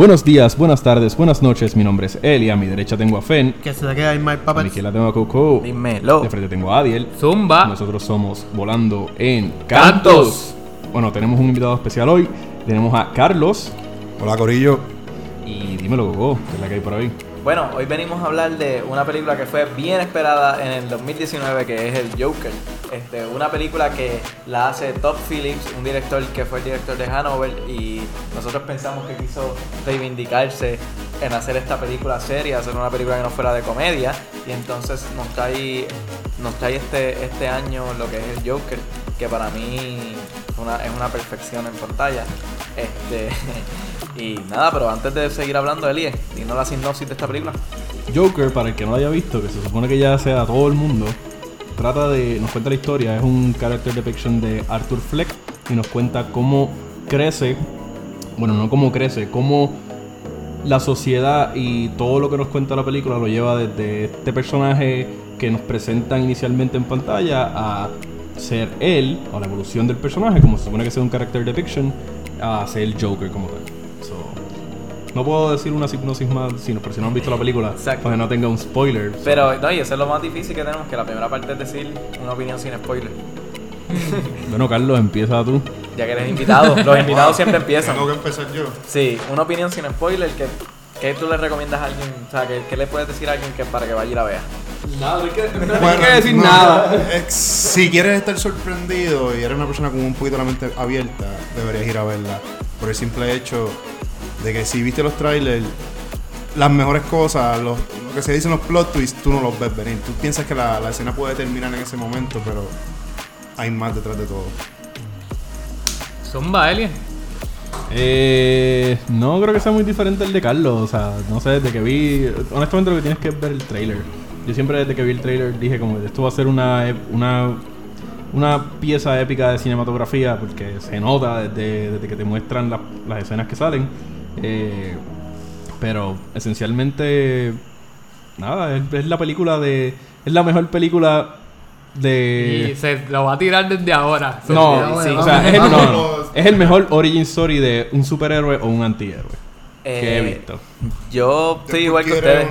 Buenos días, buenas tardes, buenas noches. Mi nombre es Eli. A mi derecha tengo a Fen. Que se le queda ahí Mike A mi izquierda tengo a Coco. Dímelo. De frente tengo a Adiel. Zumba. Nosotros somos Volando en Cantos. Cantos. Bueno, tenemos un invitado especial hoy. Tenemos a Carlos. Hola Corillo. Y dímelo, Coco, que es la que hay por ahí. Bueno, hoy venimos a hablar de una película que fue bien esperada en el 2019, que es el Joker. Este, una película que la hace Todd Phillips, un director que fue el director de Hanover, y nosotros pensamos que quiso reivindicarse en hacer esta película seria, hacer una película que no fuera de comedia, y entonces nos trae, nos trae este, este año lo que es el Joker, que para mí es una, perfección en pantalla. Este, y nada, pero antes de seguir hablando, Elie, dinos la sinopsis de esta película. Joker, para el que no lo haya visto, que se supone que ya sea todo el mundo, trata de. Nos cuenta la historia, es un character depiction de Arthur Fleck y nos cuenta cómo crece. Bueno, no cómo crece, cómo la sociedad y todo lo que nos cuenta la película lo lleva desde este personaje que nos presentan inicialmente en pantalla a ser él, o la evolución del personaje, como se supone que sea un character depiction, a ser el Joker como tal. No puedo decir una hipnosis más, sino por si no han visto la película, Exacto. para que no tenga un spoiler. Pero, no, y eso es lo más difícil que tenemos, que la primera parte es decir una opinión sin spoiler. bueno, Carlos, empieza tú. Ya que eres invitado, los invitados siempre empiezan. Tengo que empezar yo. Sí, una opinión sin spoiler, que, ¿qué tú le recomiendas a alguien? O sea, ¿qué, qué le puedes decir a alguien que para que vaya y la vea? Nada, no hay que, Bueno, decir no, nada. eh, si quieres estar sorprendido y eres una persona con un poquito la mente abierta, deberías ir a verla. Por el simple hecho de que si viste los trailers, las mejores cosas, los, lo que se dicen los plot twists, tú no los ves venir. Tú piensas que la, la escena puede terminar en ese momento, pero hay más detrás de todo. Zumba, Eli. Eh, no creo que sea muy diferente el de Carlos. O sea, no sé, desde que vi. Honestamente, lo que tienes que ver el trailer. Yo siempre, desde que vi el trailer, dije como que esto va a ser una, una, una pieza épica de cinematografía, porque se nota desde, desde que te muestran la- las escenas que salen. Eh, pero esencialmente, nada, es, es la película de. Es la mejor película de. Y se lo va a tirar desde ahora. No, Sí, o sea, es, vamos. no, no. es el mejor origin story de un superhéroe o un antihéroe que he Eh, visto. Yo estoy igual que ustedes.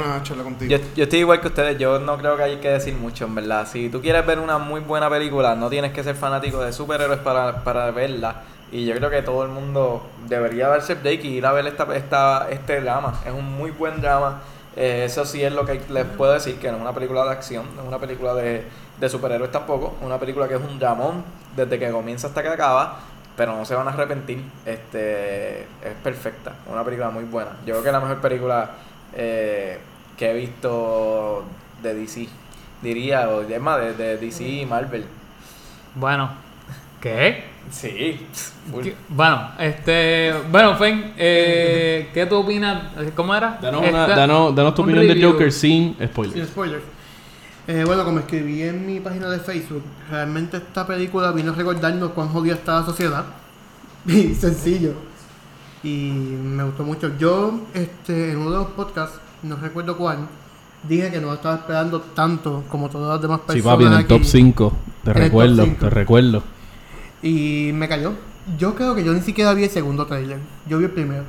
yo estoy igual que ustedes, yo no creo que hay que decir mucho, en verdad. Si tú quieres ver una muy buena película, no tienes que ser fanático de superhéroes para, para verla. Y yo creo que todo el mundo debería darse el break y ir a ver esta, esta, este drama. Es un muy buen drama. Eh, eso sí es lo que les puedo decir, que no es una película de acción, no es una película de, de superhéroes tampoco. Es una película que es un dramón desde que comienza hasta que acaba. Pero no se van a arrepentir. Este es perfecta. Una película muy buena. Yo creo que es la mejor película eh, que he visto de DC. Diría, o es más, de, de DC y Marvel. Bueno, ¿qué? Sí. Bueno, este. Bueno, Fen, eh, ¿qué tú opinas? ¿Cómo era? Danos, una- Esta- danos, danos tu un opinión de review. Joker sin Sin spoilers. spoilers. Eh, bueno, como escribí en mi página de Facebook, realmente esta película vino a recordarnos cuán jodida está la sociedad. Y sencillo. Y me gustó mucho. Yo, este, en uno de los podcasts, no recuerdo cuál, dije que no estaba esperando tanto como todas las demás Sí, personas. papi, en el aquí. top 5. Te En el top recuerdo, te recuerdo. Y me cayó. Yo creo que yo ni siquiera vi el segundo trailer. Yo vi el primero.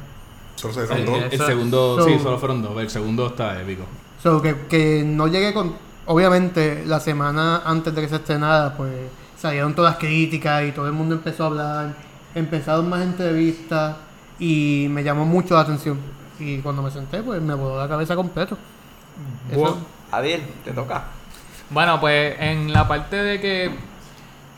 Solo se Sí, dieron dos. El Eso- segundo, so- sí, solo fueron dos. El segundo está épico. So, que, que no llegué con. Obviamente, la semana antes de que se estrenara, pues salieron todas las críticas y todo el mundo empezó a hablar. Empezaron más entrevistas y me llamó mucho la atención. Y cuando me senté, pues me voló la cabeza completo. Eso-. Adiel, te toca. Bueno, pues en la parte de que,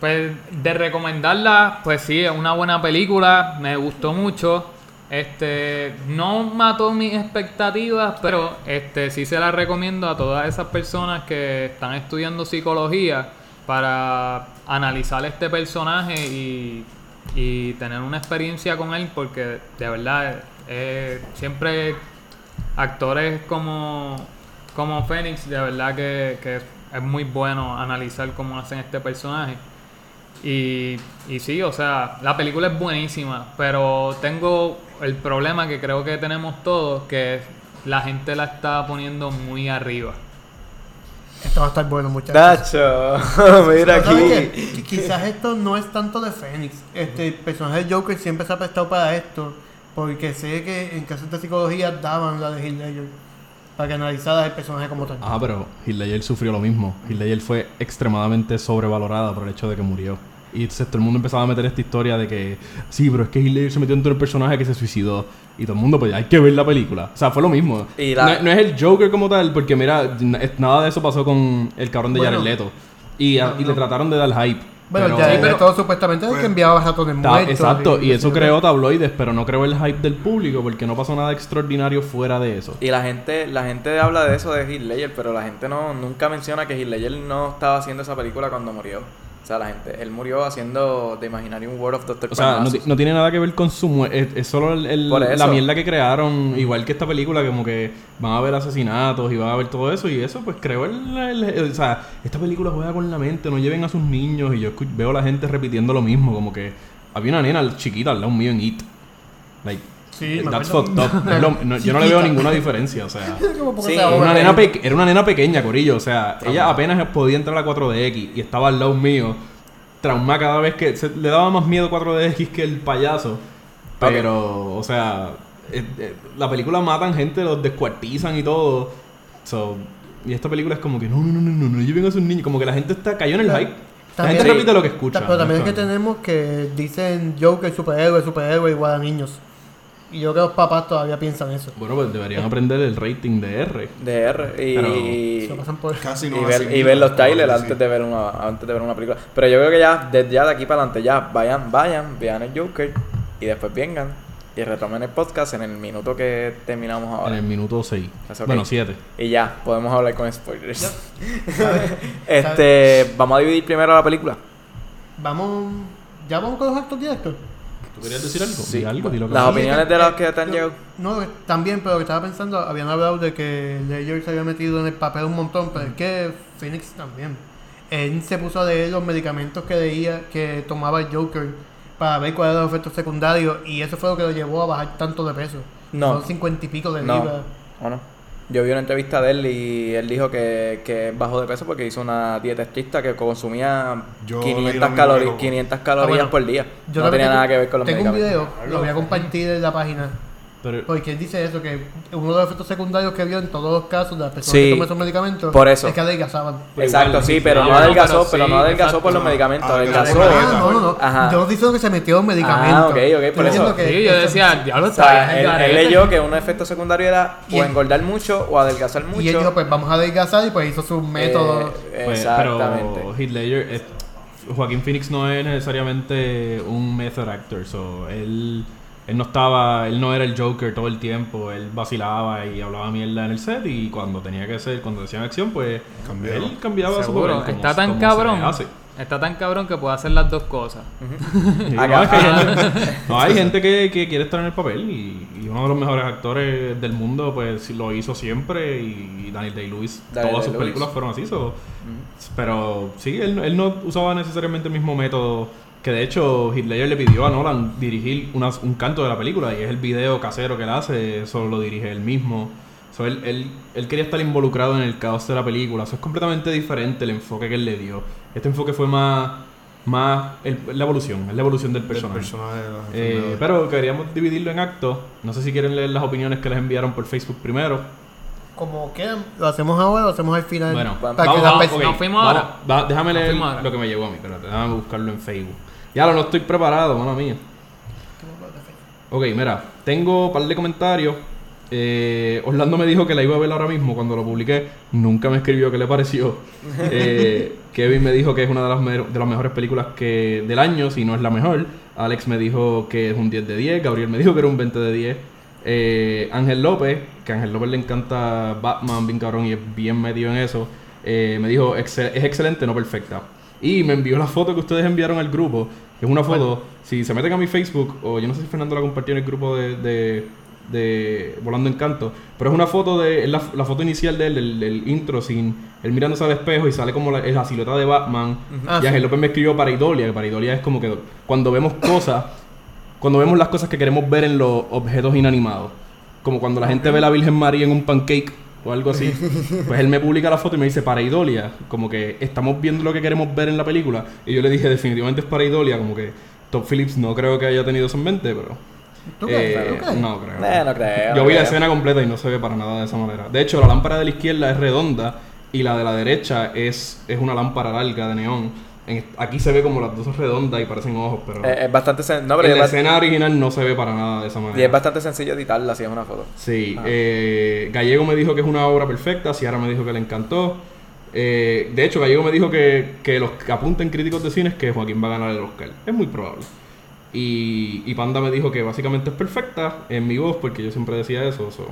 pues de recomendarla, pues sí, es una buena película, me gustó mucho. Este, no mató mis expectativas, pero este sí se la recomiendo a todas esas personas que están estudiando psicología para analizar este personaje y, tener una experiencia con él, porque de verdad eh, siempre actores como, como Fénix, de verdad que, que es muy bueno analizar cómo hacen este personaje. Y, y sí, o sea, la película es buenísima, pero tengo el problema que creo que tenemos todos, que la gente la está poniendo muy arriba. Esto va a estar bueno, muchachos. Dacho, mira Pero ¿sabes aquí. qué? Quizás esto no es tanto de Fénix. Este el personaje de Joker siempre se ha prestado para esto. Porque sé que en clases de psicología daban la de Heath Ledger para que analizaras el personaje como tal. Ah, pero Heath Ledger sufrió lo mismo. Heath Ledger fue extremadamente sobrevalorada por el hecho de que murió. Y entonces todo el mundo empezaba a meter esta historia de que sí, pero es que Heath Ledger se metió dentro del personaje que se suicidó. Y todo el mundo, pues hay que ver la película. O sea, fue lo mismo. Y la- no, no es el Joker como tal, porque mira, nada de eso pasó con el cabrón de Bueno. Jared Leto. Y, a- No, y le trataron de dar hype. Bueno, pero- ya pero- todo supuestamente es el que enviaba ratones muertos. Exacto, y eso sí, creó tabloides, pero no creó el hype del público porque no pasó nada extraordinario fuera de eso. Y la gente, la gente habla de eso de Heath Ledger, pero la gente no nunca menciona que Heath Ledger no estaba haciendo esa película cuando murió. O sea, la gente, él murió haciendo The Imaginarium World of Dr. O sea, no, tiene nada que ver con su muerte. Es, es solo el- el- la mierda que crearon. Igual que esta película, como que van a haber asesinatos y van a haber todo eso. Y eso, pues creó el, O sea, esta película juega con la mente. No lleven a sus niños. Y yo veo a la gente repitiendo lo mismo. Como que había una nena chiquita al lado mío en It. Like, Sí, me that's fucked up. Es lo- no- yo no le veo ninguna diferencia. O sea. Sí, Era una, nena pe- era una nena pequeña, Corillo. O sea, ella apenas podía entrar a 4DX y estaba al lado mío. Trauma cada vez que. se- le daba más miedo 4DX que el payaso. Pero, o sea, eh, eh, la película matan gente, los descuartizan y todo. So, y esta película es como que no, no, no, no, no, no lleven a sus niños. Como que la gente está cayó en el hype. La gente repite lo que escucha. Pero también es que tenemos que dicen Joker, superhéroe, superhéroe igual a niños. Y yo creo que los papás todavía piensan eso. Bueno, pues deberían aprender el rating de R. De R y, Se pasan por... Casi no y, ver, y ver los trailers antes sí. de ver una antes de ver una película. Pero yo creo que ya desde ya de aquí para adelante ya vayan, vayan, vean el Joker y después vengan y retomen el podcast en el minuto que terminamos En ahora. el minuto 6. That's okay. Bueno, 7. Y ya, podemos hablar con spoilers. ¿Sabes? este, vamos a dividir primero la película. Vamos... ¿Ya vamos con los actos directos? ¿Tú querías decir algo? Sí. Algo, di lo que Las opiniones de los que yo- llegado. No, también, pero lo que estaba pensando, habían hablado de que Ledger se había metido en el papel un montón, pero es que Phoenix también. Él se puso a leer los medicamentos que leía, que tomaba el Joker para ver cuáles eran los efectos secundarios y eso fue lo que lo llevó a bajar tanto de peso. No. Son cincuenta y pico de No. libras. ¿O no? Yo vi una entrevista de él y él dijo que, que bajó de peso porque hizo una dieta estricta que consumía Yo leí lo 500, mismo calori- que tú. 500 calorías Ah, bueno. por día. Yo no tenía tengo- nada que ver con los Tengo un medicamentos. video, lo voy a compartir en la página. Pero, Porque él dice eso, que uno de los efectos secundarios que vio en todos los casos de las personas Sí. que toman esos medicamentos Por eso. es que adelgazaban. Pero Exacto, sí, pero sí. no Ah, adelgazó, pero no adelgazó por los medicamentos, Ah, adelgazó. Ah, no, no, no. Ajá. Yo no diciendo que se metió en medicamentos. Ah, ok, ok, por eso. que Sí, yo decía, diablo, O está él, él garete". leyó que un efecto secundario era o él- engordar mucho o adelgazar mucho. Y él dijo, pues vamos a adelgazar y pues hizo sus métodos. Eh, Pues, exactamente. Pero Heath Ledger, es- Joaquín Phoenix no es necesariamente un method actor, so él, él no estaba, él no era el Joker todo el tiempo, él vacilaba y hablaba mierda en el set y cuando tenía que ser, cuando decían acción, pues Cambiaba. él cambiaba su Seguro, papel como- está tan cabrón. hace. Está tan cabrón que puede hacer las dos cosas. Sí, no, Acá- es que hay gente, no, hay gente que, que quiere estar en el papel y, y uno de los mejores actores del mundo pues lo hizo siempre y Daniel Day-Lewis, Daniel todas sus Day-Lewis. películas fueron así. so- Pero sí, él, él no usaba necesariamente el mismo método que de hecho Ledger le pidió a Nolan dirigir una- un canto de la película y es el video casero que él hace, eso lo dirige él mismo. So, él, él, él quería estar involucrado en el caos de la película. Eso es completamente diferente el enfoque que él le dio. Este enfoque fue más, más el- la evolución, es la evolución del personaje. Eh, pero queríamos dividirlo en actos. No sé si quieren leer las opiniones que les enviaron por Facebook primero. Como quieran, lo hacemos ahora o lo hacemos al final. Bueno, Para vamos, que vamos, pers- ok, ¿Nos fuimos vamos, ahora? va- déjame leer lo que me llegó a mí. Espérate, déjame buscarlo en Facebook. Ya lo no estoy preparado, mano mía. Ok, mira, tengo un par de comentarios. Eh, Orlando me dijo que la iba a ver ahora mismo cuando lo publiqué. Nunca me escribió qué le pareció. Eh, Kevin me dijo que es una de las, de las mejores películas que del año, si no es la mejor. Alex me dijo que es un 10 de 10. Gabriel me dijo que era un 20 de 10. Eh, Ángel López, que a Ángel López le encanta Batman, bien cabrón, y es bien metido en eso. me dijo, "Excel- es excelente, no perfecta. Y me envió la foto que ustedes enviaron al grupo. Es una foto, si se meten a mi Facebook, o yo no sé si Fernando la compartió en el grupo de, de, de Volando Encanto, pero es una foto de, es la, la foto inicial de él, del, del intro, sin él mirándose al espejo y sale como la, es la silueta de Batman. Ah, y Ángel sí. López me escribió Paridolia, que Paridolia es como que cuando vemos cosas, cuando vemos las cosas que queremos ver en los objetos inanimados. Como cuando la gente ve a la Virgen María en un pancake o algo así. Pues él me publica la foto y me dice pareidolia. Como que estamos viendo lo que queremos ver en la película. Y yo le dije, definitivamente es pareidolia. Como que Top Phillips no creo que haya tenido eso en mente, pero. ¿Tú crees? Eh, ¿Tú crees? no creo. Eh, no creo. Yo vi la creo. escena completa y no se ve para nada de esa manera. De hecho, la lámpara de la izquierda es redonda y la de la derecha es, es una lámpara larga de neón. En- aquí se ve como las dos redondas y parecen ojos, pero Eh, es bastante no, pero en la escena original no se ve para nada de esa y manera. es bastante sencillo editarla si es una foto. Sí, eh, Gallego me dijo que es una obra perfecta, Ciara me dijo que le encantó. Eh, de hecho, Gallego me dijo que, que los que apunten críticos de cine es que Joaquín va a ganar el Oscar. Es muy probable. Y, y Panda me dijo que básicamente es perfecta en mi voz, porque yo siempre decía eso. So.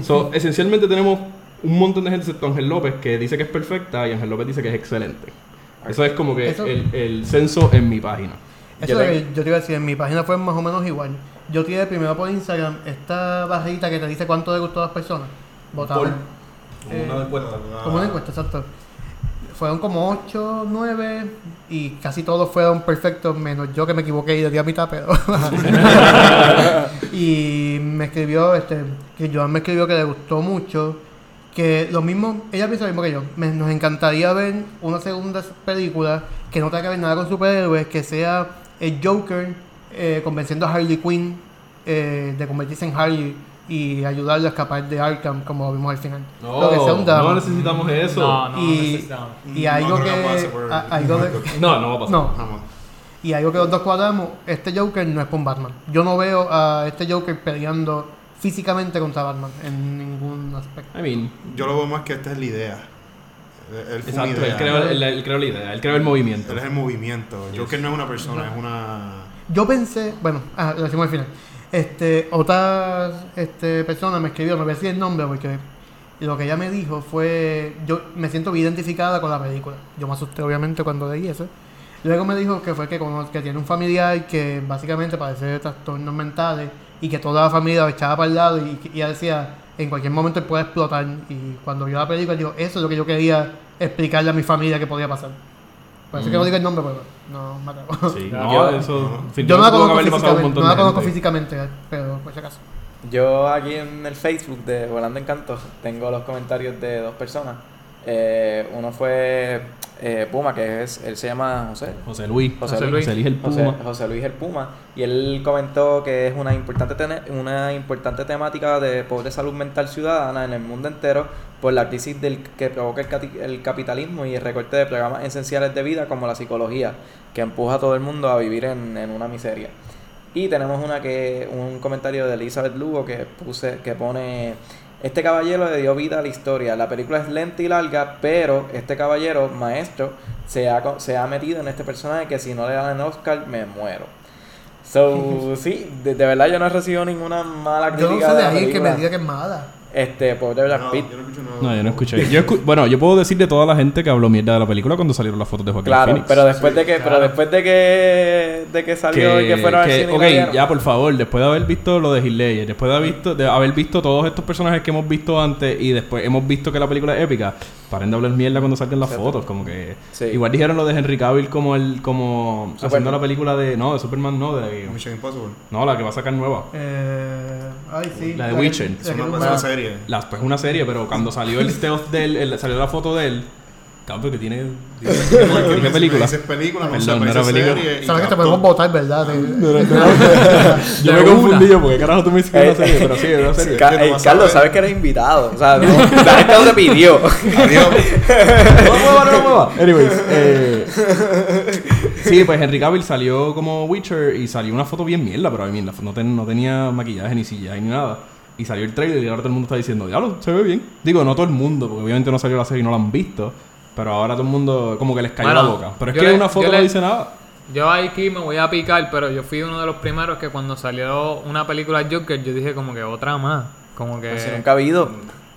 So, esencialmente tenemos un montón de gente, excepto Ángel López, que dice que es perfecta y Ángel López dice que es excelente. Eso es como que Eso- el, el censo en mi página. Eso Yo es lo tengo- que yo te iba a decir, en mi página fue más o menos igual. Yo tiré primero por Instagram esta barrita que te dice cuánto le gustó a las personas. Votaron. Eh, Como una encuesta, exacto. Fueron como 8, 9 y casi todos fueron perfectos, menos yo que me equivoqué y le di a mitad, pero. y me escribió, este, que Joan me escribió que le gustó mucho, que lo mismo, ella piensa lo mismo que yo. Me- nos encantaría ver una segunda película que no tenga que ver nada con superhéroes, que sea el Joker eh, convenciendo a Harley Quinn eh, de convertirse en Harley y ayudarle a escapar de Arkham, como lo vimos al final. Lo que sea un drama. no necesitamos eso. No, no, Y- necesitamos. Y algo No que. por- a- algo de- No, no va a pasar. no, Jamás. y algo que los dos cuadramos, este Joker no es con Batman. Yo no veo a este Joker peleando físicamente contra Batman en ningún aspecto. I mean, Yo lo veo más que esta es la idea. Él, él exacto, idea. él creó, él- él creó la idea, él creó el movimiento. Él es el movimiento. Joker no es una persona, es una. Yo pensé, bueno, ah, lo decimos al final. Este, otra este, persona me escribió, no voy a decir el nombre porque lo que ella me dijo fue, yo me siento bien identificada con la película. Yo me asusté obviamente cuando leí eso. Luego me dijo que fue que, que tiene un familiar que básicamente padece de trastornos mentales y que toda la familia lo echaba para el lado y, y ella decía, en cualquier momento él puede explotar. Y cuando vio la película, dijo, eso es lo que yo quería explicarle a mi familia que podía pasar. Por eso que no digo el nombre, pero no me atrevo. Sí, Yo- no, eso. Yo no la conozco físicamente, no la conozco físicamente, pero por si acaso. Yo aquí en el Facebook de Volando Encantos tengo los comentarios de dos personas. Eh, uno fue eh, Puma, que es, él se llama José. José Luis. José José Luis. Luis. José Luis el Puma. José Luis el Puma y él comentó que es una importante una importante temática de pobre salud mental ciudadana en el mundo entero por la crisis del que provoca el capitalismo y el recorte de programas esenciales de vida como la psicología que empuja a todo el mundo a vivir en, en una miseria y tenemos una que un comentario de Elizabeth Lugo que puse que pone este caballero le dio vida a la historia. La película es lenta y larga, pero este caballero, maestro, se ha, se ha metido en este personaje que si no le dan el Oscar, me muero. So, sí, de, de verdad yo no he recibido ninguna mala Yo crítica no sé de la ahí que me diga que es mala. Este, pobre Brad No, Pitt. yo no escucho nada. No, yo no escuché. Yo escu- bueno, yo puedo decir de toda la gente que habló mierda de la película cuando salieron las fotos de Joaquín Claro, Phoenix. pero después Sí, de que, pero después de que, de que salió y que fueron al que- cine y ok, ya por favor, después de haber visto lo de Ledger, después de haber visto, de haber visto todos estos personajes que hemos visto antes y después hemos visto que la película es épica, paren de hablar mierda cuando salgan las Exacto. fotos, como que Sí. igual dijeron lo de Henry Cavill como el como haciendo la película de no, de Superman no, de Mission Impossible. no, la que va a sacar nueva. Eh, ay, sí. La de Witcher. Es una, tú- es una serie. La, pues una serie, pero cuando salió el stealth de él, el- salió la foto de él, cabrón, que tiene ¿Qué película? Esa es película, no Perdón, sé, no era película. serie Sabes que te podemos votar, ¿verdad? Yo me confundí yo, porque carajo tú me dices que es una serie, pero sí, es una serie. A Carlos, sabes que eres invitado. O sea, no, la gente no te pidió. Adiós. No mueva, no mueva. Anyways, eh, sí, pues Henry Cavill salió como Witcher y salió una foto bien mierda, pero la fo- no, ten- no tenía maquillaje ni silla ni nada. Y salió el trailer y ahora todo el mundo está diciendo, diablo, se ve bien. Digo, no todo el mundo, porque obviamente no salió la serie y no la han visto. Pero ahora todo el mundo como que les cayó Bueno, la boca. Pero es que le- una foto no le- dice nada. Yo aquí me voy a picar, pero yo fui uno de los primeros que cuando salió una película Joker, yo dije como que otra más. Como que... Pues si nunca ha habido.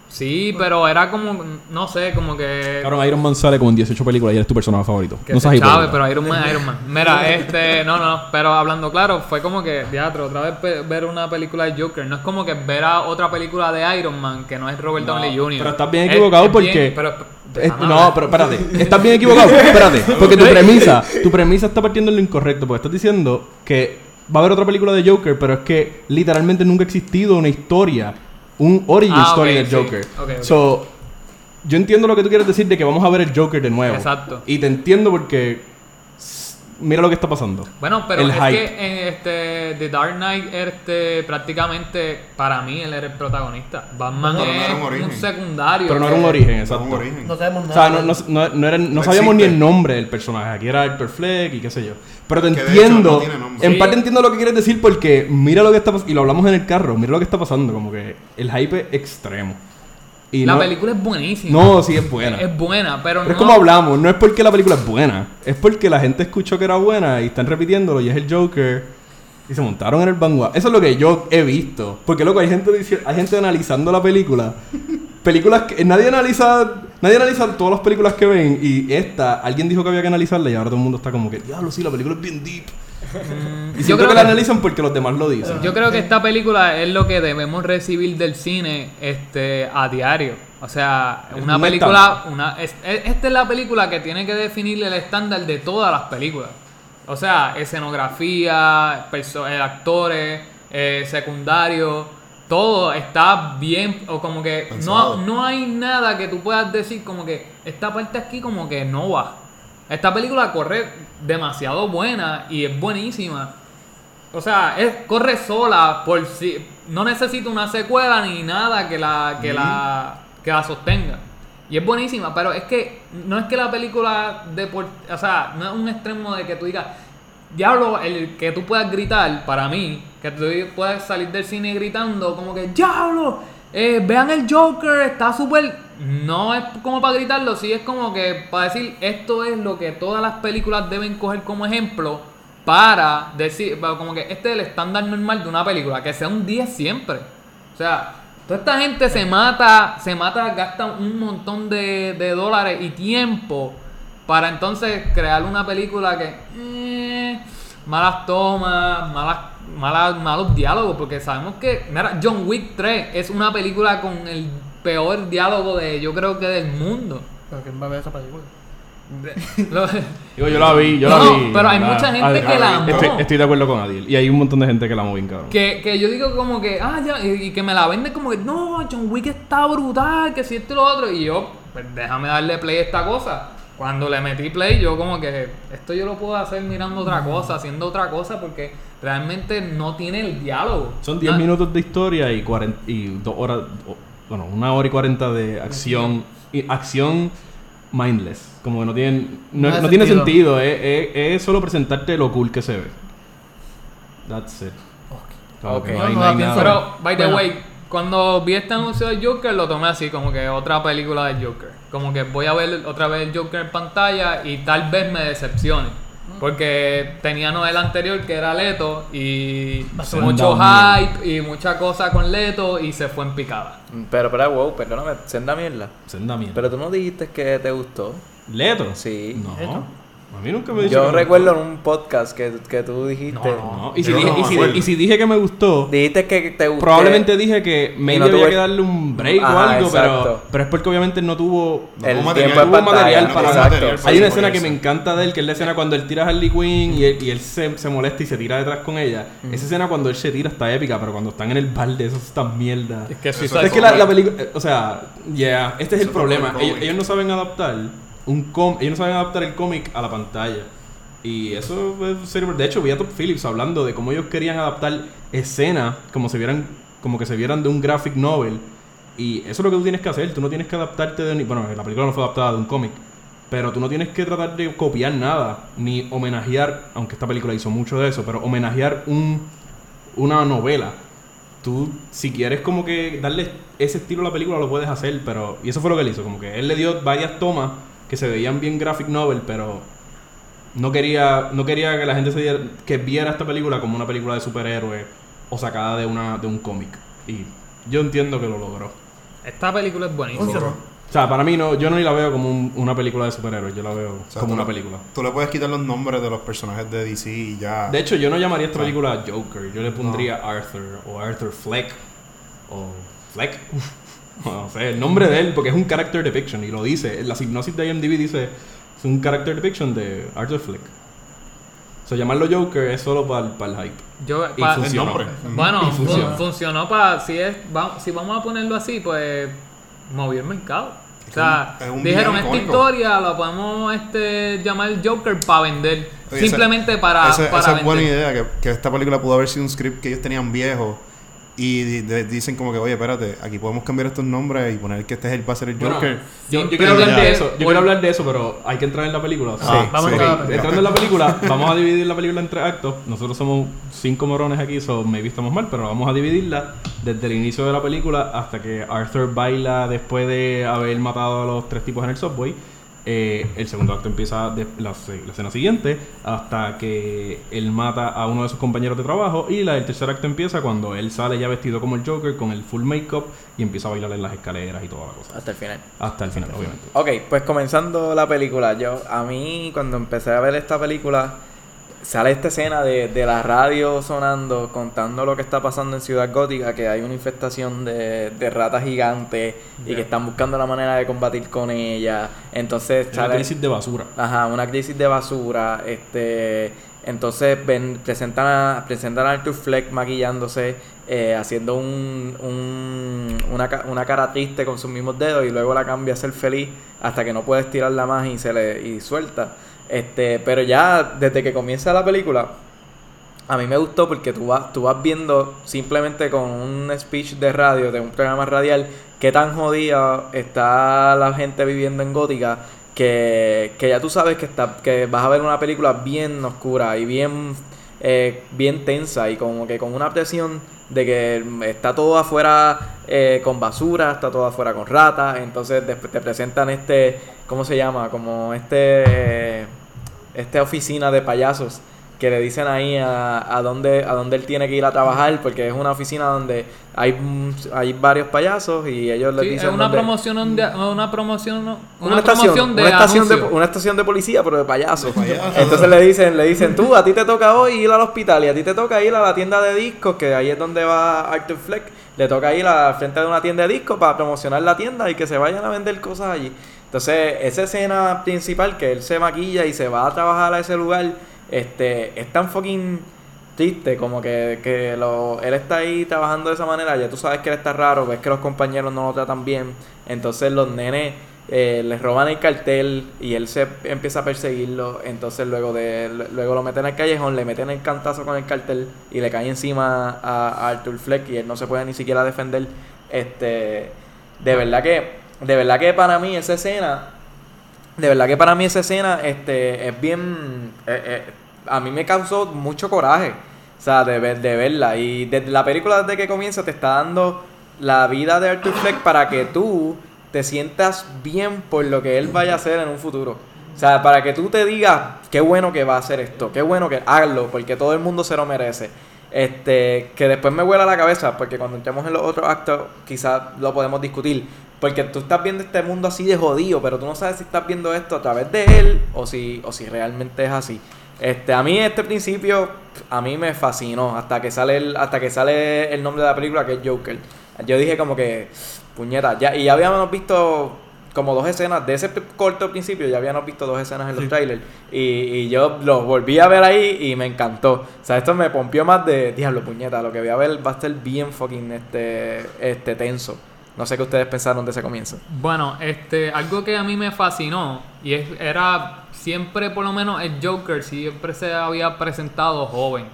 Sí, pero era como, no sé, como que... Cabrón, Iron Man sale como en 18 películas y eres tu personaje favorito. Que no hipócrita. pero Iron Man, Iron Man. Mira, este, no, no, pero hablando claro, fue como que, teatro, otra vez ver una película de Joker. No es como que ver a otra película de Iron Man que no es Robert No, Downey Jr. pero estás bien Es- equivocado es porque- bien, pero, Es- déjame no, pero espérate, estás bien equivocado. Espérate, porque tu premisa, tu premisa está partiendo en lo incorrecto, porque estás diciendo que va a haber otra película de Joker, pero es que literalmente nunca ha existido una historia, un origin Ah, story ok, del sí. Joker. Ok, ok. So, yo entiendo lo que tú quieres decir de que vamos a ver el Joker de nuevo. Exacto. Y te entiendo porque mira lo que está pasando. Bueno, pero El es hype. que en este The Dark Knight este prácticamente para mí él era el protagonista. Batman Pero no era un un, secundario. Pero no era un origen, No, exacto. un origen. No sabemos O nada. sea, no, no, no, no era- no No sabíamos ni el nombre del personaje. Aquí era Arthur Fleck y qué sé yo. Pero te Que de hecho entiendo. no en Sí. parte entiendo lo que quieres decir porque mira lo que está pasando. Y lo hablamos en el carro. Mira lo que está pasando. Como que el hype es extremo. Y La no, película es buenísima. No, sí es buena. Es buena, pero, Pero no. es como hablamos, no es porque la película es buena, es porque la gente escuchó que era buena y están repitiéndolo y es el Joker y se montaron en el vanguard. Eso es lo que yo he visto. Porque loco, hay gente hay gente analizando la película. Películas que nadie analiza, nadie analiza todas las películas que ven y esta alguien dijo que había que analizarla y ahora todo el mundo está como que, "Diablo, sí, la película es bien deep." Y yo creo que la analizan porque los demás lo dicen. Yo creo que esta película es lo que debemos recibir del cine este a diario. O sea, Es una un película, una, es- es- esta es la película que tiene que definir el estándar de todas las películas. O sea, escenografía, perso- eh, actores, eh, secundarios, todo está bien, o como que no, no hay nada que tú puedas decir como que esta parte aquí como que no va. Esta película corre demasiado buena y es buenísima. O sea, es, corre sola por si no necesita una secuela ni nada que la que la que la sostenga. Y es buenísima, pero es que no es que la película de por, o sea, no es un extremo de que tú digas, diablo, el que tú puedas gritar para mí, que tú puedas salir del cine gritando como que diablo, eh, vean el Joker, está súper no es como para gritarlo, sí es como que para decir esto es lo que todas las películas deben coger como ejemplo para decir, como que este es el estándar normal de una película, que sea un 10 siempre. O sea, toda esta gente se mata, se mata, gasta un montón de, de dólares y tiempo para entonces crear una película que eh, malas tomas, malas, malas, malos diálogos, porque sabemos que, mira, John Wick 3 es una película con el peor diálogo de, yo creo que del mundo. Pero ¿quién va a ver esa película? Lo- Digo, yo la vi, yo No, la vi. pero hay la- mucha gente Adel- que la amó. Estoy, estoy de acuerdo con Adil. Y hay un montón de gente que la amó bien cabrón. Que, que yo digo como que, ah, ya, y, y que me la venden como que, no, John Wick está brutal, que si esto y lo otro. Y yo, pues déjame darle play a esta cosa. Cuando le metí play, yo como que, esto yo lo puedo hacer mirando otra cosa, haciendo otra cosa, porque realmente no tiene el diálogo. Son 10 Na- minutos de historia y, 40, y dos horas, bueno, una hora y 40 de acción. Y acción mindless. Como que no, tienen, no, No hace no tiene sentido. Es, es- es solo presentarte lo cool que se ve. That's it. Como que Ok. no hay- No, no hay no, nada. Pero, by the Bueno. way, cuando vi este anuncio de Joker, lo tomé así, como que otra película de Joker. Como que voy a ver otra vez el Joker en pantalla y tal vez me decepcione. Porque teníamos el anterior que era Leto y mucho hype y mucha cosa con Leto y se fue en picada. Pero, pero, wow, perdóname, senda mierda. Senda mierda. Pero tú no dijiste que te gustó. ¿Leto? Sí. No. Leto. A mí nunca me dicho Yo que me recuerdo en un podcast que, que tú dijiste. No, No, Y si, dije, no y, me si, y si dije que me gustó, Dijiste que te gustó. probablemente dije que maybe no había tuvo- que darle un break o Ajá, algo, pero, pero es porque obviamente no tuvo... No El tuvo material. tuvo material para- exacto. material Hay una escena que me encanta de él, que es la escena cuando él tira a Harley Quinn y él, y él se, se molesta y se tira detrás con ella. Esa escena cuando él se tira está épica, pero cuando están en el balde, eso está mierda. Es que Eso Suicide es que la, la película, eh, o sea, yeah, este es el Eso problema. el Ellos, cómic. ellos no saben adaptar un com ellos no saben adaptar el cómic a la pantalla. Y eso es serio. De hecho, vi a Top Phillips hablando de cómo ellos querían adaptar escenas como se vieran, como que se vieran de un graphic novel. Y eso es lo que tú tienes que hacer. Tú no tienes que adaptarte de. ni- Bueno, la película no fue adaptada de un cómic. Pero tú no tienes que tratar de copiar nada. Ni homenajear. Aunque esta película hizo mucho de eso. Pero homenajear un, una novela. Tú, si quieres como que darle ese estilo a la película, lo puedes hacer. Pero. Y eso fue lo que él hizo. Como que él le dio varias tomas que se veían bien graphic novel. Pero no quería, no quería que la gente se diera- que viera esta película como una película de superhéroes o sacada de una de un cómic. Y yo entiendo que lo logró. Esta película es buenísima. O sea, para mí no, yo no la veo como un- una película de superhéroes, yo la veo O sea, como una le- película. Tú le puedes quitar los nombres de los personajes de DC y ya. De hecho, yo no llamaría esta película Joker, yo le pondría Arthur o Arthur Fleck o Fleck. No sé, el nombre de él, porque es un character depiction y lo dice. La hipnosis de IMDb dice es un character depiction de Arthur Fleck. O sea, llamarlo Joker es solo para el hype. Yo, Y pa- el funcionó. nombre. Bueno, Y funciona. fun- funcionó para. Si, es, va- si vamos a ponerlo así, pues movió el mercado. O sea, Es un dijeron esta icónico". historia la podemos este, llamar Joker para vender. Oye, Simplemente esa- para, esa, para esa es vender. buena idea, que, que esta película pudo haber sido un script que ellos tenían viejo. Y dicen como que, oye, espérate, aquí podemos cambiar estos nombres y poner que este es el, va a ser el Bueno, Joker. yo, yo Pero quiero hablar ya- de eso, yo quiero hablar de eso, pero hay que entrar en la película. o sea, Sí, vamos sí. a entrar a la Ok, película. entrando en la película, vamos a dividir la película en tres actos. Nosotros somos cinco morones aquí, so maybe estamos mal, pero vamos a dividirla desde el inicio de la película hasta que Arthur baila después de haber matado a los tres tipos en el subway. Eh, el segundo acto empieza de la, la escena siguiente hasta que él mata a uno de sus compañeros de trabajo y la, el tercer acto empieza cuando él sale ya vestido como el Joker con el full makeup y empieza a bailar en las escaleras y toda la cosa. Hasta el final. Hasta el final, obviamente. Ok, pues comenzando la película, yo a mí cuando empecé a ver esta película sale esta escena de, de la radio sonando contando lo que está pasando en Ciudad Gótica, que hay una infestación de, de ratas gigantes y que están buscando la manera de combatir con ella. Entonces Es una crisis de basura. Ajá, una crisis de basura. Este, entonces ven, presentan, a, presentan a Arthur Fleck maquillándose, eh, haciendo un, un- una, una cara triste con sus mismos dedos y luego la cambia a ser feliz hasta que no puede estirarla más y se le y suelta. Este, pero ya desde que comienza la película, a mí me gustó porque tú vas, tú vas viendo simplemente con un speech de radio, de un programa radial, qué tan jodida está la gente viviendo en Gótica, que, que ya tú sabes que, está, que vas a ver una película bien oscura y bien, eh, bien tensa y como que con una presión de que está todo afuera eh, con basura, está todo afuera con ratas, entonces te presentan este, ¿cómo se llama? Como este, eh, esta oficina de payasos que le dicen ahí a, a dónde a dónde él tiene que ir a trabajar porque es una oficina donde hay mm, hay varios payasos y ellos le dicen es una dónde- promoción de una promoción una, una, estación, promoción de una estación de una estación de policía pero de payasos. De payasos. Entonces le dicen, le dicen, tú, a ti te toca hoy ir al hospital y a ti te toca ir a la tienda de discos, que ahí es donde va Arthur Fleck. Le toca ir al frente de una tienda de discos para promocionar la tienda y que se vayan a vender cosas allí. Entonces, esa escena principal que él se maquilla y se va a trabajar a ese lugar, este, es tan fucking triste como que, que lo, él está ahí trabajando de esa manera, ya tú sabes que él está raro, ves que los compañeros no lo tratan bien, entonces los nenes eh, les roban el cartel y él se empieza a perseguirlo, entonces luego de luego lo meten al callejón, le meten el cantazo con el cartel y le cae encima a, a Arthur Fleck y él no se puede ni siquiera defender. Este, de verdad que de verdad que para mí esa escena de verdad que para mí esa escena este, es bien... eh, eh, a mí me causó mucho coraje. O sea, de, ver, de verla. Y desde la película, desde que comienza, te está dando la vida de Arthur Fleck para que tú te sientas bien por lo que él vaya a hacer en un futuro. O sea, para que tú te digas, qué bueno que va a hacer esto, qué bueno que hazlo, porque todo el mundo se lo merece. Este, que después me vuela la cabeza, porque cuando entremos en los otros actos, quizás lo podemos discutir. Porque tú estás viendo este mundo así de jodido, pero tú no sabes si estás viendo esto a través de él o si, o si realmente es así. Este, a mí este principio, a mí me fascinó hasta que sale el, hasta que sale el nombre de la película que es Joker. Yo dije como que, puñeta, ya, y ya habíamos visto como dos escenas de ese corto principio, ya habíamos visto dos escenas en los trailers. Y, y yo los volví a ver ahí y me encantó. O sea, esto me pompió más de diablo, puñeta. Lo que voy a ver va a estar bien fucking este, este tenso. No sé qué ustedes pensaron de ese comienzo. Bueno, este, algo que a mí me fascinó y es, era siempre por lo menos el Joker siempre se había presentado joven.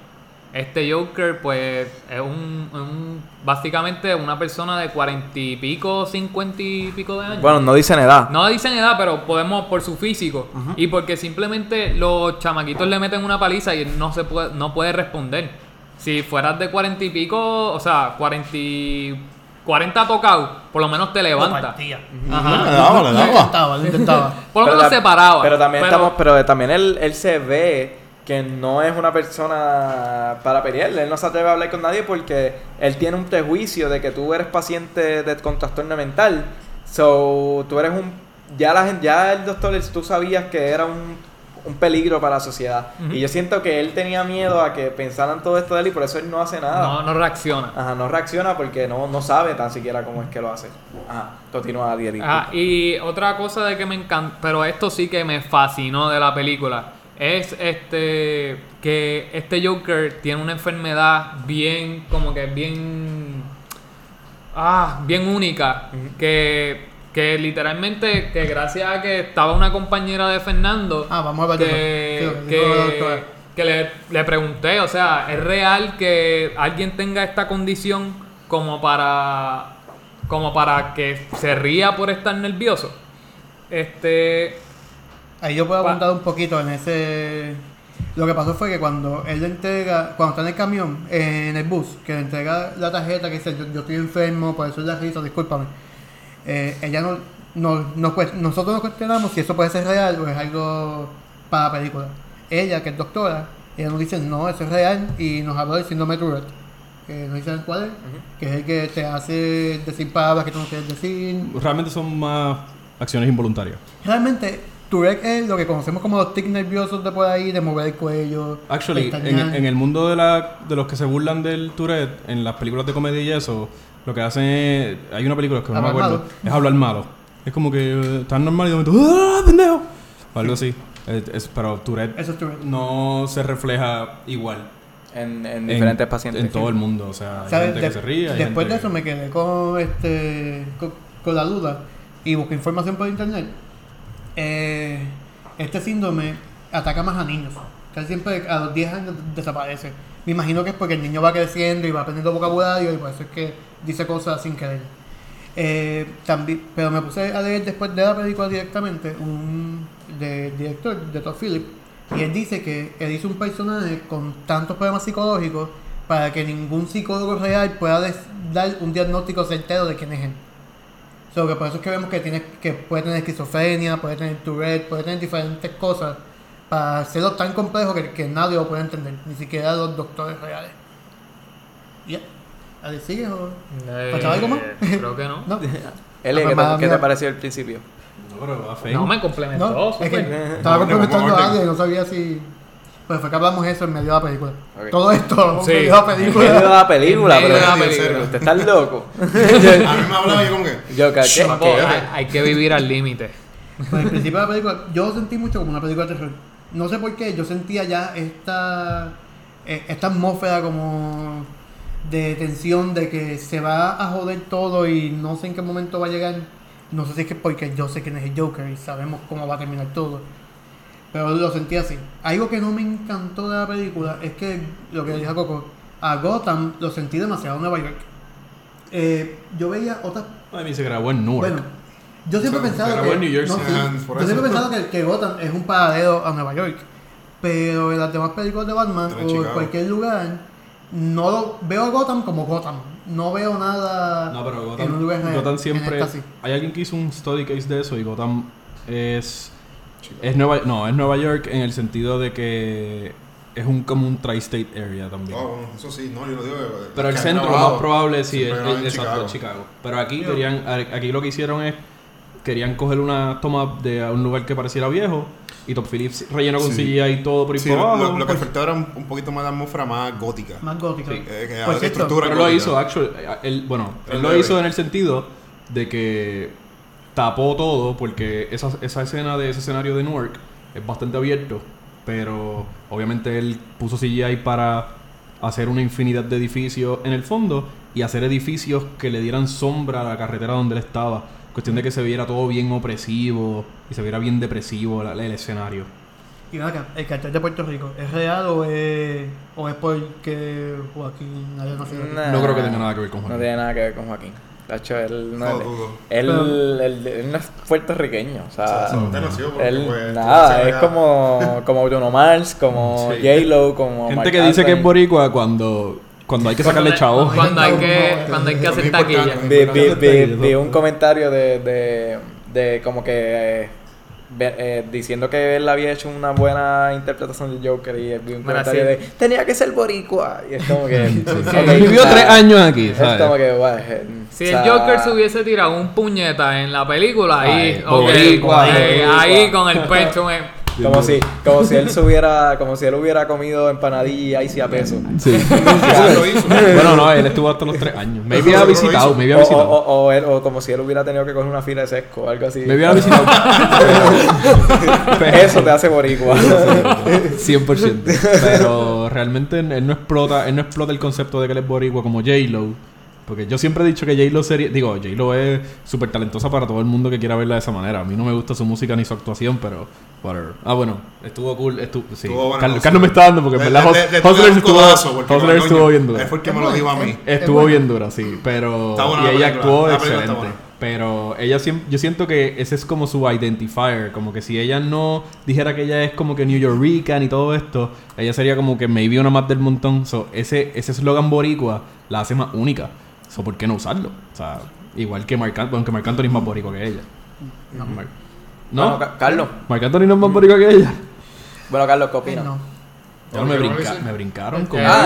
Este Joker pues es un, un- básicamente una persona de cuarenta y pico, cincuenta y pico de años. Bueno, no dicen edad. No dicen edad, pero podemos por su físico y porque simplemente los chamaquitos le meten una paliza y él no se puede, no puede responder. Si fueras de cuarenta y pico, o sea, cuarenta y 40 tocados, por lo menos te levanta. partía. Ajá. Le daba, le Lo daba. intentaba, lo intentaba. Por lo menos se paraba. Pero también estamos, pero también él, él se ve que no es una persona para pelear. Él no se atreve a hablar con nadie porque él tiene un prejuicio de que tú eres paciente de, con trastorno mental. So, tú eres un. Ya, la, gente- ya el doctor, tú sabías que era un, un peligro para la sociedad. Y yo siento que él tenía miedo a que pensaran todo esto de él y por eso él no hace nada. no, no reacciona. Ajá, no reacciona porque no, no sabe tan siquiera cómo es que lo hace. Ajá, continúa, Dieri. Ah, y otra cosa de que me encanta, pero esto sí que me fascinó de la película, es este que este Joker tiene una enfermedad bien, como que bien, ah, bien única, que Que literalmente, que gracias a que estaba una compañera de Fernando, Ah, vamos a de que. Sí, que le, le pregunté, o sea, ¿es real que alguien tenga esta condición como para, como para que se ría por estar nervioso? Este, Ahí yo puedo apuntar un poquito en ese. Lo que pasó fue que cuando él le entrega, cuando está en el camión, eh, en el bus, que le entrega la tarjeta que dice yo, yo estoy enfermo, por eso es la risa, discúlpame. Eh, ella no, no, nosotros nos cuestionamos si eso puede ser real o es algo para la película. Ella, que es doctora, ella nos dice no, eso es real y nos habla del síndrome de Tourette. Que no dicen cuál es, que es el que te hace decir palabras que tú no quieres decir, Realmente son más acciones involuntarias. Realmente, Tourette es lo que conocemos como los tics nerviosos de por ahí, de mover el cuello. Actually, en, en el mundo de, la, de los que se burlan del Tourette, en las películas de comedia y eso, lo que hacen es. Hay una película que no me acuerdo. malo. Es hablar malo. Es como que eh, están normal y de momento. ¡Ah, pendejo! O algo así. Es- es- pero Tourette Eso es Tourette. no se refleja igual En, en en- diferentes pacientes. En todo el mundo. O sea, hay ¿Sabes? gente De- que se ríe. hay después gente de eso que- me quedé con, este, con, con la duda y busqué información por internet. Eh, este síndrome ataca más a niños. Casi siempre a los 10 años desaparece. Me imagino que es porque el niño va creciendo y va aprendiendo vocabulario y por eso es que dice cosas sin querer. Eh, también, pero me puse a leer después de la película directamente un de, director, de Todd Phillips, y él dice que él hizo un personaje con tantos problemas psicológicos para que ningún psicólogo real pueda dar un diagnóstico certero de quién es él. So, que por eso es que vemos que, tiene, que puede tener esquizofrenia, puede tener Tourette, puede tener diferentes cosas para hacerlo tan complejo que, nadie lo puede entender, ni siquiera los doctores reales. Ya. ¿Ale sigues o...? eh, ¿Faltaba algo más? creo que no. No. Eli, ¿qué, te, qué te pareció al principio? No, pero va feo. No, me complementó. No, es súper. que estaba complementando a alguien y no sabía si... Pues fue que hablamos eso en medio de la película. Todo esto Sí. en medio de la En medio de película. la película, En medio pero de la película. usted está loco. A mí me hablaba yo como que. Yo. Papo, hay, hay que vivir al límite. Pues al principio de la película, yo lo sentí mucho como una película de terror. No sé por qué, yo sentía ya esta, eh, esta atmósfera como de tensión, de que se va a joder todo y no sé en qué momento va a llegar. No sé si es que porque yo sé quién es el Joker y sabemos cómo va a terminar todo. Pero lo sentí así. Algo que no me encantó de la película es que, lo que dijo Coco, a Gotham lo sentí demasiado Nueva York. Eh, yo veía otras A mí se grabó en Newark. bueno, yo siempre he pensado que, en New Jersey. no, sí, yo siempre he pensado que, que Gotham es un paradero a Nueva York. Pero en las demás películas de Batman o en Chicago. cualquier lugar, no lo, veo a Gotham como Gotham. No veo nada No, pero en un lugar Gotham. Gotham siempre. Hay alguien que hizo un study case de eso y Gotham es. Es Nueva, no, es Nueva York en el sentido de que es un como un tri-state area también. Oh, eso sí, no, yo lo digo. Pero el centro, lo más probable, sí, es, Chicago. Chicago. Pero aquí querían, aquí lo que hicieron es, querían coger una toma de un lugar que pareciera viejo y Top Phillips rellenó con Sí. CGI y todo por ahí Sí, por lo, abajo. lo- lo que faltaba era un, un poquito más de atmósfera más gótica. Más gótica. Sí. Eh, que cierto, estructura Pero lo gótica. hizo, actually, eh, él, bueno, Pero él lo hizo en el sentido de que tapó todo porque esa, esa escena de ese escenario de Newark es bastante abierto, pero obviamente él puso CGI para hacer una infinidad de edificios en el fondo y hacer edificios que le dieran sombra a la carretera donde él estaba. Cuestión de que se viera todo bien opresivo y se viera bien depresivo la- el escenario. Y acá, el cartel de Puerto Rico, ¿es real o es, o es porque Joaquín haya nacido aquí? Nah, No creo que tenga nada que ver con No Joaquín. tiene nada que ver con Joaquín. De hecho, él no, No él, Pero- él- él no es puertorriqueño. O sea, él, pues, nada, se es como, como Bruno Mars, como Sí. J-Lo, como Gente que dice que es boricua cuando, cuando hay que sacarle chavo. Cuando hay que, cuando hay que hacer taquilla. Vi, vi- vi- Eso. vi un comentario de, de, de como que eh, eh, diciendo que él había hecho una buena interpretación de Joker y vi un comentario sí. de tenía que ser boricua y es como que vivió tres años aquí, es como que bueno, eh, Si o el Joker se hubiese tirado un puñeta en la película, ahí, Ay, boricua, eh, boricua. ahí con el pecho. eh. Como si como si él se hubiera como si él hubiera comido empanadilla y si a peso Sí. Eso lo hizo. bueno, no, él estuvo hasta los tres años. Me había visitado, me había o, visitado. o, o, o él- o como si él hubiera tenido que coger una fila de sesco o algo así Me había visitado. Eso te hace boricua 100%. Pero realmente él no explota, él no explota el concepto de que él es boricua como J-Lo. Porque yo siempre he dicho que J-Lo sería... Digo, J-Lo es súper talentosa para todo el mundo que quiera verla de esa manera. A mí no me gusta su música ni su actuación, pero... Whatever. Ah, bueno. Estuvo cool. Estuvo, sí. Estuvo buena Carlos. Carlos me está dando porque en verdad le- Hus- le- le tuve Hustlers un estuvo... coño, estuvo bien dura. Él fue el que me lo dijo a mí. es- Estuvo bien dura, sí, pero Está buena y la ella actuó excelente. Pero ella yo siento que ese es como su identifier, como que si ella no dijera que ella es como que New Yorker y todo esto, ella sería como que maybe una más del montón. So, ese ese eslogan boricua la hace más única. So, ¿por qué no usarlo? O sea, igual que Marc Anthony, aunque Marc Anthony es más boricua que ella. No, Mar- ¿No? Bueno, Ca- Carlos. Marc Anthony no es más boricua que ella. Bueno, Carlos, ¿qué opinas? no. Ya me, ¿qué brinca- me brincaron con Ah,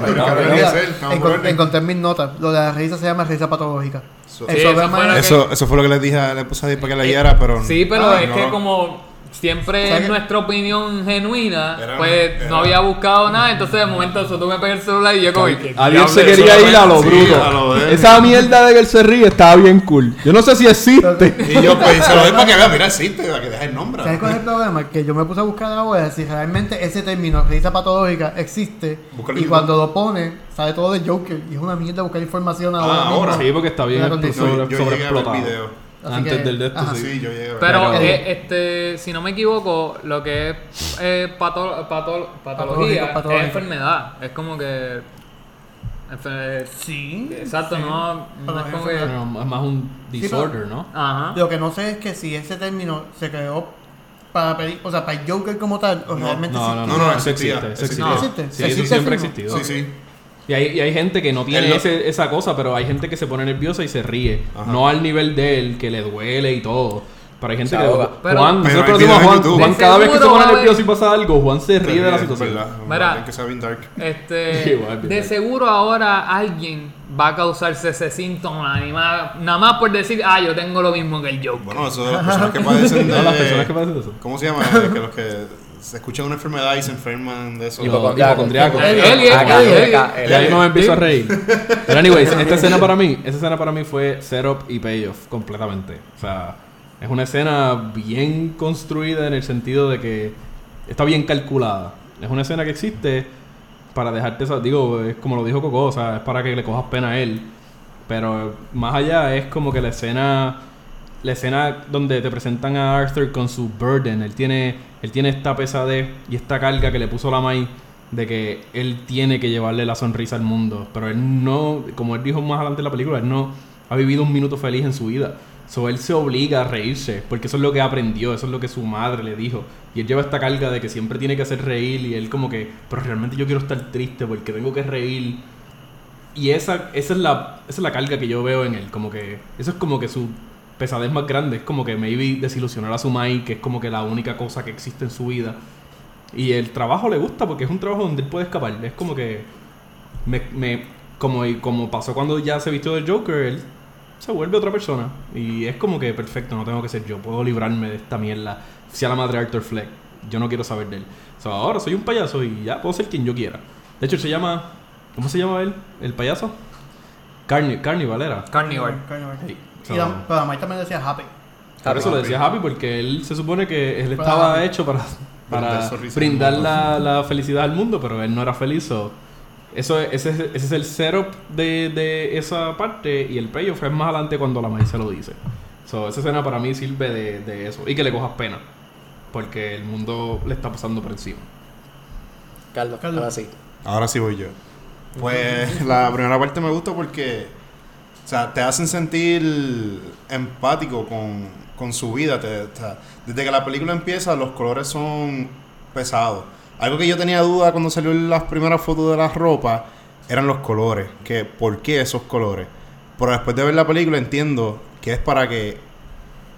buenos. encontré en mis notas. Lo de la risa se llama risa patológica. So- El Sí, eso fue lo es- Eso, eso fue lo que les dije a la esposa de para que leyera, pero. Sí, pero Ah, es no. que como siempre ¿Sabes es qué? nuestra opinión genuina, Era- pues era- no había buscado nada, entonces de momento eso tú me pegas el celular y yo como... Adiós se quería ir a lo Sí, bruto. a lo. Esa mierda de que él se ríe estaba bien cool. Yo no sé si existe. Y yo, pues, se lo doy para que vea, mira, existe, para que deje el nombre. ¿Sabes cuál es el problema? Que yo me puse a buscar ahora si realmente ese término, risa patológica, existe. Y en cuando lo pone, sale todo de Joker. Y es una mierda buscar información ahora. Ah, ahora. Sí, porque está bien sobre, Yo- yo sobreexplotado. Así Antes que- del de esto, ajá. sí. Sí, yo llegué a ver. Pero, Pero- eh, este, si no me equivoco, lo que es eh, pato- pato- patología patológico. es enfermedad. Es como que... enfer- Sí. Exacto, no, es como que... Pero es más un disorder, ¿no? Ajá. Lo que no sé es que si ese término se creó para peli- o sea, para el Joker como tal, o No, realmente No, no, existía. no, no, eso existía, existe, eso existía. existe. ¿Existe? Sí, eso ¿Existe siempre ha existido. Sí, sí. Y hay, y hay gente que no tiene Él no- ese- esa cosa, pero hay gente que se pone nerviosa y se ríe. Ajá. No al nivel de él, que le duele y todo. Pero hay gente que... Juan, Pero nosotros conocemos a Juan. YouTube. Juan De cada vez que se pone nervioso y pasa algo, Juan se ríe de la Es situación. verdad, Mira. Que ser bien dark. Este, de seguro ahora alguien va a causarse ese síntoma, nada más por decir, ah, yo tengo lo mismo que el Joker. Bueno, eso las personas que padecen de... No, las personas que padecen de eso. ¿Cómo se llama? Que los que se escuchan una enfermedad y se enferman de eso. Hipocondriaco. Y ahí me empiezo a reír. Pero anyways, esta escena para mí, esa escena para mí fue setup y payoff completamente. O sea, es una escena bien construida en el sentido de que está bien calculada. Es una escena que existe para dejarte, digo, es como lo dijo Coco, o sea, es para que le cojas pena a él. Pero más allá es como que la escena la escena donde te presentan a Arthur con su burden, él tiene él tiene esta pesadez y esta carga que le puso la Mai de que él tiene que llevarle la sonrisa al mundo, pero él no, como él dijo más adelante en la película, él no ha vivido un minuto feliz en su vida. So él se obliga a reírse, porque eso es lo que aprendió, eso es lo que su madre le dijo. Y él lleva esta carga de que siempre tiene que hacer reír y él como que, pero realmente yo quiero estar triste porque tengo que reír. Y esa, esa, es la, esa es la carga que yo veo en él. Como que. Eso es como que su pesadez más grande. Es como que maybe desilusionar a su Mai, que es como que la única cosa que existe en su vida. Y el trabajo le gusta porque es un trabajo donde él puede escapar. Es como que. Me, me, como, y como pasó cuando ya se vistió del Joker, él se vuelve otra persona. Y es como que perfecto, no tengo que ser yo. Puedo librarme de esta mierda. Sea la madre Arthur Fleck. Yo no quiero saber de él. So, ahora soy un payaso y ya puedo ser quien yo quiera. De hecho, él se llama. ¿Cómo se llama él? ¿El payaso? Carni Carnival era. Carnivore. Carnivore. Sí. Y pero la Mai también decía happy. por eso le decía Happy porque él se supone que él Para estaba Happy. hecho para, para Brindar sonrisas brindar al mundo. la, la felicidad al mundo, pero él no era feliz. so, eso, es- ese, es- ese es el setup de, de esa parte y el payoff es más adelante cuando la maíz se lo dice. So, esa escena para mí sirve de, de eso y que le cojas pena porque el mundo le está pasando por encima. Carlos, Carlos. ahora sí. Ahora sí voy yo. Pues la primera parte me gusta porque, o sea, te hacen sentir empático con, con su vida. Te- desde que la película empieza, los colores son pesados. Algo que yo tenía duda cuando salió las primeras fotos de la ropa eran los colores. Que, ¿Por qué esos colores? Pero después de ver la película entiendo que es para que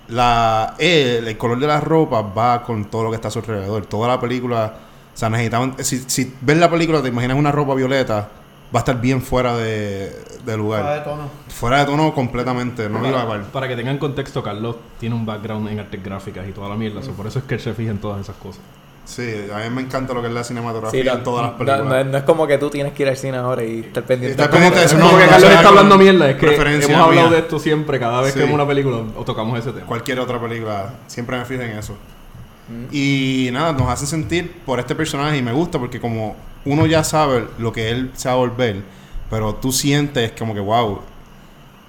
la él, el color de la ropa va con todo lo que está a su alrededor. Toda la película, o sea, necesitaban, si, si ves la película, te imaginas una ropa violeta, va a estar bien fuera de, de lugar. Fuera de tono. Fuera de tono completamente, no iba a Para, par. para que tengan contexto, Carlos tiene un background en artes gráficas y toda la mierda, so, por eso es que él se fija en todas esas cosas. Sí, a mí me encanta lo que es la cinematografía Sí, en todas las películas. no- no es como que tú tienes que ir al cine ahora y estar pendiente. Estar pendiente de que- eso, No, porque no, Carlos está hablando mierda, es que hemos hablado mía. de esto siempre, cada vez Sí. que vemos una película o tocamos ese tema. Cualquier otra película, siempre me fijo en eso. Mm. Y nada, nos hacen sentir por este personaje y me gusta porque como uno ya sabe lo que él se va a volver, Pero tú sientes como que, wow,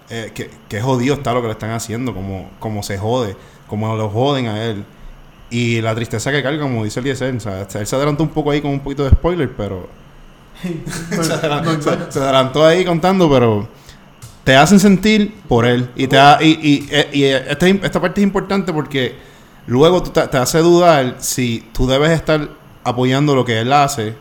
eh, que, que jodido está lo que le están haciendo, como, como se jode, como lo joden a él. Y la tristeza que carga, como dice Eliezer, o sea, él se adelantó un poco ahí con un poquito de spoiler, pero se, adelantó, se- se adelantó ahí contando, pero te hacen sentir por él. Y, te ha- y, y, eh, y, eh, esta, esta parte es importante porque luego te, te hace dudar si tú debes estar apoyando lo que él hace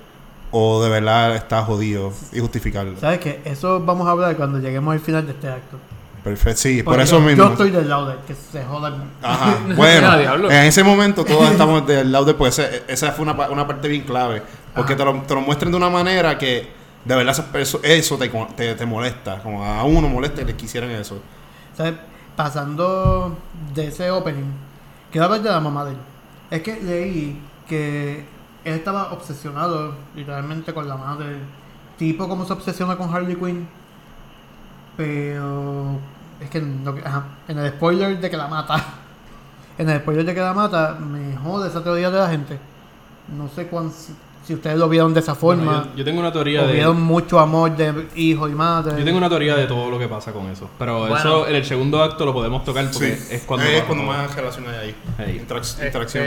o de verdad estás jodido y justificarlo. ¿Sabes qué? Eso vamos a hablar cuando lleguemos al final de este acto. Perfecto, sí, por eso mismo. Yo estoy del lado de que se jodan. Ajá, bueno, Ah, en ese momento todos estamos del lado de pues ese- esa fue una, una parte bien clave, porque te lo, te lo muestran de una manera que de verdad eso, eso, eso te, te, te molesta, como a uno molesta que le quisieran eso. ¿Sabes? Pasando de ese opening, quiero hablar de la mamá de él. Es que leí que él estaba obsesionado literalmente con la madre. Tipo como se obsesiona con Harley Quinn. Pero es que no- ajá, en el spoiler de que la mata. En el spoiler de que la mata, me jode esa teoría de la gente. No sé cuán, si, ustedes lo vieron de esa forma. Bueno, yo, yo tengo una teoría o de. vieron mucho amor de hijo y madre. Yo tengo una teoría de todo lo que pasa con eso. Pero Bueno. eso en el segundo acto lo podemos tocar porque es cuando. es cuando más relación hay ahí. Hey. Interac- interacción.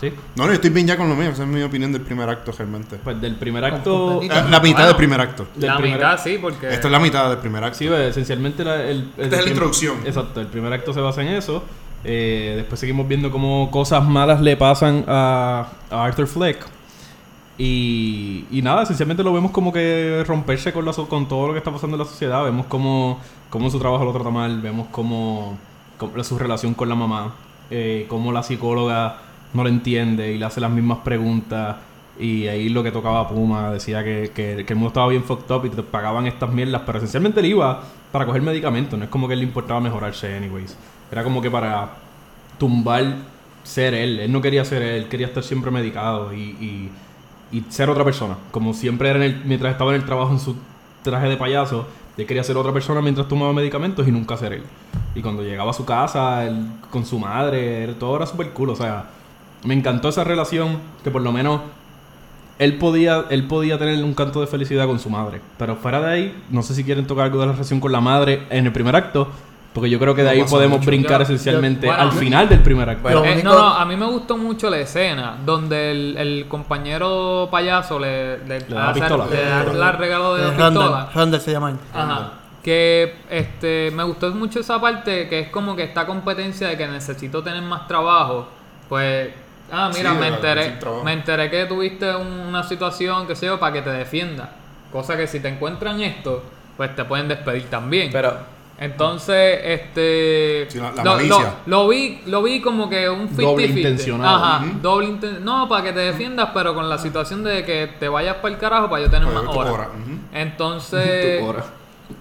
Sí. No, no, yo estoy bien ya con lo mío, esa es mi opinión del primer acto realmente. Pues del primer acto. Eh, la mitad Bueno. del primer acto. del la primer mitad sí, porque... Esta es la mitad del primer acto. Sí, pues, esencialmente la, el, el Esta es la prim- introducción. Exacto, el primer acto se basa en eso. Eh, después seguimos viendo cómo cosas malas le pasan a, a Arthur Fleck. Y, y nada, esencialmente lo vemos como que romperse con, la, con todo lo que está pasando en la sociedad. Vemos cómo, cómo su trabajo lo trata mal, vemos cómo, cómo- su relación con la mamá, eh, cómo la psicóloga no le entiende y le hace las mismas preguntas. Y ahí lo que tocaba Puma decía que, que, que el mundo estaba bien fucked up y te pagaban estas mierdas, pero esencialmente él iba para coger medicamentos, no es como que él le importaba mejorarse, anyways. Era como que para tumbar ser él. Él no quería ser él, él quería estar siempre medicado y, y, y ser otra persona. Como siempre era en el- mientras estaba en el trabajo en su traje de payaso, él quería ser otra persona mientras tomaba medicamentos y nunca ser él. Y cuando llegaba a su casa, él, con su madre, él- todo era súper cool. O sea, me encantó esa relación que por lo menos él podía, él podía tener un canto de felicidad con su madre. Pero fuera de ahí, no sé si quieren tocar algo de la relación con la madre en el primer acto. Porque yo creo que de ahí podemos mucho. brincar Yo- esencialmente yo- bueno, al final del primer acto. Bueno, Eh, único- no, no, a mí me gustó mucho la escena donde el, el compañero payaso le, le, da la hace- pistola. le da el regalo de la Eh, pistola. Randall, Randall se llama. Ajá. Que este me gustó mucho esa parte que es como que esta competencia de que necesito tener más trabajo. Pues, ah, mira, Sí, me enteré, me enteré que tuviste un- una situación, que sé yo, para que te defienda. Cosa que si te encuentran esto, pues te pueden despedir también. Pero Entonces, este. Sí, la- la lo, malicia. lo- lo vi, lo vi como que un 50 Doble intencionado. Ajá, doble inten- No, para que te defiendas, pero con la situación de que te vayas para el carajo para yo tener Para más horas. hora, ujú. Entonces.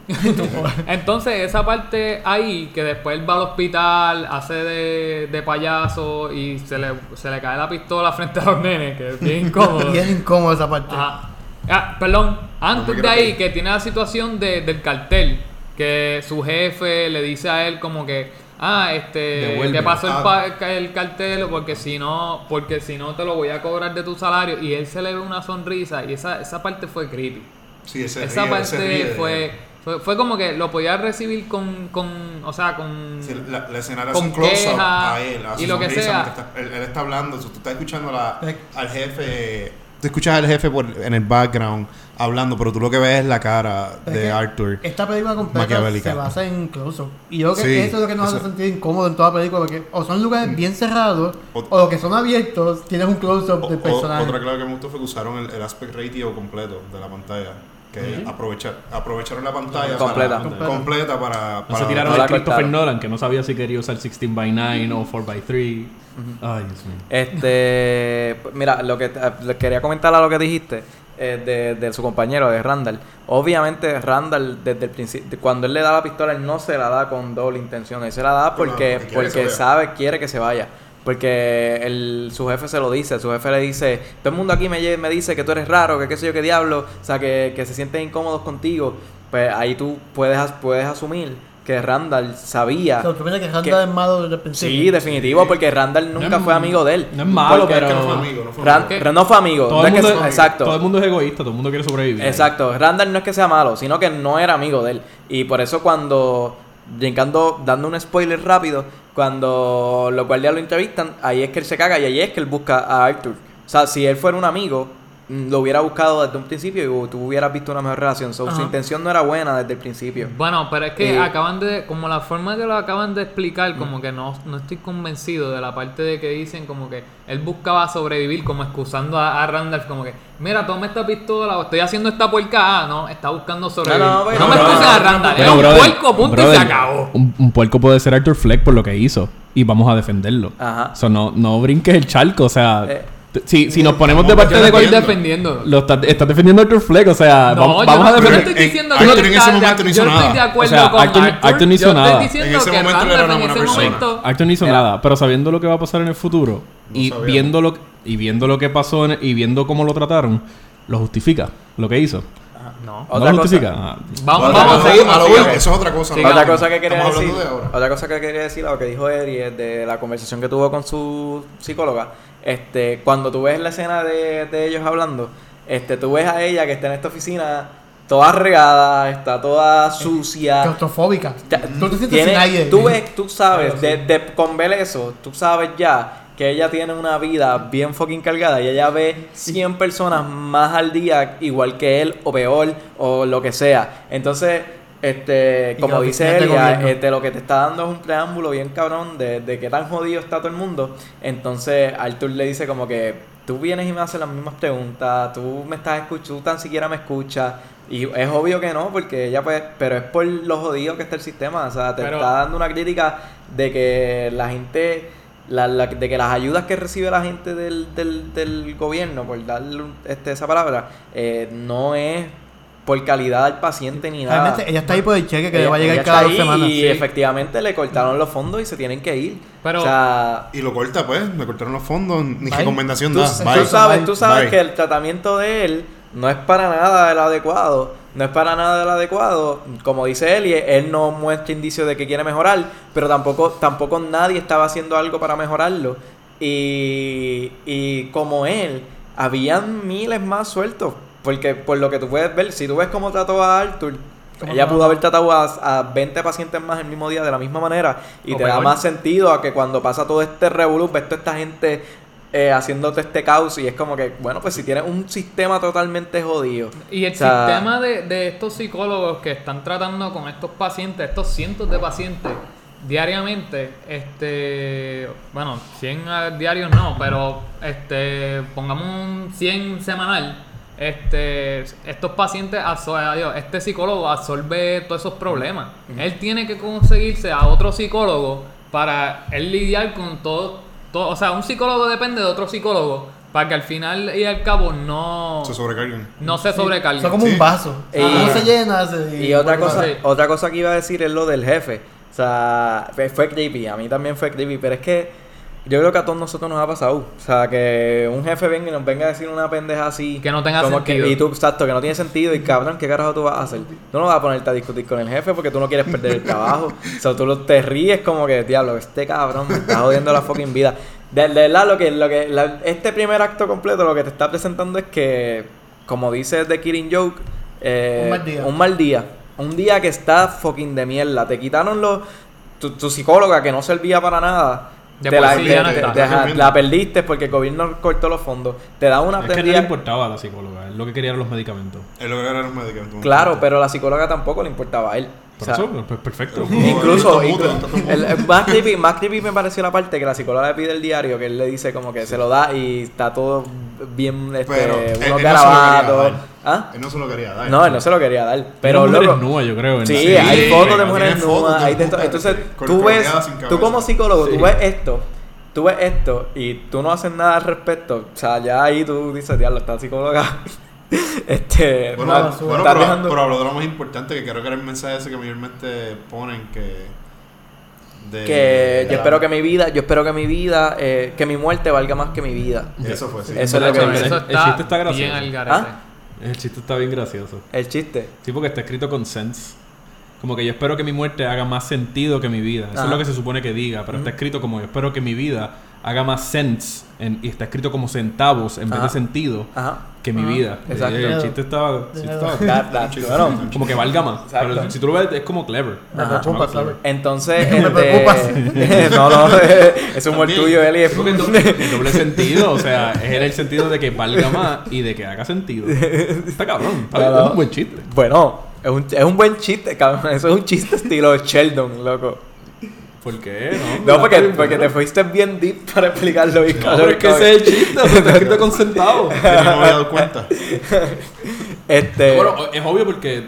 Entonces, esa parte ahí, que después él va al hospital, hace de, de payaso y se le, se le cae la pistola frente a los nenes, que es bien incómodo. Bien incómodo esa parte. Ajá. Ah, perdón, antes de ahí, que tiene la situación de- del cartel, que su jefe le dice a él como que, ah, este, que pasó el, Ah. pa- el cartel porque si no, porque si no te lo voy a cobrar de tu salario y él se le ve una sonrisa y esa, esa parte fue creepy. Sí, ese esa ríe- ese ríe parte fue, fue, fue como que lo podía recibir con, con o sea, con... Sí, la, la con close-up queja a él, a y su lo que sea. está- él, él está hablando, tú estás escuchando la- al jefe, tú escuchas al jefe por, en el background hablando, pero tú lo que ves es la cara Es de Arthur. Esta película completa se basa en close-up. Y yo creo Sí, que eso es lo que nos hace sentir incómodo en toda película. Porque o son lugares bien cerrados, O- o, que son abiertos, tienes un close-up O- del o- personaje. otra clave que me gustó fue que usaron el, el aspect ratio completo de la pantalla. Que aprovecha- aprovecharon la pantalla Completa. para, completa para, No se para- tiraron no a Christopher cortaron. Nolan, que no sabía si quería usar 16 by 9 o 4 by 3 Ay, Dios mío. Este, mira, lo que te- quería comentar a lo que dijiste eh, de, de su compañero, de Randall. Obviamente, Randall, desde el principio, cuando él le da la pistola, él no se la da con doble intención. Él se la da Claro, porque, porque sabe, quiere que se vaya. Porque el, su jefe se lo dice, su jefe le dice, todo el mundo aquí me, me dice que tú eres raro, que qué sé yo, qué diablo, o sea, que, que se sienten incómodos contigo. Pues ahí tú puedes, puedes asumir que Randall sabía. O sea, ¿Tú piensas que que- Randall es malo desde el principio? Sí, definitivo, porque Randall nunca es- fue amigo de él. no es malo, Porque pero- Que no fue amigo, no fue Ran- amigo. Ran- no fue amigo. Todo no el, es que- mundo, exacto. todo el mundo es egoísta, todo el mundo quiere sobrevivir. Exacto, Randall no es que sea malo, sino que no era amigo de él. Y por eso cuando, brincando, dando un spoiler rápido, cuando los guardias lo entrevistan, ahí es que él se caga y ahí es que él busca a Arthur. O sea, si él fuera un amigo, lo hubiera buscado desde un principio y tú hubieras visto una mejor relación. So, su intención no era buena desde el principio. Bueno, pero es que Eh, acaban de, como la forma que lo acaban de explicar, como que no, no estoy convencido de la parte de que dicen como que él buscaba sobrevivir, como excusando a, a Randolph, como que, mira, toma esta pistola, o estoy haciendo esta puerca, ah, no, está buscando sobrevivir. No, No, no, pero- me excuses a Randall, Pero, era un brother, puerco, punto y se acabó. Un, un puerco puede ser Arthur Fleck por lo que hizo. Y vamos a defenderlo. Ajá. O sea, no, no brinques el charco. O sea, Eh. Si, si nos ponemos de Yo parte Yo de entiendo. defendiendo. Lo estás, estás defendiendo a Arthur Fleck. O sea, No, vamos, yo vamos no, a yo no defender. estoy Eh, diciendo Arthur que en no ese está- momento no hizo yo no estoy de nada. acuerdo O sea, con Arthur- Arthur. Arthur no hizo yo nada. estoy diciendo En ese que momento era una en buena persona. momento Arthur no hizo Mira. nada, pero sabiendo lo que va a pasar en el futuro y sabíamos. viendo lo y viendo lo que pasó en- y viendo cómo lo trataron, lo justifica lo que hizo. No. ¿No Otra lo cosa. justifica? Ah, Vamos, Otra vamos, cosa- seguimos, a lo Eso es otra cosa. ¿no? Otra cosa que quería decir, de otra cosa que quería decir, lo que dijo Eri es de la conversación que tuvo con su psicóloga. Este, cuando tú ves la escena de, de ellos hablando, este, tú ves a ella que está en esta oficina toda regada, está toda sucia. Claustrofóbica. Ya, Tú te sientes sin aire. Tú ves, tú sabes, Claro, de, de- con ver eso, tú sabes ya que ella tiene una vida bien fucking cargada y ella ve 100 personas más al día igual que él o peor o lo que sea. Entonces, este, como dice gobierno. este, lo que te está dando es un preámbulo bien cabrón de, de qué tan jodido está todo el mundo. Entonces, Arthur le dice como que tú vienes y me haces las mismas preguntas, tú me estás escuchando, tú tan siquiera me escuchas. Y es obvio que no, porque ella pues, pero es por lo jodido que está el sistema. O sea, te Pero- está dando una crítica de que la gente, la, la- de que las ayudas que recibe la gente del, del, del gobierno, por darle este, esa palabra, eh, no es por calidad al paciente ni nada. Realmente, ella está ahí por el cheque que le va a llegar cada dos semanas. Y Sí. efectivamente le cortaron los fondos y se tienen que ir. Pero- o sea, Y lo corta, pues. Me cortaron los fondos. Ni Bye. recomendación tú, da. tú sabes, tú sabes Bye. que el tratamiento de él no es para nada el adecuado. No es para nada el adecuado. Como dice él, y él no muestra indicios de que quiere mejorar, pero tampoco, tampoco nadie estaba haciendo algo para mejorarlo. Y, y como él, habían miles más sueltos. Porque por lo que tú puedes ver, si tú ves cómo trató a Arthur, ¿Cómo ella pudo haber tratado a, a 20 pacientes más el mismo día de la misma manera. Y O te da más sentido a que cuando pasa todo este revolú, ves toda esta gente eh, haciéndote este caos y es como que, bueno, pues si tienes un sistema totalmente jodido. Y el o sea, sistema de, de estos psicólogos que están tratando con estos pacientes, estos cientos de pacientes, diariamente, este, bueno, 100 a- diarios no, pero este, pongamos un 100 semanal, este, estos pacientes, adiós, este psicólogo absorbe todos esos problemas. Él tiene que conseguirse a otro psicólogo para él lidiar con todo, todo, o sea, un psicólogo depende de otro psicólogo para que al final y al cabo no, Se sobrecargan. no se sobrecargue. Son como Sí. un vaso. Y- Uno se llena. se- Y otra cosa, Sí. otra cosa que iba a decir es lo del jefe. O sea, fue, fue creepy, a mí también fue creepy, pero es que yo creo que a todos nosotros nos ha pasado. O sea, que un jefe venga y nos venga a decir una pendeja así. Que no tenga como sentido. Que, y tú, exacto, que no tiene sentido. Y cabrón, ¿qué carajo tú vas a hacer? Tú no vas a ponerte a discutir con el jefe porque tú no quieres perder el trabajo. o sea, tú lo- te ríes como que, diablo, este cabrón me está jodiendo la fucking vida. De, de verdad, lo que, lo que, la- este primer acto completo lo que te está presentando es que, como dice The Killing Joke, eh, Un mal día. un mal día. Un día que está fucking de mierda. Te quitaron los. Tu, tu psicóloga que no servía para nada. De te la, sí te- no te- está. te- ajá, la perdiste porque el gobierno cortó los fondos. Te da una Es que no le importaba a la psicóloga, él lo que quería eran los medicamentos. Es lo que eran los medicamentos. Claro, pero a la psicóloga tampoco le importaba a él. O Por sea, eso, pues perfecto. Incluso, es es el, el más, creepy, más creepy me pareció la parte que la psicóloga le pide el diario, que él le dice como que se lo da y está todo bien, este, Pero él- él no unos se lo quería garabatos. dar. ¿Ah? Él no se lo quería dar. No, él no se lo quería dar. Pero luego, nua, yo creo. en Sí, Sí, hay fotos de mujeres de hay de esto. mujeres Entonces, tú ves, tú como psicólogo, Sí. tú ves esto, tú ves esto y tú no haces nada al respecto. O sea, ya ahí tú dices, diablo, esta psicóloga. este, Bueno, no, bueno está pero, dejando- pero habló de lo más importante que creo que era el mensaje ese que mayormente ponen que. De- que de yo la- espero que mi vida, yo espero que mi vida, eh, que mi muerte valga más que mi vida. Eso fue, sí. Eso es lo que Eso dice. Eso El está, chiste está gracioso. bien. ¿Ah? El chiste está bien gracioso. El chiste. Sí, porque está escrito con sense. Como que yo espero que mi muerte haga más sentido que mi vida. Eso Ajá. es lo que se supone que diga, pero está escrito como yo espero que mi vida haga más sense en- y está escrito como centavos en vez Ajá. de sentido Ajá. que mi Ajá. vida. Exacto. Eh, El chiste estaba, el chiste estaba- That- that- bueno, como que valga más. Exacto. Pero si tú lo ves es como clever. Me Ajá. preocupa, ¿sabes? entonces, Me este, preocupas. no, no, es un humor tuyo, Eli. es- Porque doble, doble sentido, o sea, es en el sentido de que valga más y de que haga sentido. Está cabrón, está Claro. es un buen chiste. Bueno, es un, es un buen chiste, cabrón. Eso es un chiste estilo Sheldon, loco. ¿Por qué? No, No, porque, porque te fuiste bien deep para explicarlo. bien No, pero es que ese es el chiste, o sea, está escrito con centavos. No me había dado cuenta. Este, Bueno, es obvio porque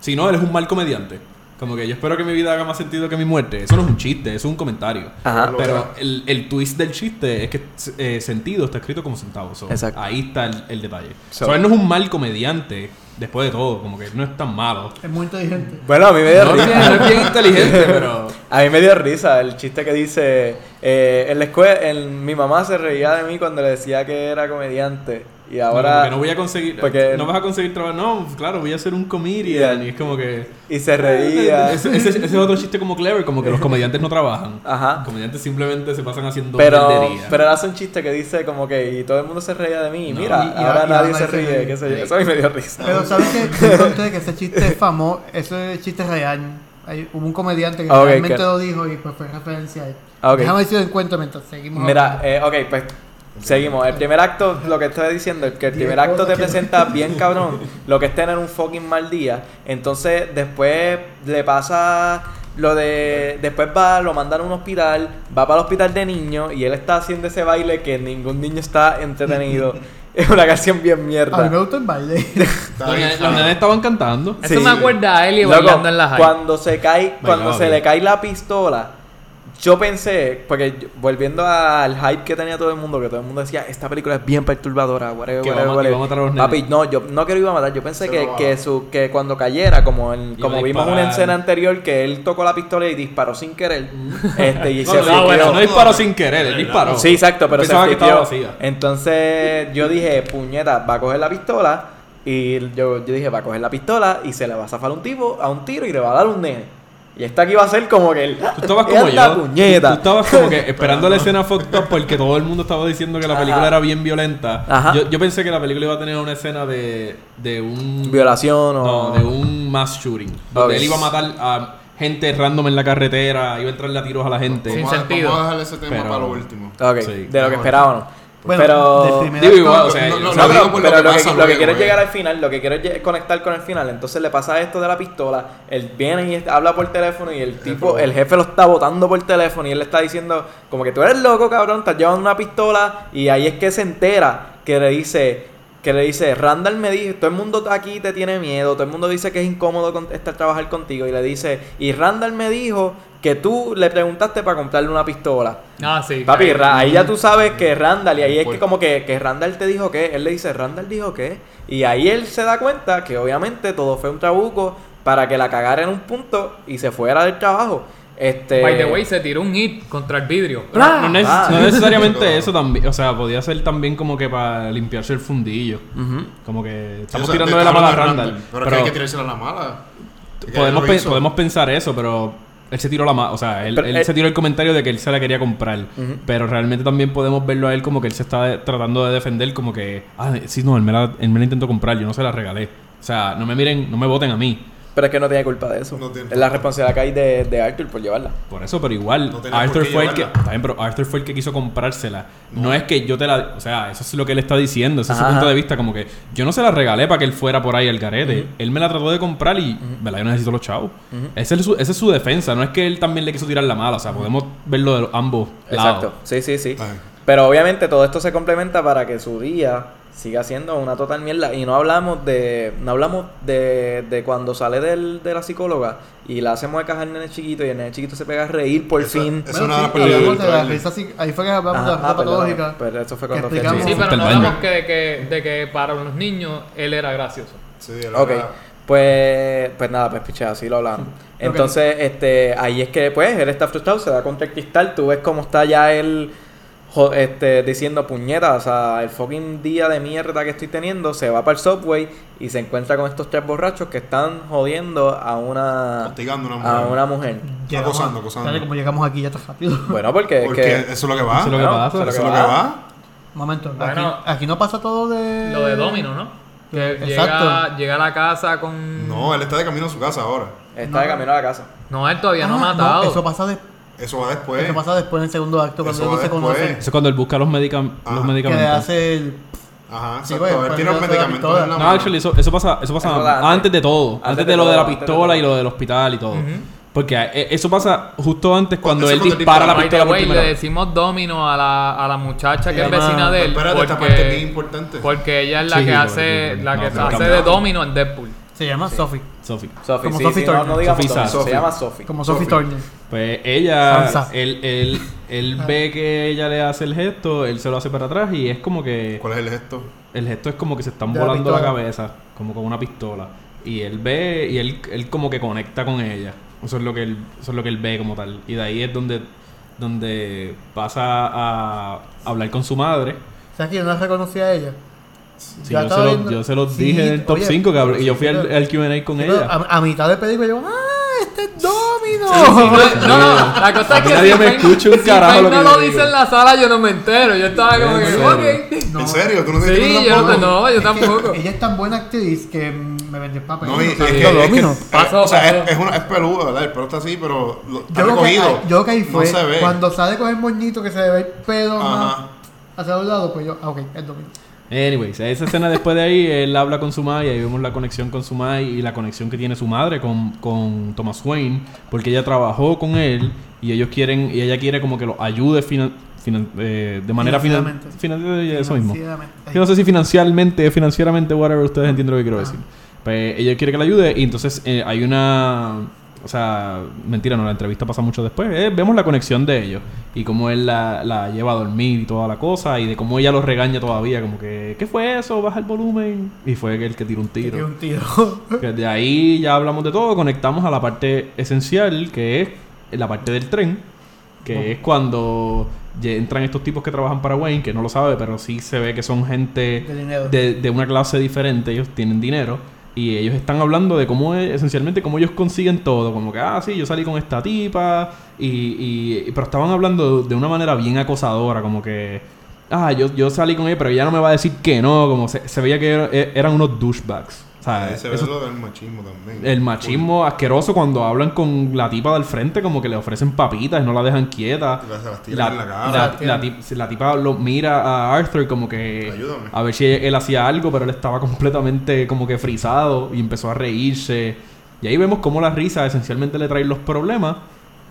si no, eres un mal comediante. Como que yo espero que mi vida haga más sentido que mi muerte. Eso no es un chiste, eso es un comentario. Ajá. Pero el, el twist del chiste es que eh, sentido está escrito como centavos. So, Exacto. Ahí está el, el detalle. So- So, él no es un mal comediante, después de todo. Como que no es tan malo. Es muy inteligente. bueno, a mí me dio No, risa. no es bien inteligente, pero... A mí me dio risa el chiste que dice, eh, en la escuela, en- mi mamá se reía de mí cuando le decía que era comediante. Y Ahora, ahora... no voy a conseguir... porque- no vas a conseguir trabajo. No, claro, voy a ser un comedian. Y es como que... Y se reía. Ese, ese- ese es otro chiste como clever, como que los comediantes no trabajan. Ajá. Los comediantes simplemente se pasan haciendo Pero, pero él hace un chiste que dice como que y todo el mundo se reía de mí. No. Mira, Y- y- ahora y nadie ahora se ríe. ríe. qué sé yo. Eso a mí me dio risa. Pero ¿sabes qué? Yo encontré que ese chiste es famoso, ese chiste es real. Hay, hubo un comediante que Ah, ok, realmente que- lo dijo y pues fue referencia a él. Ah, ok. Déjame ver si lo encuentro mientras seguimos. Mira, eh, ok, pues seguimos. El primer acto, lo que estoy diciendo, es que el primer acto te presenta bien cabrón lo que es tener un fucking mal día. Entonces, después le pasa lo de. Después va, lo mandan a un hospital, va para el hospital de niños y él está haciendo ese baile que ningún niño está entretenido. es una canción bien a mí me mierda. gustó el baile. Los nenes- estaban cantando. Eso Sí. me acuerda a Eli Loco, bailando en la high. cuando se cae, cuando se bien. le cae la pistola, yo pensé, porque yo- volviendo al hype que tenía todo el mundo, que todo el mundo decía, esta película es bien perturbadora, whatever, Que va a whatever, ma- whatever". que va a matar a los Papi, no, yo no que lo iba a matar, yo pensé que, que, su, que cuando cayera, como en, como vimos una escena anterior, que él tocó la pistola y disparó sin querer, este, y No, se no, friqueó. bueno, no disparó sin querer, él disparó. Sí, exacto, pero se que. Entonces yo dije, puñeta, va a coger la pistola. Y yo, yo dije, va a coger la pistola y se le va a zafar un tipo a un tiro y le va a dar un nene. Y esta aquí va a ser como que el. Tú estabas como ¡Anda, yo. puñeta! Tú estabas como que esperando la escena fucked up porque todo el mundo estaba diciendo que la película Ajá. era bien violenta. Ajá. Yo, yo pensé que la película iba a tener una escena de, de un... Violación o. No, de un mass shooting. Donde él iba a matar a gente random en la carretera, iba a entrarle a tiros a la gente. Sin Vamos a- sentido. Vamos a dejar ese tema Pero- para lo último. Ok, Sí. de lo que esperábamos. Bueno, pero. Digo igual, o sea, No, no, No, pero, por pero lo que lo que, pasa lo que luego, quiero es eh. llegar al final, lo que quiero es conectar con el final. Entonces le pasa esto de la pistola, él viene y habla por teléfono y el tipo, el jefe lo está botando por teléfono y él le está diciendo como que tú eres loco, cabrón, estás llevando una pistola y ahí es que se entera que le dice, que le dice, Randall me dijo, todo el mundo aquí te tiene miedo, todo el mundo dice que es incómodo con- estar trabajar contigo y le dice, y Randall me dijo que tú le preguntaste para comprarle una pistola. Ah, sí. Papi, ahí. Ya tú sabes que Randall, y ahí es que como que, que Randall te dijo que, él le dice, Randall dijo que, y ahí él se da cuenta que obviamente todo fue un trabuco para que la cagara en un punto y se fuera del trabajo. Este... By the way, se tiró un hit contra el vidrio. No, no neces- Ah. no necesariamente eso también, o sea, podía ser también como que para limpiarse el fundillo. Como que estamos Sí, o sea, tirando de la mala a Randall. Pero, es que hay que tirársela a la mala. Podemos, pe- podemos pensar eso, pero él se tiró la mala. O sea, él, Pero, él eh, se tiró el comentario de que él se la quería comprar. Pero realmente también podemos verlo a él como que él se está tratando de defender, como que, ah, sí, no, él me, la, él me la intentó comprar, yo no se la regalé. O sea, no me miren, no me voten a mí. Pero es que no tiene culpa de eso. No tiene es la responsabilidad que hay de, de Arthur por llevarla. Por eso, pero igual, No Arthur fue el que. bien, pero Arthur fue el que quiso comprársela. No. es que yo te la. O sea, eso es lo que él está diciendo. Ese es su punto de vista. Como que yo no se la regalé para que él fuera por ahí al garete. Él me la trató de comprar y, ¿verdad? Yo necesito los chavos. Esa es su, esa es su defensa. No es que él también le quiso tirar la mala. O sea, podemos verlo de los- ambos Exacto. lados. Sí, sí, sí. Ay. Pero obviamente todo esto se complementa para que su día siga siendo una total mierda. Y no hablamos de. No hablamos de, de cuando sale del, de la psicóloga y la hacemos de caja al nene chiquito y el nene chiquito se pega a reír por Esa- fin. esa- Es Bueno, de las sí, hablamos de la risa Ahí fue que hablamos Ajá, de la risa ah, perdón. patológica. Pero eso fue cuando que explicamos. Sí, pero Hasta no el hablamos que, que, de que para los niños él era gracioso. Sí, era- pues, pues nada, pues pichado, así lo hablamos. Entonces, este, ahí es que pues él está frustrado, se da contra el cristal, tú ves cómo está ya él jo- este, diciendo puñetas, o sea, el fucking día de mierda que estoy teniendo, se va para el subway y se encuentra con estos tres borrachos que están jodiendo a una, Hostigando a una a mujer. una mujer. Llegamos acosando, a- acosando. Espérate, como llegamos aquí ya está rápido. Bueno, porque es Porque que... eso es lo que va. Eso es lo que Bueno, pasa. eso Eso es lo que va. Un momento, Bueno. aquí, aquí no pasa todo de... Lo de Domino, ¿no? Que Exacto. llega, llega a la casa con. No, él está de camino a su casa ahora. Está de camino a la casa. No, él todavía no Ah, ha matado. eso pasa de- Eso va después. Eso pasa después en el segundo acto, cuando va se conocen. Eso es cuando él busca los, medicam- Ah, los Que le medicamentos. hace el... Ajá, Sí, exacto. güey, él pues, tiene los medicamentos pistola. en la No, mano. actually, eso, eso pasa, eso pasa antes, antes. de todo. Antes, Antes de de lo de la pistola y lo del hospital y todo. Porque eh, eso pasa justo antes cuando él cuando dispara la pistola por primera le decimos Domino a la, a la muchacha que es vecina de él. Espérate, esta porque- parte es bien importante. Porque ella es la Sí, que hace, la no, que hace de Domino en Deadpool. Se llama Sophie. Sophie. Sophie, Como sí, Sophie sí, no, Turner. no digamos Sophie se llama Sophie. Como Sophie. Sophie Turner. Pues ella, Sansa. él, él, él ve que ella le hace el gesto, él se lo hace para atrás y es como que ¿Cuál es el gesto? el gesto es como que se están De volando la, cabeza, como con una pistola. Y él ve y él, él como que conecta con ella. Eso es lo que él, eso es lo que él ve como tal. Y de ahí es donde, donde pasa a hablar con su madre. ¿Sabes que yo no la reconocí a ella? Sí, yo, se lo- viendo- yo se los Sí, dije en el top oye, 5 que hablé- y yo sí, fui al, al Q&A con Sí, ella. A, a mitad de película yo, ¡ah! ¡Este es Domino! No, no, no, la cosa es que nadie si me escucha un si carajo lo que no lo dice en la sala, yo no me entero. Yo estaba como ¿En que, ok. No. ¿En serio? ¿Tú no Sí, tienes yo tampoco? no, no, yo tampoco. Ella es tan buena actriz que me vendió el papel. No, es sea, que, o sea, es, es, una, es peludo, ¿verdad? El pelo está así, pero Yo recogido. yo lo que ahí fue, cuando sale con el moñito que se ve el Ajá. hacia un lado, pues yo, ah, ok, es Domino. Anyways, esa escena después de ahí, él habla con su madre y ahí vemos la conexión con su madre y la conexión que tiene su madre con, con Thomas Wayne, porque ella trabajó con él y ellos quieren, y ella quiere como que lo ayude eh, de manera finan- Financieramente. finan- eso mismo. Yo no sé si financieramente, financieramente, whatever, ustedes entienden lo que quiero Ah. decir. Pues ella quiere que la ayude y entonces eh, hay una... O sea, mentira, no, la entrevista pasa mucho después. Eh, vemos la conexión de ellos y cómo él la, la lleva a dormir y toda la cosa y de cómo ella lo regaña todavía, como que, ¿qué fue eso? Baja el volumen. Y fue el que tiró un tiro. un tiro. Que de ahí ya hablamos de todo, conectamos a la parte esencial, que es la parte del tren, que es cuando entran estos tipos que trabajan para Wayne, que no lo sabe, pero sí se ve que son gente de, de una clase diferente, ellos tienen dinero. Y ellos están hablando de cómo es, esencialmente cómo ellos consiguen todo, como que, ah, sí, yo salí con esta tipa, y, y- pero estaban hablando de una manera bien acosadora, como que, ah, yo, yo salí con ella, pero ella no me va a decir que no, como se, se veía que era- eran unos douchebags. O sea, Ahí se ve eso- lo del machismo también. el machismo asqueroso cuando hablan con la tipa del frente, como que le ofrecen papitas y no la dejan quieta. Y se las tiran en la cara. la- la tip- la tipa lo mira a Arthur como que Ayúdame. a ver si él hacía algo, pero él estaba completamente como que frisado y empezó a reírse. Y ahí vemos cómo la risa esencialmente le trae los problemas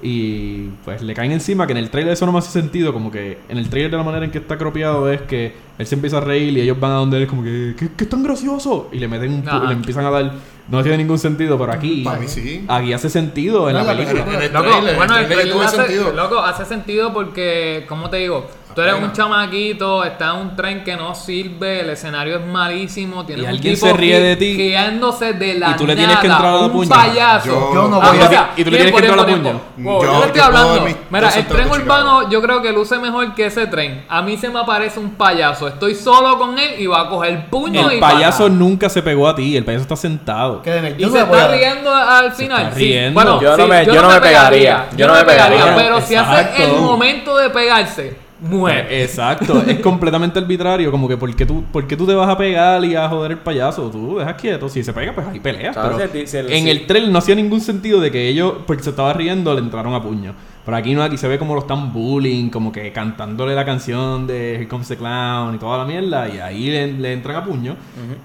y pues le caen encima, que en el trailer eso no me hace sentido, como que en el trailer de la manera en que está cropiado es que él se empieza a reír y ellos van a donde él como que, ¿qué, qué es tan gracioso? Y le meten un pu- Ajá. le empiezan a dar, no tiene ningún sentido, pero aquí, Para mí sí. aquí hace sentido en No, la la película. película. En el Loco, trailer, bueno, el el trailer trailer tuvo hace, sentido. loco, hace sentido porque, ¿cómo te digo? Tú eres un chamaquito, está en un tren que no sirve, el escenario es malísimo, tienes Y un alguien tipo se ríe de ti. guiándose de la Y tú le tienes que entrar a la un puño. payaso. Yo- Yo no Ah, voy o a- sea, y tú le tienes que entrar a la. Wow, Yo- yo le estoy hablando. mis Mira, el tren urbano yo creo que luce mejor que ese tren. A mí se me aparece un payaso. Estoy solo con él y va a coger puño y El payaso nunca se pegó a ti, el payaso está sentado. Y se está a- riendo al final. está sí. riendo. Bueno, Yo no me- yo no me pegaría. Yo no me pegaría. Pero si hace el momento de pegarse, muere. Eh, Exacto, es completamente arbitrario. Como que, ¿por qué, tú, ¿por qué tú te vas a pegar y a joder el payaso? Tú dejas quieto. Si se pega, pues ahí peleas. Claro, pero si el- si el- en el trailer no hacía ningún sentido de que ellos, porque se estaba riendo, le entraron a puño. Pero aquí no, aquí se ve como lo están bullying, como que cantándole la canción de Here Comes the Clown y toda la mierda. Y ahí le, le entran a puño.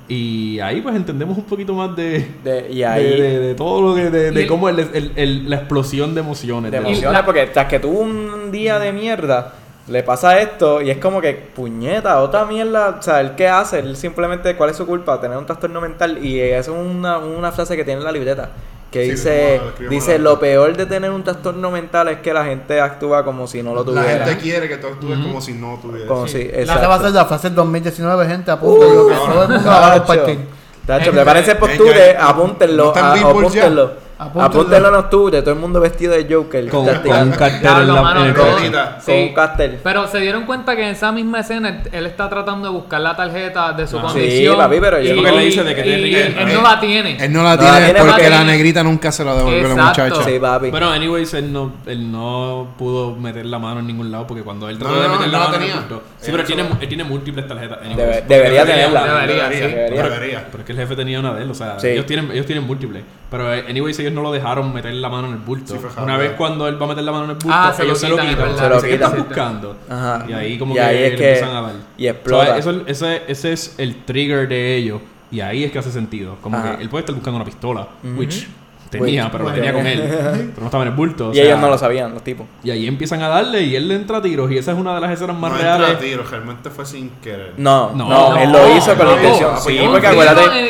Y ahí, pues entendemos un poquito más de. De- y ahí- de, de todo lo que. de, cómo el- el- el- la explosión de emociones. de de- emociones porque tras que tuvo un día de mierda le pasa esto y es como que puñeta otra mierda o sea él qué hace él simplemente cuál es su culpa tener un trastorno mental y eso es una, una frase que tiene en la libreta que Sí, dice la dice la- lo peor de tener un trastorno mental es que la gente actúa como si no lo La tuviera. gente quiere que tú actúes como si no tuvieras. como Sí. si La va a ser la frase del 2019, gente, apunta lo que todo el mundo la va a compartir. tacho, prepárense postures, ¿no apúntenlo, apúntenlo. En octubre, todo el mundo vestido de Joker. Con, con un cartel en, la, mano, en el. Cartita. Con un cartel. Pero se dieron cuenta que en esa misma escena él, él está tratando de buscar la tarjeta de su Ah. condición. Sí, papi, pero yo- y, Porque le dice de que y- tiene y él no la tiene. Él no la No la tiene porque la negrita nunca se la devolvió a la muchacha. Sí, papi. Pero, anyways, él no, él no pudo meter la mano en ningún lado porque cuando él trató No, de meter no, la no mano Sí, pero tiene, él tiene múltiples tarjetas. anyways. Debe- debería tenerla. una. Debería, Debería, sí. Pero es que el jefe tenía una de él, o sea, Sí. ellos, tienen, ellos tienen múltiples. Pero, eh, anyways, ellos no lo dejaron meter la mano en el bulto. Sí, Una vez cuando él va a meter la mano en el bulto, Ah, se lo ellos se lo quitan, es quitan. verdad. Se lo Dicen, ¿Qué estás quitan. buscando? Ajá. Y ahí como Y que, ahí es le que- empiezan a dar. y explota. So, eso, ese, ese es el trigger de ellos. Y ahí es que hace sentido. Como Ajá. que él puede estar buscando una pistola, Ujú. which tenía, Which- pero la bueno. tenía con él. pero no estaba en el bulto. o y sea, ellos no lo sabían, los tipos. Y ahí empiezan a darle y él le entra a tiros. Y esa es una de las escenas más No entra reales. a tiro, realmente fue sin querer. No, No, no, él no, lo hizo con la no, intención. no, Sí, no, porque tiro acuérdate. el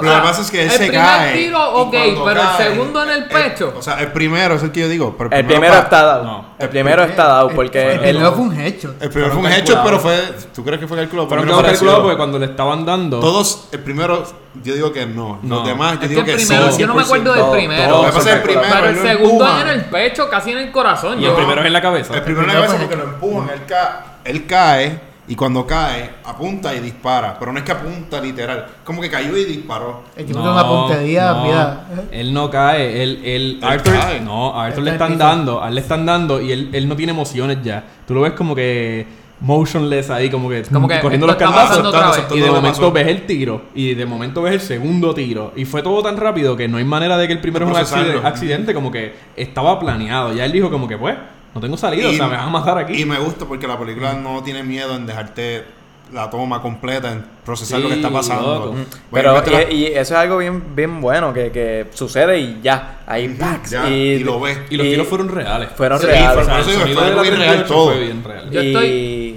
Lo que pasa es que él el se primer cae. tiro, y ok, cuando pero el segundo en el pecho. o sea, el primero es el que yo digo. Pero el primero está dado. No. El primero está dado porque El él. primero fue un hecho. El primero fue un hecho, pero fue. ¿Tú crees que fue calculado? Pero no calculado porque cuando le estaban dando. Todos, el primero, yo digo que no. No. Los demás, yo digo el que sí. Yo no me acuerdo del Todo, primero. todo pasa es el primero. pero el él lo segundo empuja. es en el pecho, casi en el corazón. y yo- el primero es en la cabeza. El primero en la primero cabeza fue- porque lo empujan. Él, ca- él cae y cuando cae, apunta y dispara. Pero no es que apunta literal. Como que cayó y disparó. El tipo tiene una puntería, no, mira. Él no cae, él, él, Él Arthur, cae. no, a Arthur Él le están dando, a él le están dando y él, él no tiene emociones ya. Tú lo ves como que motionless ahí, como que, Como que corriendo esto los cantazos. Y de momento pasó. ves el tiro y de momento ves el segundo tiro. Y fue todo tan rápido que no hay manera de que el primero es un accidente, accidente, como que estaba planeado. Ya él dijo como que pues, no tengo salida, o sea, me van a matar aquí. Y me gusta porque la película no tiene miedo en dejarte la toma completa, en procesar Sí, lo que está pasando. Pero la- y, eso es algo bien, bien bueno que, que sucede y ya. Ahí ya, y, y lo ves. y los tiros fueron reales. Fueron Sí, reales. fue- el eso digo, sonido fue bien real 38 todo. fue bien real. Yo y...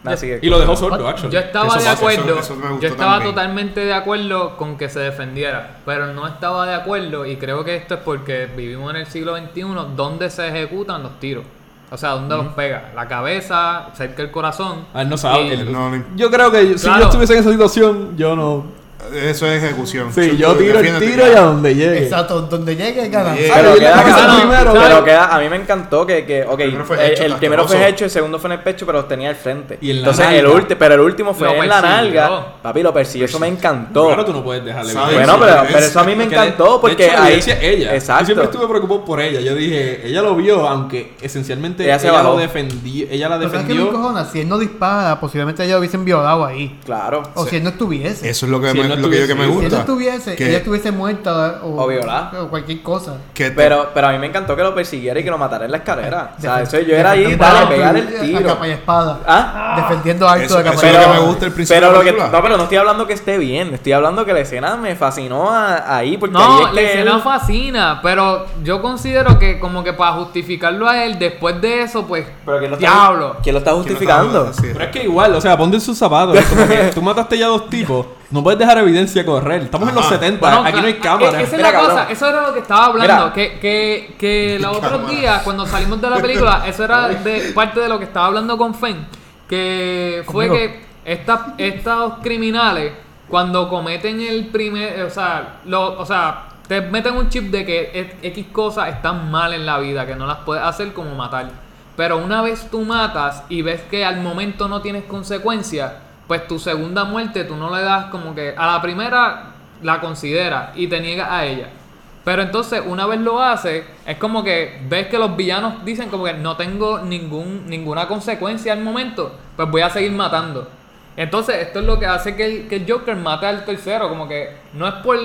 estoy- Así que- Y lo dejó sordo, actually. Yo estaba Eso de acuerdo. eso yo estaba también. totalmente de acuerdo con que se defendiera. Pero no estaba de acuerdo, y creo que esto es porque vivimos en el siglo XXI donde se ejecutan los tiros. O sea, donde los pega. La cabeza, cerca del corazón. Ah, él no sabe. Y- él- No, yo creo que si yo estuviese en esa situación, yo no. Eso es ejecución. Sí, yo tiro el tiro ya. y a donde llegue. Exacto, donde llegue gana. Yeah. Pero queda, cosa no, primero, pero a mí me encantó que, que ok, primero fue el, hecho, el primero fue hecho, el segundo fue en el pecho, pero los tenía al frente. Y en la Entonces, el ulti- pero el último fue Lo en la nalga. Papi, lo persiguió, eso me encantó. Claro, tú no puedes dejarle bueno, pero, pero eso a mí me Porque de- encantó de porque hecho, la ahí. ella. Yo Exacto. siempre estuve preocupado por ella. Yo dije, ella lo vio, aunque esencialmente Ella ella, se lo bajó. defendió. Ella la Pero ¿sabes qué me defendió. Si él no dispara, posiblemente ella lo hubiesen violado ahí. Claro. O si él no estuviese. Eso es lo que, me, no lo que yo que me si si gusta. estuviese, que, ella estuviese muerta o, O violada. o cualquier cosa. que te- Pero, pero a mí me encantó que lo persiguiera y que lo matara en la escalera. O sea, eso yo era ahí, defendiendo dale, a pegar el Arthur A tiro. capa y espada. ¿Ah? Defendiendo a Arthur Eso- a capa eso y es lo que espada. me gusta el principio pero de la lo que, no, pero no estoy hablando que esté bien, estoy hablando que la escena me fascinó a- ahí porque ahí No, es la que escena él- fascina, pero yo considero que como que para justificarlo a él, después de eso, pues, Pero ¿quién lo está- diablo. ¿Quién lo está justificando? Pero es que igual, o sea, ponte en sus zapatos. tú mataste ya dos tipos. No puedes dejar evidencia correr. Estamos en los Ajá. 70. Bueno, aquí no hay ca- cámara. Esa es Mira, la cosa, eso era lo que estaba hablando. Mira. Que, que, que los otros días, cuando salimos de la película, eso era de parte de lo que estaba hablando con Fen. Que fue Conmigo. que esta- estos criminales, cuando cometen el primer. O sea, lo, o sea, te meten un chip de que X cosas están mal en la vida, que no las puedes hacer como matar. Pero una vez tú matas y ves que al momento no tienes consecuencias, pues tu segunda muerte tú no le das como que a la primera la consideras y te niegas a ella. Pero entonces una vez lo haces, es como que ves que los villanos dicen como que no tengo ningún, ninguna consecuencia al momento, pues voy a seguir matando. Entonces esto es lo que hace que el, que el Joker mate al tercero, como que no es por,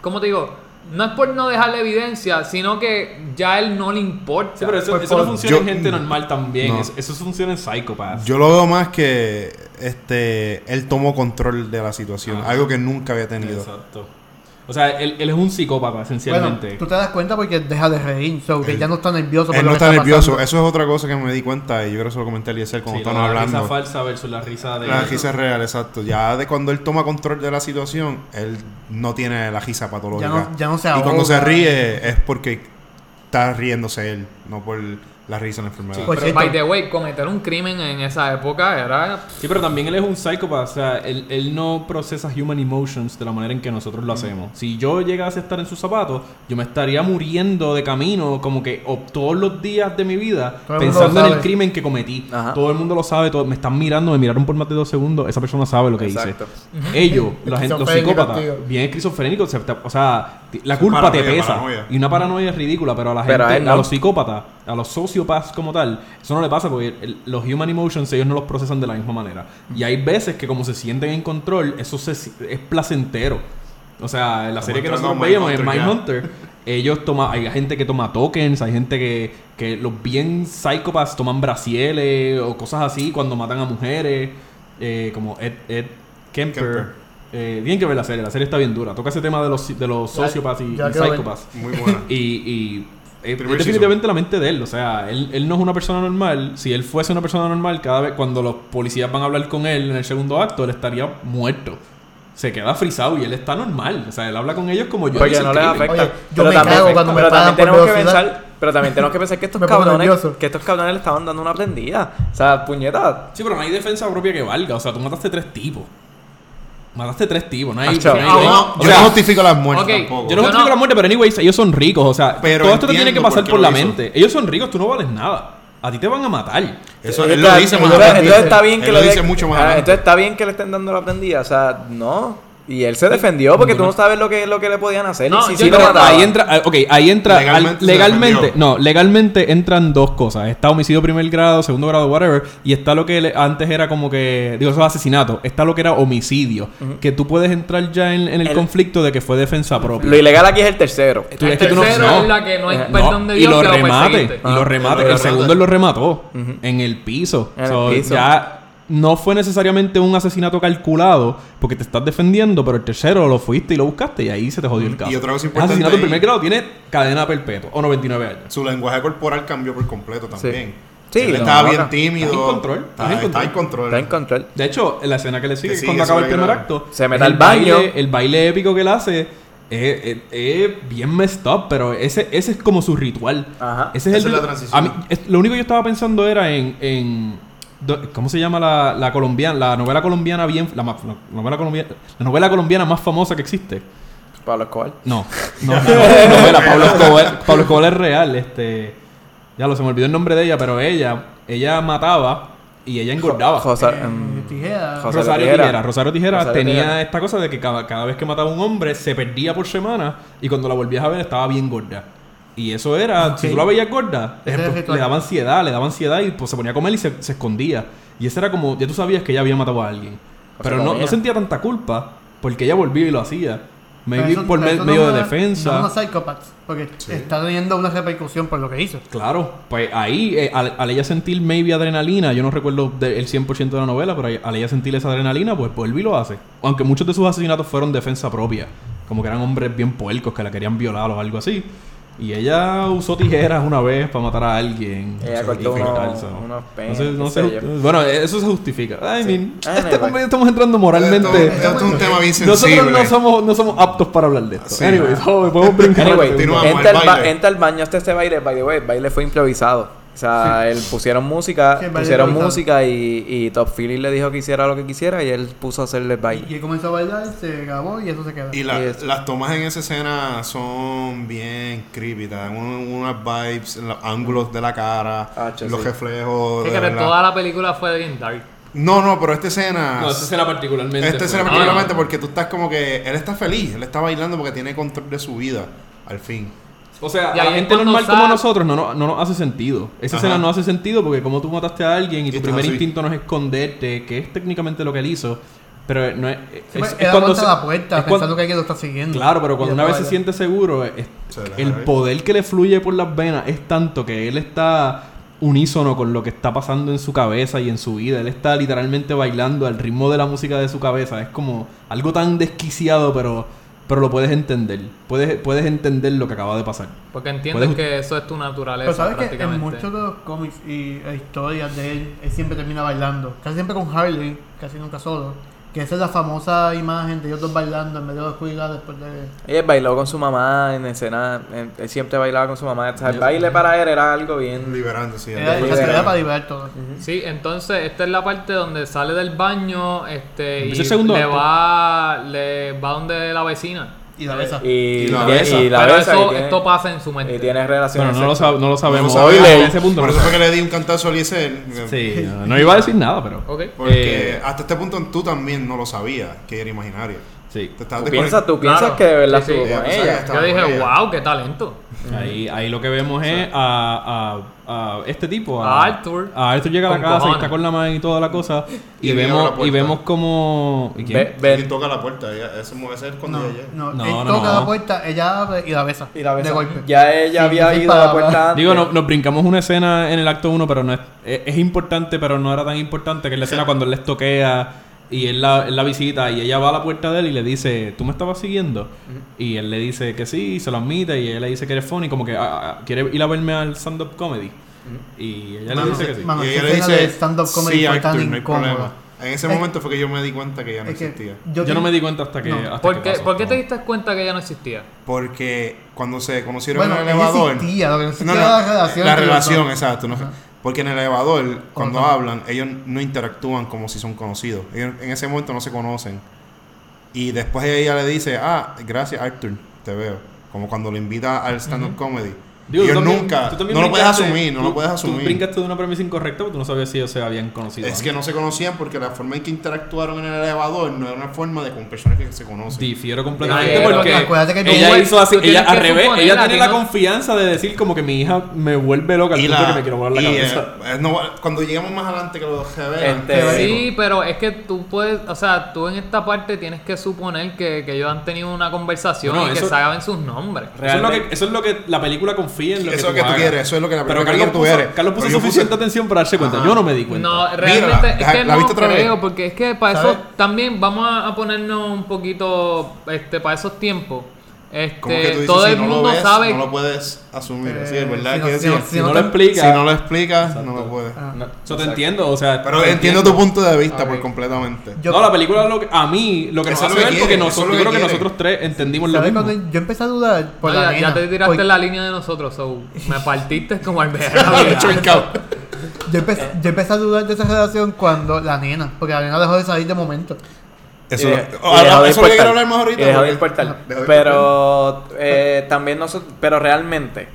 ¿cómo te digo? No es por no dejarle evidencia, sino que ya a él no le importa. Sí, pero eso, no funciona en gente normal también. no. Eso, eso funciona en psychopaths. Yo lo veo más que este él tomó control de la situación, Ajá. algo que nunca había tenido. Exacto. O sea, él, él es un psicópata, Bueno, esencialmente. tú te das cuenta porque deja de reír, so, que Él- ya no está nervioso. por Él lo no que está nervioso, pasando. eso es otra cosa que me di cuenta y yo creo que se lo comenté a Eliezer cuando Sí, estábamos la risa hablando. falsa versus la risa de. La risa es real, exacto. Ya de cuando él toma control de la situación, él no tiene la risa patológica. Ya no- ya no se Y cuando se ahoga. ríe es porque está riéndose él, no por la risa en la enfermedad. Por Pero, cierto. by the way, cometer un crimen en esa época era... Sí, pero también él es un psicópata, o sea, él, él no procesa human emotions de la manera en que nosotros lo hacemos. Si yo llegase a estar en sus zapatos, yo me estaría muriendo de camino, como que o todos los días de mi vida, Todo el mundo pensando lo en el sabe. crimen que cometí. Ajá. Todo el mundo lo sabe, todo- me están mirando, me miraron por más de dos segundos, esa persona sabe lo que Exacto. dice. Ellos, la gente, los psicópatas, bien esquizofrénicos, o sea, la culpa te pesa. paranoia. Y una paranoia es ridícula, pero a la gente, Pero a los psicópatas, a los sociopaths como tal, eso no le pasa porque el- los human emotions ellos no los procesan de la misma manera. Y hay veces que como se sienten en control, eso se, es placentero. O sea, en la Como serie que nosotros a veíamos en Mindhunter ellos toman, hay gente que toma tokens, hay gente que, que los bien psicópatas toman brasieles o cosas así cuando matan a mujeres, eh, como Ed, Ed Kemper. Kemper. Eh, tienen que ver la serie, la serie está bien dura. Toca ese tema de los, de los sociopaths y, y. Muy buena. Y, y es, Primer es definitivamente la mente de él. O sea, él, él no es una persona normal. Si él fuese una persona normal, cada vez cuando los policías van a hablar con él en el segundo acto, él estaría muerto. Se queda frisado y él está normal. O sea, él habla con ellos como yo. Porque no les afecta. Oye, yo me también, cago cuando me pero también por tenemos que pensar, pero también tenemos que pensar que estos cabrones, que estos cabrones le estaban dando una prendida. O sea, puñeta. Sí, pero no hay defensa propia que valga. O sea, tú mataste tres tipos. Mataste tres tipos. No hay. Acho. no hay- Ah, no hay- no, o yo sea, no justifico las muertes tampoco. Yo no justifico no- la muerte, pero anyways, ellos son ricos. O sea, Pero todo esto te tiene que pasar por la hizo. mente. Ellos son ricos, tú no vales nada. A ti te van a matar. Eso él lo dice más entonces, adelante. entonces está bien que lo dice mucho más ah, adelante. Entonces está bien que le estén dando la prendida. O sea, no. Y él se defendió porque tú no sabes lo que, lo que le podían hacer. No, y si sí. Ahí entra, ah, ok, ahí entra al- Legalmente no, legalmente entran dos cosas. Está homicidio primer grado, segundo grado, whatever, y está lo que le- antes era como que, digo, eso es asesinato, está lo que era homicidio, que tú puedes entrar ya en, en el, El- conflicto de que fue defensa propia. Lo ilegal aquí es el tercero. Tú- El es que tú no- tercero es la que no hay Eh, perdón de y Dios lo que lo remate, perseguiste. y lo Ah, remate, el remate. segundo él lo remató en el piso. En el So, piso. Ya no fue necesariamente un asesinato calculado porque te estás defendiendo, pero el tercero lo fuiste y lo buscaste y ahí se te jodió el caso. Y otra cosa El importante asesinato en primer grado tiene cadena perpetua o 99 años. Su lenguaje corporal cambió por completo también. Sí, Él lo estaba bien tímido. Está en control, Está, está en está en control. Está en control. De hecho, en la escena que le sigue, Que que sigue, cuando acaba el primer era- acto, Se mete al el baño. baile- el baile épico que él hace es, bien messed up, pero ese, ese es como su ritual. Ajá. Ese es Esa el es la transición. a mí- es- lo único que yo estaba pensando era en, ¿cómo se llama la, la colombiana, la novela colombiana bien, la, novela colombiana, la novela colombiana más famosa que existe? Pablo Escobar. No, no, no, no, novela. Pablo Escobar, Pablo Escobar es real. Este, ya lo se me olvidó el nombre de ella, pero ella, ella mataba y ella engordaba. José, Eh, em, tijera. José Rosario Tijera. Tijera. Rosario Tijera tenía Tijera. esta cosa de que cada, cada vez que mataba a un hombre se perdía por semana y cuando la volvías a ver estaba bien gorda. Y eso era, si tú la veías gorda, ejemplo, le daba ansiedad, le daba ansiedad y pues se ponía a comer y se, se escondía. Y eso era como, ya tú sabías que ella había matado a alguien. O Pero sea, no, no sentía tanta culpa porque ella volvía y lo hacía. Maybe eso- por me- medio no de defensa. No es una psychopath, porque está teniendo una repercusión por lo que hizo. Claro, pues ahí, eh, al, al ella sentir maybe adrenalina, yo no recuerdo de- el 100% de la novela, pero al ella sentir esa adrenalina, pues vuelve y lo hace. Aunque muchos de sus asesinatos fueron defensa propia, como que eran hombres bien puercos que la querían violar o algo así. Y ella usó tijeras una vez para matar a alguien. Ella cortó unos- unos No penes, sé- no sé sé ju- yo. bueno, eso se justifica. I mean, Ah, este- anyway. estamos entrando moralmente. Esto, esto es un tema bien sensible. Nosotros no somos, no somos aptos para hablar de esto. Sí. Anyways, joven, podemos brincar. Anyway, entra al ba- baile. entra al baño hasta este baile, by the way, el baile fue improvisado. O sea, él pusieron música, Sí, pusieron música y, y Top Philly le dijo que hiciera lo que quisiera y él puso a hacerle el Y baile. él comenzó a bailar, se grabó y eso se quedó. Y la- Y las tomas en esa escena son bien creepy, te dan un- unas vibes, los ángulos de la cara, Ah, los sí. reflejos. Sí, de que verdad. toda la película fue bien dark. No, no, pero esta escena. No, esta escena particularmente. Esta escena No, particularmente no. porque tú estás como que. Él está feliz, él está bailando porque tiene control de su vida, al fin. O sea, Y a la gente normal como nosotros no, no, no nos hace sentido. Esa Ajá. escena no hace sentido porque como tú mataste a alguien y, tu primer así. instinto no es esconderte, que es técnicamente lo que él hizo, pero no es... Sí, es, pues, es cuando se- la puerta es pensando cuando- que alguien lo está siguiendo. Claro, pero cuando una vez se siente seguro, es- Se deja el poder que le fluye por las venas es tanto que él está unísono con lo que está pasando en su cabeza y en su vida. Él está literalmente bailando al ritmo de la música de su cabeza. Es como algo tan desquiciado, pero, pero lo puedes entender. Puedes, puedes entender lo que acaba de pasar. Porque entiendes Puedes- que eso es tu naturaleza. Pero sabes que en muchos de los cómics y e historias de él, él siempre termina bailando. Casi siempre con Harley, casi nunca solo. Que esa es la famosa imagen de ellos dos bailando en medio de la oscuridad después de... Ella bailó con su mamá en escena. en- él siempre bailaba con su mamá. O sea, el baile para él era algo bien. Liberando, sí. Era, era- para todo. Sí, entonces esta es la parte donde sale del baño este, y Empieza el segundo le va, le va donde la vecina. Y la besa. Y, Y la besa. y la Pero besa, eso, y tiene- esto pasa en su mente. Y tiene relaciones. Bueno, no lo, sexuales. sab- no lo sabemos. No lo sabemos. En ese punto Por eso fue que le di un cantazo a Eliezer. Sí, no, no iba a decir nada, pero. Ok. Porque Eh, hasta este punto tú también no lo sabías que era imaginaria. Sí. Te estabas Tú piensas, tú Claro. piensas que de verdad Sí, con ella. Yo dije, wow, qué talento. Ahí, ahí lo que vemos es a, a, a este tipo, A Arthur. A Arthur llega a la casa y cojones. está con la mano y toda la cosa. Y, Y vemos, y vemos como. ¿y quién? Ve- Y toca la puerta. Ella, ese, ese es cuando No, ella llega. no, No, él no, toca no. la puerta, ella abre y la besa. Y la besa. De golpe. Ya ella Sí, había ido a la puerta antes. Digo, no- nos brincamos una escena en el acto 1, pero no es, es, es importante, pero no era tan importante que es la escena cuando él les toquea y él la, él la visita y ella va a la puerta de él y le dice, ¿tú me estabas siguiendo? Y él le dice que sí, se lo admite y ella le dice que eres funny, como que ah, ah, quiere ir a verme al stand-up comedy. Y ella le dice que sí. mano, y ella le dice, stand-up comedy sí, tan Arthur, no hay problema. En ese Es- momento fue que yo me di cuenta que ella no existía. Yo, no me di cuenta hasta que. No. hasta ¿Por que qué, pasó ¿Por qué te diste cuenta que ella no existía? Porque cuando se conocieron Bueno, en el elevador. existía, lo que no No, existía no, era la relación. La relación, exacto. no-. Porque en el elevador, cuando Ajá. hablan, ellos no interactúan como si son conocidos. Ellos en ese momento no se conocen. Y después ella le dice, ah, gracias Arthur, te veo. Como cuando lo invita al stand-up comedy. Digo, tú también- nunca, tú no lo puedes asumir, no tú- lo puedes Tú asumir. brincaste de una premisa incorrecta porque tú no sabías si ellos se habían conocido. Es antes. que no se conocían porque la forma en que interactuaron en el elevador no era una forma de con personas que se conocen. Difiero completamente porque acuérdate que tú- ella tú hizo así, ella al revés, suponer, ella tiene ti la no- confianza de decir como que mi hija me vuelve loca al Y punto la- que me quiero volar la y, cabeza. eh, no, cuando lleguemos más adelante que lo revelan, Este, te Sí, pero es que tú puedes, o sea, tú en esta parte tienes que suponer que, que ellos han tenido una conversación Bueno, y eso- que saben sus nombres. Eso es, lo que, eso es lo que la película confía en lo Eso que es lo tú que tú hagas. quieres, eso es lo que la Pero Carlos que tú puso, eres. Carlos puso suficiente puse- atención para darse cuenta. Ajá. Yo no me di cuenta. No, realmente es ¿la- que la no viste otra vez? creo, porque es que para ¿Sabes? eso también vamos a, a ponernos un poquito, este, para esos tiempos. Este, como que tú dices, todo si el no mundo lo ves, sabe. no lo puedes asumir, Eh, así es verdad si no- que si no- si no te- lo explica, Si no lo explicas, no lo puedes. Ah. No, te entiendo, o sea. Pero te entiendo tu punto de vista por completamente. Yo- no, la película lo que- a mí lo que nos hace ver porque nosotros, yo creo que nosotros tres entendimos lo ¿Sabes mismo. cuando yo empecé a dudar por No, la ya, nena? te tiraste Por- la línea de nosotros, so, me partiste como al ver Yo empecé, yo empecé a dudar de esa relación cuando la nena, porque la nena dejó de salir de momento. Eso, lo que importar. quiero hablar más ahorita. Dejó de importar. Pero eh, también nosotros, pero realmente,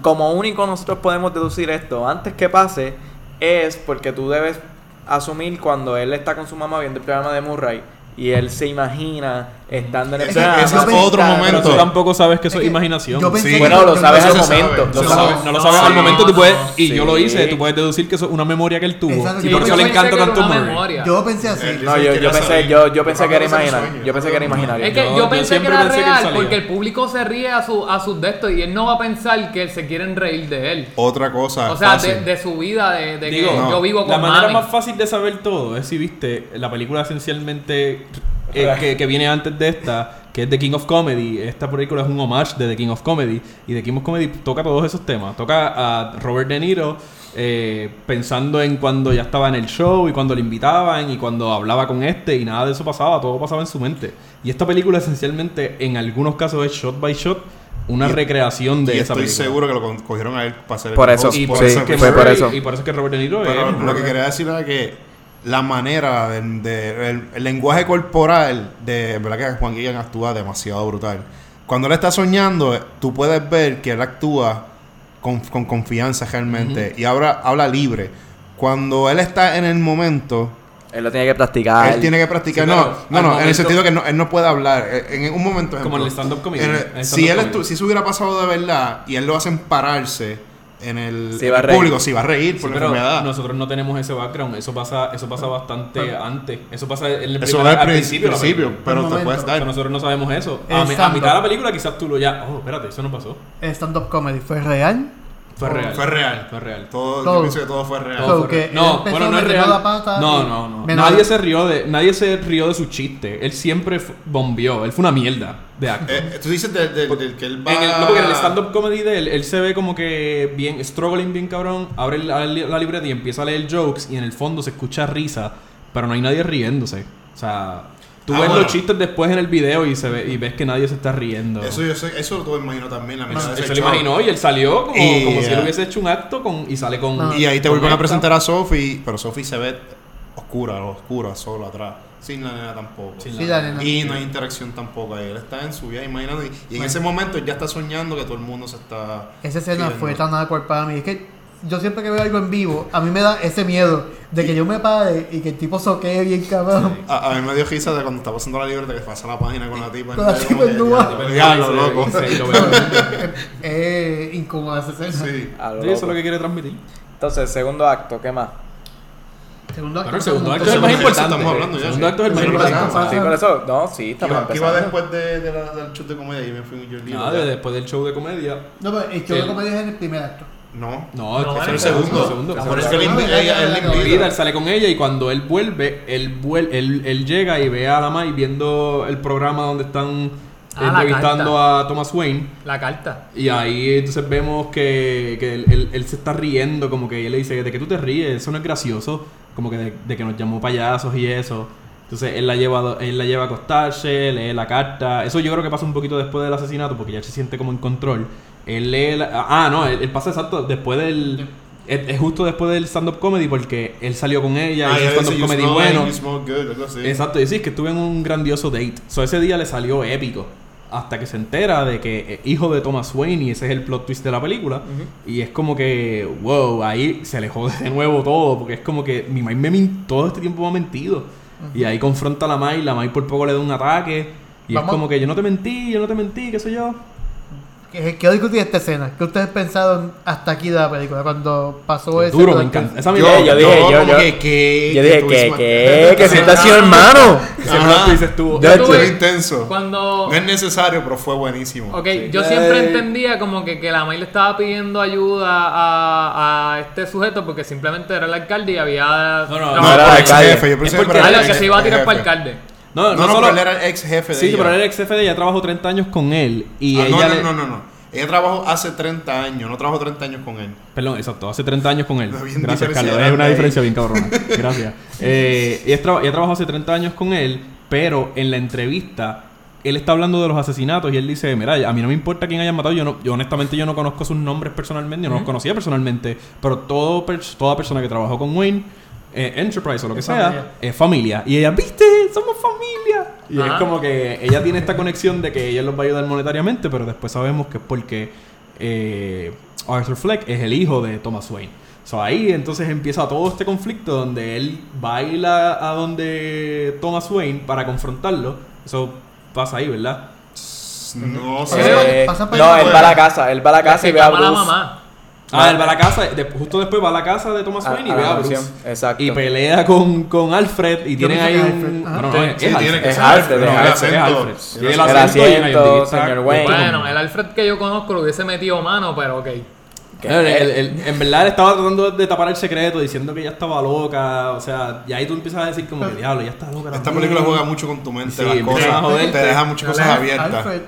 como único nosotros podemos deducir esto antes que pase, es porque tú debes asumir cuando él está con su mamá viendo el programa de Murray y él se imagina estando en el Ese- es otro Pero momento. tú tampoco sabes que eso es que imaginación. yo pensé Sí. que- Bueno, lo sabes al sabe, momento. lo No, sabe. sabes. no lo No, sabes al momento, tú puedes, y sí. yo lo hice, tú puedes deducir que eso es una memoria que él tuvo. Exacto, Y por eso le encanta tanto Murray. memoria. Yo pensé así. No, yo, pensé, yo, yo pensé que era imaginario. Yo pensé que era imaginario. Es que Yo- pensé que era real porque el público se ríe a, su, a sus de estos y él no va a pensar que se quieren reír de él. Otra cosa. O sea, de, su vida, de, que yo vivo La con manera mami. más fácil de saber todo es si viste la película esencialmente eh, que, que viene antes de esta, que es The King of Comedy. Esta película es un homage de The King of Comedy. Y The King of Comedy toca todos esos temas. Toca a Robert De Niro eh, pensando en cuando ya estaba en el show y cuando le invitaban y cuando hablaba con este y nada de eso pasaba, todo pasaba en su mente. Y esta película esencialmente en algunos casos es shot by shot una Y- recreación de y esa estoy película. seguro que lo cogieron a él para hacer el Por eso, host, Y Sí, por, eso es que fue por Murray- eso. y por eso es que Robert De Niro Pero es lo que quería decir era que la manera de, de- el, el lenguaje corporal de verdad que Juan Guillén actúa demasiado brutal. Cuando él está soñando, tú puedes ver que él actúa con, con confianza realmente y habla, habla libre. Cuando él está en el momento, Él lo tiene que practicar. él tiene que practicar. Sí, no, no, no, en el sentido que no, él no puede hablar. Eh, En un momento, Como en el stand-up comedy. si, él si eso hubiera pasado de verdad y él lo hacen pararse en el, Se en público, si va a reír Sí, por la pero enfermedad. nosotros no tenemos ese background. Eso pasa, eso pasa bastante antes. Eso pasa en el Eso primer- al principio, película. pero te momento. puedes dar. nosotros no sabemos eso. A, mitad de la película quizás tú lo ya... Oh, espérate, eso no pasó. El stand-up comedy fue real. Fue real. Fue real. Fue real. Todo, Todo. Yo pienso que todo fue real. Todo. fue real. No, bueno, no es real. la pata no, no, no. Nadie se rió de, nadie se rió de su chiste. Él siempre bombeó. Él fue una mierda de actor. Eh, tú dices del, del que él va... En el, no, porque en el stand-up comedy de él, él se ve como que bien, struggling bien cabrón, abre la, la libreta y empieza a leer jokes y en el fondo se escucha risa, pero no hay nadie riéndose. O sea, tú Ah, ves bueno. los chistes después en el video y se ve, y ves que nadie se está riendo. Eso yo sé, eso lo imagino también, la ese se lo imaginó y él salió como, Y, como si él eh, hubiese hecho un acto con, y sale con. No. Y ahí te vuelven a presentar a Sophie, pero Sophie se ve oscura, oscura, solo atrás. Sin la nena tampoco. Sin Sí, la nena. Y no hay interacción tampoco ahí. Él está en su vida imaginando. Y, y en Bueno. ese momento él ya está soñando que todo el mundo se está. Esa escena fue tan hardcore para mí. Es que yo siempre que veo algo en vivo, a mí me da ese miedo de que yo me pare y que el tipo soquee bien cabrón. A, a mí me dio risa de cuando estaba pasando la libreta que pasa la página con la tipa. Con la tipa en Diablo, loco. sí, lo veo. Es incómoda esa escena. Sí. A lo Sí, eso es lo que quiere transmitir. Entonces, segundo acto, ¿qué más? Segundo acto. Pero el segundo acto es el más importante. estamos hablando ya, El segundo sí. acto es el más importante. Sí, por eso, no, sí, estamos Iba, iba empezando. después de, de la, del show de comedia y me fui yo libro. Nada, de- después del show de comedia. No, pero el show de comedia es en el primer acto. No. No, No, Es el segundo. segundo. Por eso que él Ah, sale con ella y cuando él vuelve, él, vuel- él, él llega y ve a la Mai viendo el programa donde están Ah, la entrevistando a Thomas Wayne. La carta. Y ahí entonces vemos que, que él, él- él se está riendo, como que él le dice, ¿de qué tú te ríes? Eso no es gracioso. Como que de, de que nos llamó payasos y eso. Entonces él la, lleva, él la lleva a acostarse, lee la carta. Eso yo creo que pasa un poquito después del asesinato porque ya se siente como en control. Él lee la... Ah, no, él, él pasa exacto después del... Es, es justo después del stand-up comedy porque él salió con ella, Ah, ya stand-up comedy smell bueno. like you smell good, algo así. Exacto, y sí, es que estuve en un grandioso date. So, ese día le salió épico. Hasta que se entera de que eh, hijo de Thomas Wayne y ese es el plot twist de la película. Y es como que, wow, ahí se le jode de nuevo todo. Porque es como que mi Mai me todo este tiempo me ha mentido. Y ahí confronta a la Mai, la Mai por poco le da un ataque. Y Vamos. es como que yo no te mentí, yo no te mentí, qué sé yo. ¿Qué- Quiero discutir esta escena. ¿Qué ustedes pensaron hasta aquí de la película? Cuando pasó ese. Duro, me encanta. Esa Yo- mierda- yo dije, yo- yo- que, que, Yo dije, tú ¿qué? misma- ¿Qué? ¿Qué sienta sido hermano? ese plot twist estuvo- Yo tuve- intenso. Cuando. No es necesario, pero fue buenísimo. Ok, Sí. yo siempre entendía como que, que la May le estaba pidiendo ayuda a, a este sujeto porque simplemente era el alcalde y había. No, no, No, No, era el el alcalde. jefe. Yo pensé Es porque que era el que se iba a tirar para alcalde. No, No, no, no, solo- pero él era el ex jefe de Sí, ella. pero él era ex jefe de ella, trabajó 30 años con él. Y Ah, no, ella no, le- no, no, no. Ella trabajó hace 30 años, no trabajó 30 años con él. Perdón, exacto, hace 30 años con él. Gracias, Carlos. Es una diferencia bien cabrona. Gracias. Eh, ella, traba- ella trabajó hace 30 años con él, pero en la entrevista él está hablando de los asesinatos y él dice, mira, a mí no me importa quién haya matado, yo no, yo honestamente yo no conozco sus nombres personalmente, yo no los conocía personalmente, pero todo, toda persona que trabajó con Wayne, eh, Enterprise o lo que Es sea, familia. es familia. Y ella, viste, somos familia. Y es como que ella tiene esta conexión de que ella los va a ayudar monetariamente, pero después sabemos que es porque eh, Arthur Fleck es el hijo de Thomas Wayne. So ahí entonces empieza todo este conflicto donde él baila a donde Thomas Wayne para confrontarlo. Eso pasa ahí, ¿verdad? No sé. Eh, no, él va a la casa, él va a la casa y ve a la Bruce. mamá. Ah, él va a la casa, de- justo después va a la casa de Thomas Wayne y ve a Bruce. exacto. Y pelea con, con Alfred y pensé ahí un... Bueno, no, Sí, es, es tiene Alfred. que Es ser Alfred, no, es el Alfred, Tiene el el El acento el señor. Wayne. Bueno, el Alfred que yo conozco lo hubiese metido mano, pero ok. Él- él- él- en verdad él estaba tratando de tapar el secreto diciendo que ella estaba loca, o sea, y ahí tú empiezas a decir como que diablo, ella está loca. Esta también". película juega mucho con tu mente, Sí, las cosas. Te deja muchas cosas abiertas. Alfred,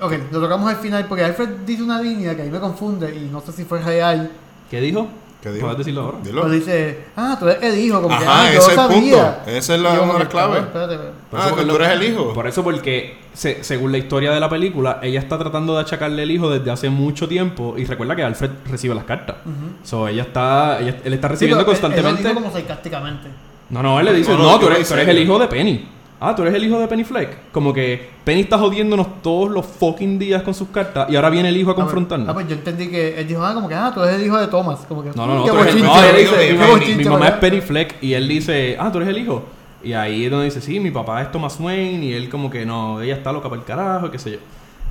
ok, lo tocamos al final porque Alfred dice una línea que ahí me confunde y no sé si fue real. ¿Qué dijo? ¿Qué dijo? ¿Puedes decirlo ahora? Dilo. Pero dice, ah, tú eres el hijo, como que Ajá, ah, ese es el punto. Esa es la- yo una como de las que, cabrón, claves. espérate, espérate. Por Ah, eso que porque tú eres el hijo. Por eso porque, se- según la historia de la película, ella está tratando de achacarle el hijo desde hace mucho tiempo y recuerda que Alfred recibe las cartas. So, ella está, ella- él está Sí, recibiendo pero él- él lo constantemente... dijo como sarcásticamente. No, no, él le dice, No, no, no, tú, eres, tú eres el hijo de Penny. Ah, tú eres el hijo de Penny Fleck. Como que Penny está jodiéndonos todos los fucking días con sus cartas y ahora viene el hijo a Ah, pues- confrontarnos. Ah, pues yo entendí que él dijo, ah, como que, ah, tú eres el hijo de Thomas. Como que, No, no, no. qué tú eres no, él dice, mi, mi- mi mamá es. Penny Fleck y él dice, ah, tú eres el hijo. Y ahí es donde dice, sí, mi papá es Thomas Wayne y él como que no, ella está loca para el carajo y qué sé yo.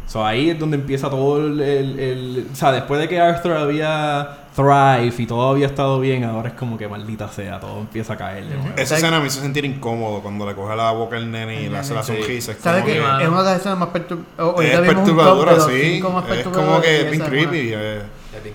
So, ahí es donde empieza todo el, el- el- O sea, después de que Arthur había thrive y todo había estado bien, ahora es como que maldita sea, todo empieza a caer de nuevo. Esa escena me hizo sentir incómodo cuando le coge la boca el nene y le hace la sonrisa. Es ¿Sabes como qué? que- Es una de las escenas más perturbadoras. Es perturbadora, sí. Es como que es bien creepy.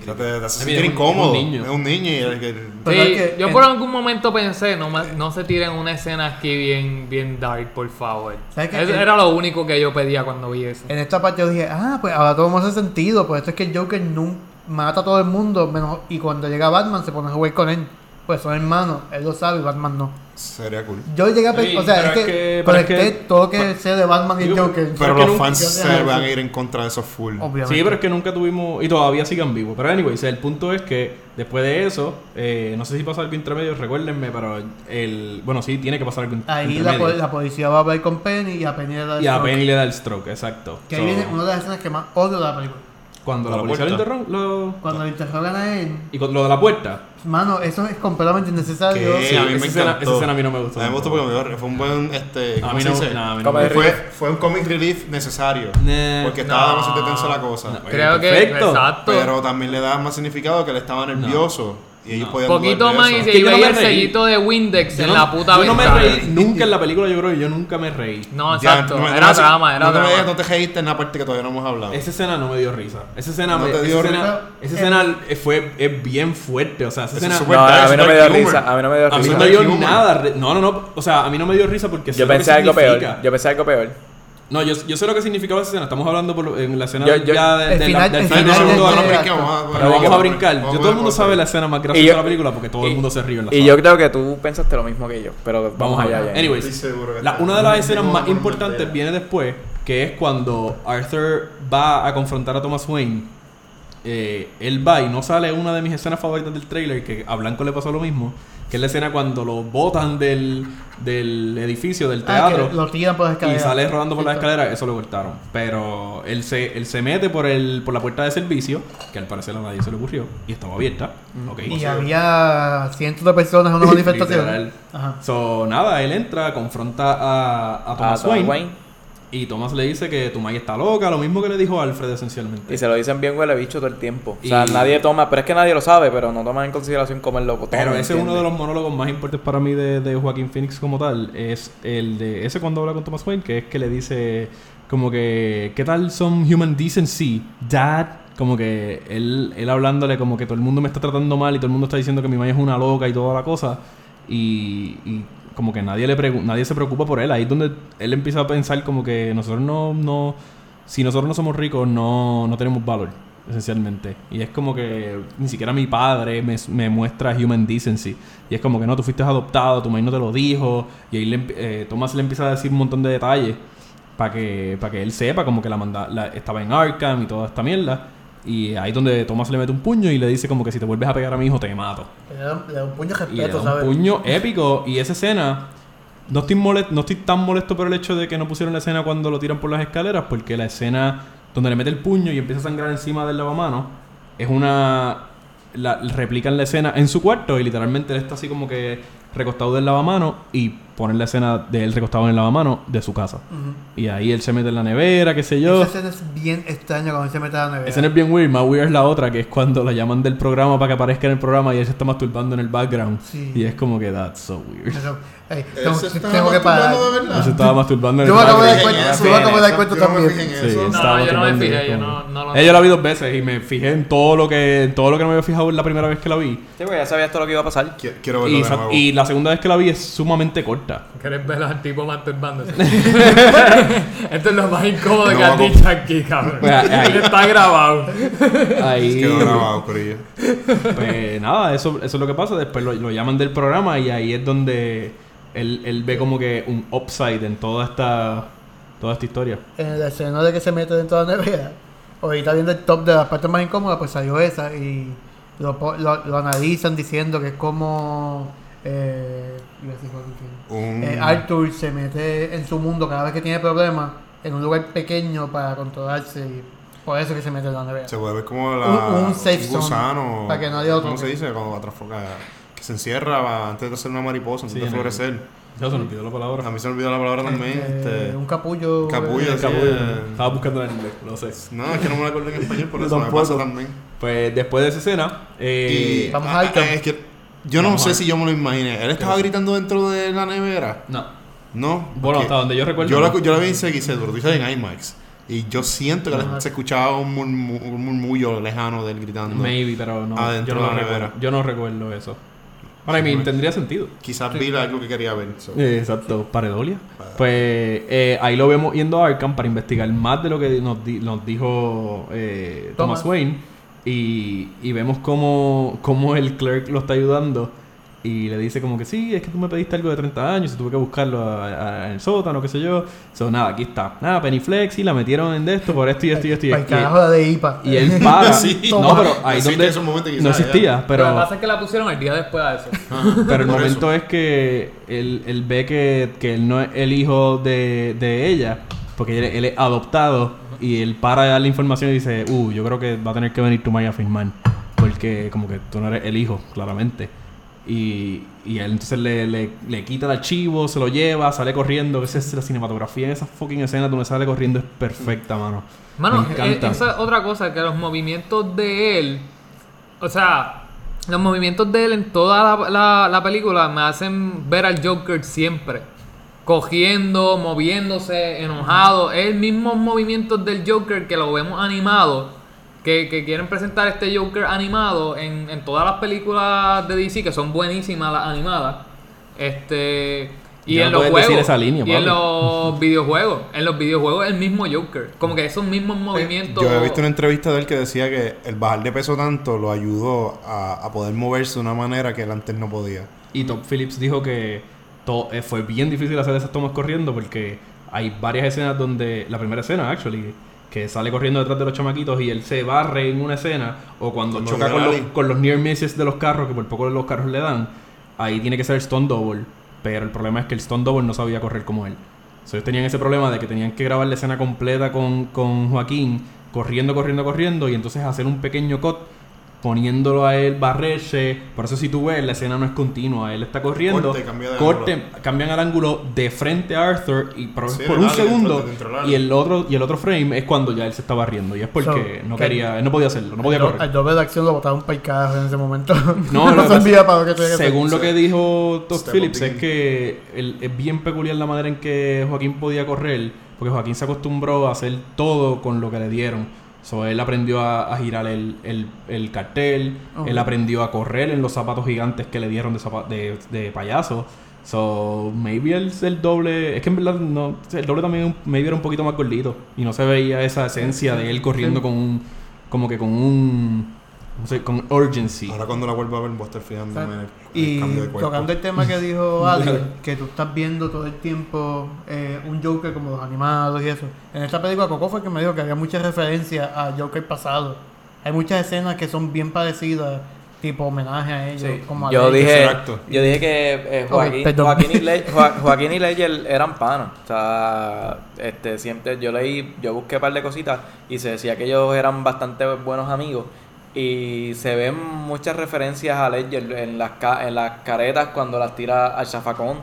Te, te hace sentir es incómodo. es un niño. Es un niño y el que- Sí, que yo en- por algún momento pensé, no, no se tiren una escena aquí bien, bien dark, por favor. Eso era lo único que yo pedía cuando vi eso. En esta parte yo dije, ah, pues ahora todo me hace sentido. Pues esto es que el Joker no mata a todo el mundo. Menos, y cuando llega Batman se pone a jugar con él. Pues son hermanos. Él lo sabe y Batman no. Sería cool. Yo llegué a Sí, pensar, o sea, pero es que, que- pero conecté es que- todo lo que sé de Batman y Digo, Joker. Pero los fans se van a ir en contra de esos full. Obviamente. Sí, pero es que nunca tuvimos. Y todavía sigan vivos. Pero, anyways, el punto es que después de eso, eh, no sé si pasa algo intermedio, recuérdenme, pero el. Bueno, sí, tiene que pasar algo Ahí la, intermedio. po- la policía va a hablar con Penny y a Penny le da el Y a. Penny le da el stroke, exacto. Que So, ahí viene una de las escenas que más odio de la película. Cuando la La policía lo. Lo... Cuando le interrogan a él, Y con lo de la puerta. mano, eso es completamente innecesario. Que Sí, a mí esa me esa escena a mí no me gustó A mí me gustó porque me dio- fue un buen, este, A ¿cómo mí se no, dice? nah, a mí no me Fue, fue un comic relief necesario. Porque estaba No. demasiado tensa la cosa. No. Creo que Perfecto. exacto. Pero también le daba más significado que él estaba nervioso. Y ellos No. podían Poquito más y se que yo iba no me el reí. sellito de Windex Yo en no- la puta Yo no me ventana. reí nunca en la película, yo creo que yo nunca me reí. No, Ya, exacto. no me- era me- drama, era no te drama. no te reíste en la parte que todavía no hemos hablado. Esa escena no me dio risa. Esa escena, ¿No me- te esa dio escena, risa? esa escena fue, es bien fuerte. O sea, esa Eso escena. es súper No, a mí no me dark dio humor. risa. A mí no me dio A mí risa. no me dio Humor. nada. re- No, no, no. O sea, a mí no me dio risa porque sé Yo lo que pensé algo significa. peor. Yo pensé algo peor. No, yo, yo sé lo que significaba esa escena. Estamos hablando por, en la escena Yo- yo- ya de- final- la- del el final final de- vamos a- Pero Pero vamos que- a brincar. Yo todo el mundo sabe la escena más graciosa yo- de la película porque todo el mundo se ríe en la Y sala. yo creo que tú pensaste lo mismo que yo. Pero Vamos allá. Anyways, la- una de las escenas más importantes viene después, que es cuando Arthur va a confrontar a Thomas Wayne. Eh, él va y no sale una de mis escenas favoritas del trailer, que a Blanco le pasó lo mismo, que es la escena cuando lo botan del, del edificio, del Ah, teatro. que lo tiran por las Y escaleras. sale rodando por la escalera, eso lo cortaron. Pero él se, él se mete por el, por la puerta de servicio, que al parecer a nadie se le ocurrió, y estaba abierta. Y había cientos de personas en una manifestación. Ajá. So, nada, él entra, confronta a, a Thomas Wayne. Y Thomas le dice que tu May está loca, lo mismo que le dijo Alfred esencialmente. Y se lo dicen bien huele bicho todo el tiempo. O sea, nadie toma, pero es que nadie lo sabe, pero no toman en consideración comerlo. todo, Pero ¿me ese es uno de los monólogos más importantes para mí de, de Joaquín Phoenix como tal. Es el de ese cuando habla con Thomas Wayne, que es que le dice como que, ¿qué tal son human decency, dad? Como que él, él hablándole como que todo el mundo me está tratando mal y todo el mundo está diciendo que mi mamá es una loca y toda la cosa. Y, y como que nadie le nadie se preocupa por él. Ahí es donde él empieza a pensar como que nosotros no, no si nosotros no somos ricos, no, no tenemos valor, esencialmente. Y es como que ni siquiera mi padre me, muestra human decency. Y es como que no, tú fuiste adoptado, tu madre no te lo dijo. Y ahí le, eh, Thomas le empieza a decir un montón de detalles para que, para que él sepa como que la, manda, estaba en Arkham y toda esta mierda. Y ahí donde Thomas le mete un puño y le dice como que si te vuelves a pegar a mi hijo te mato. Le da, le da un puño de Y le da respeto, un ¿sabes? puño épico. Y esa escena. No estoy, molesto, no estoy tan molesto por el hecho de que no pusieron la escena cuando lo tiran por las escaleras. Porque la escena donde le mete el puño y empieza a sangrar encima del lavamano. Es una. La, replican la escena en su cuarto. Y literalmente él está así como que recostado del lavamano. Y ponen la escena de él recostado en el lavamano de su casa. Ujú. Y ahí él se mete en la nevera, qué sé yo. Esa escena es bien extraña cuando él se mete a la nevera. Esa no es bien weird, más weird es la otra, que es cuando la llaman del programa para que aparezca en el programa y él se está masturbando en el background. Sí. Y es como que that's so weird. Eso, ey, Él tengo, tengo que parar. masturbando de Él verdad. se estaba masturbando en Yo el me acabo de dar cuenta, yo me acabo de dar cuenta yo no me también. fijé en Sí, No, yo no me fijé, yo no- no lo Ella la vi dos veces y me fijé en todo lo que todo lo que no me había fijado la primera vez que la vi. Sí, porque ya sabías todo lo que iba a pasar. Qui- Quiero verlo Y, de nuevo. y la segunda vez que la vi es sumamente corta. ¿Quieres ver al tipo masturbándose? Esto es lo más incómodo No, que has dicho aquí, cabrón. Pues, ahí- Está grabado. Ahí Quedó grabado, corillo. Pues nada, eso, eso es lo que pasa. Después lo, lo llaman del programa y ahí es donde él, él ve como que un upside en toda esta toda esta historia. En la escena de que se mete dentro de la nevera, ahorita viendo el top de las partes más incómodas, pues salió esa y lo, lo, lo analizan diciendo que es como eh, iba a decir Joaquin Phoenix. Un... Eh, Arthur se mete en su mundo cada vez que tiene problemas en un lugar pequeño para controlarse y por eso que se mete en la nevera. Se puede ver como la, Un- un safe zone, gusano. para que nadie lo ¿Cómo se dice? Cuando va a trafocar. Se encierra va- antes de hacer una mariposa, antes Sí, de florecer. Ya se me olvidó la palabra. A mí se me olvidó la palabra también. Este, Este, un capullo. capullo, eh, sí. Capullo. eh. Estaba buscando en inglés, no sé. No, es que no me la acuerdo en español, por eso me pasa también. Pues después de esa escena, eh, Y Vamos ah, a ah, es que yo no sé si yo me lo imaginé. Él estaba gritando dentro de la nevera. no. No. Bueno, hasta donde yo recuerdo. Yo la, no. yo la vi en CXC, pero tú dices en IMAX. Y yo siento que Ajá. se escuchaba un, murmu- un murmullo lejano de él gritando. Maybe, pero no. Adentro yo, no de la recuerdo, nevera. yo no recuerdo eso. Ahora, I mean, tendría sentido. Quizás vi algo que quería ver. so. Eh, exacto, paredolia. Pues eh, ahí lo vemos yendo a Arkham para investigar más de lo que nos, di- nos dijo eh, Thomas. Thomas. Wayne. Y, y vemos cómo, cómo el clerk lo está ayudando. Y le dice como que sí, es que tú me pediste algo de 30 años y tuve que buscarlo a- a- en el sótano, qué sé yo. So, nada, aquí está. Nada, Pennyflex y la metieron en de esto por esto y esto y esto. Y, Para el y- de IPA. y él para. Sí. no, pero ahí Existe donde esos momentos quizás, no ya. existía, Pero, lo que pasa es que la pusieron el día después de eso. pero el momento es que él, él ve que, que él no es el hijo de, de ella, porque él, él es adoptado, y él para de darle información y dice, uh, yo creo que va a tener que venir tu Maya a firmar, porque como que tú no eres el hijo, claramente. Y, y él entonces le, le, le quita el archivo, se lo lleva, sale corriendo. Esa es la cinematografía en esa fucking escena donde sale corriendo es perfecta, mano. Mano, Me e- esa es otra cosa, que los movimientos de él, o sea, los movimientos de él en toda la, la- la película me hacen ver al Joker siempre. Cogiendo, moviéndose, enojado. Es el mismo movimientos del Joker que lo vemos animado. Que, que quieren presentar este Joker animado en, en todas las películas de DC, que son buenísimas las animadas. Este. Y en no los juegos. esa línea, y en los videojuegos. En los videojuegos el mismo Joker. Como que esos mismos movimientos. Yo he visto una entrevista de él que decía que el bajar de peso tanto lo ayudó a, a poder moverse de una manera que él antes no podía. Y Top Phillips dijo que eh, fue bien difícil hacer esas tomas corriendo porque hay varias escenas donde. La primera escena, actually, que sale corriendo detrás de los chamaquitos y él se barre en una escena, o cuando, Cuando choca con los, con los near misses de los carros, que por poco los carros le dan, ahí tiene que ser Stone Double. Pero el problema es que el Stone Double no sabía correr como él. So, ellos tenían ese problema de que tenían que grabar la escena completa con, con Joaquín, corriendo, corriendo, corriendo, y entonces hacer un pequeño cut poniéndolo a él barrerse. Por eso si tú ves, la escena no es continua. Él está corriendo, Corte, cambia de corte, cambian al ángulo de frente a Arthur y por, Sí, por del un segundo dentro- dentro y el otro y el otro frame es cuando ya él se está barriendo y es porque So, no que- quería, él no podía hacerlo, no podía el, correr. el doble de acción lo botaron para el carajo en ese momento. No, no se envía para lo que tenía que hacer. Según lo que dijo Todd Step Phillips, es que el- es bien peculiar la manera en que Joaquín podía correr, porque Joaquín se acostumbró a hacer todo con lo que le dieron. So, él aprendió a, a girar el, el- el cartel, él aprendió a correr en los zapatos gigantes que le dieron de, de, de payaso. So, maybe el, el doble, es que en verdad no, el doble también maybe era un poquito más gordito y no se veía esa esencia de él corriendo Sí. con un, como que con un, no sé, con urgency. Ahora cuando la vuelva a ver voy a estar fijándome en el, el Y cambio de cuerpo. tocando el tema que dijo Ali, que tú estás viendo todo el tiempo eh, un Joker como los animados y eso. En esta película Coco fue el que me dijo que había muchas referencias a Joker pasado. Hay muchas escenas que son bien parecidas, tipo homenaje a ellos, Sí. como a Yo dije, yo dije que eh, Joaquín. Joaquín, y Le- Joa- Joaquín y Ledger eran panos. O sea, este, siempre yo leí, yo busqué un par de cositas y se decía que ellos eran bastante buenos amigos. Y se ven muchas referencias a Ledger en las, ca- en las caretas cuando las tira al zafacón.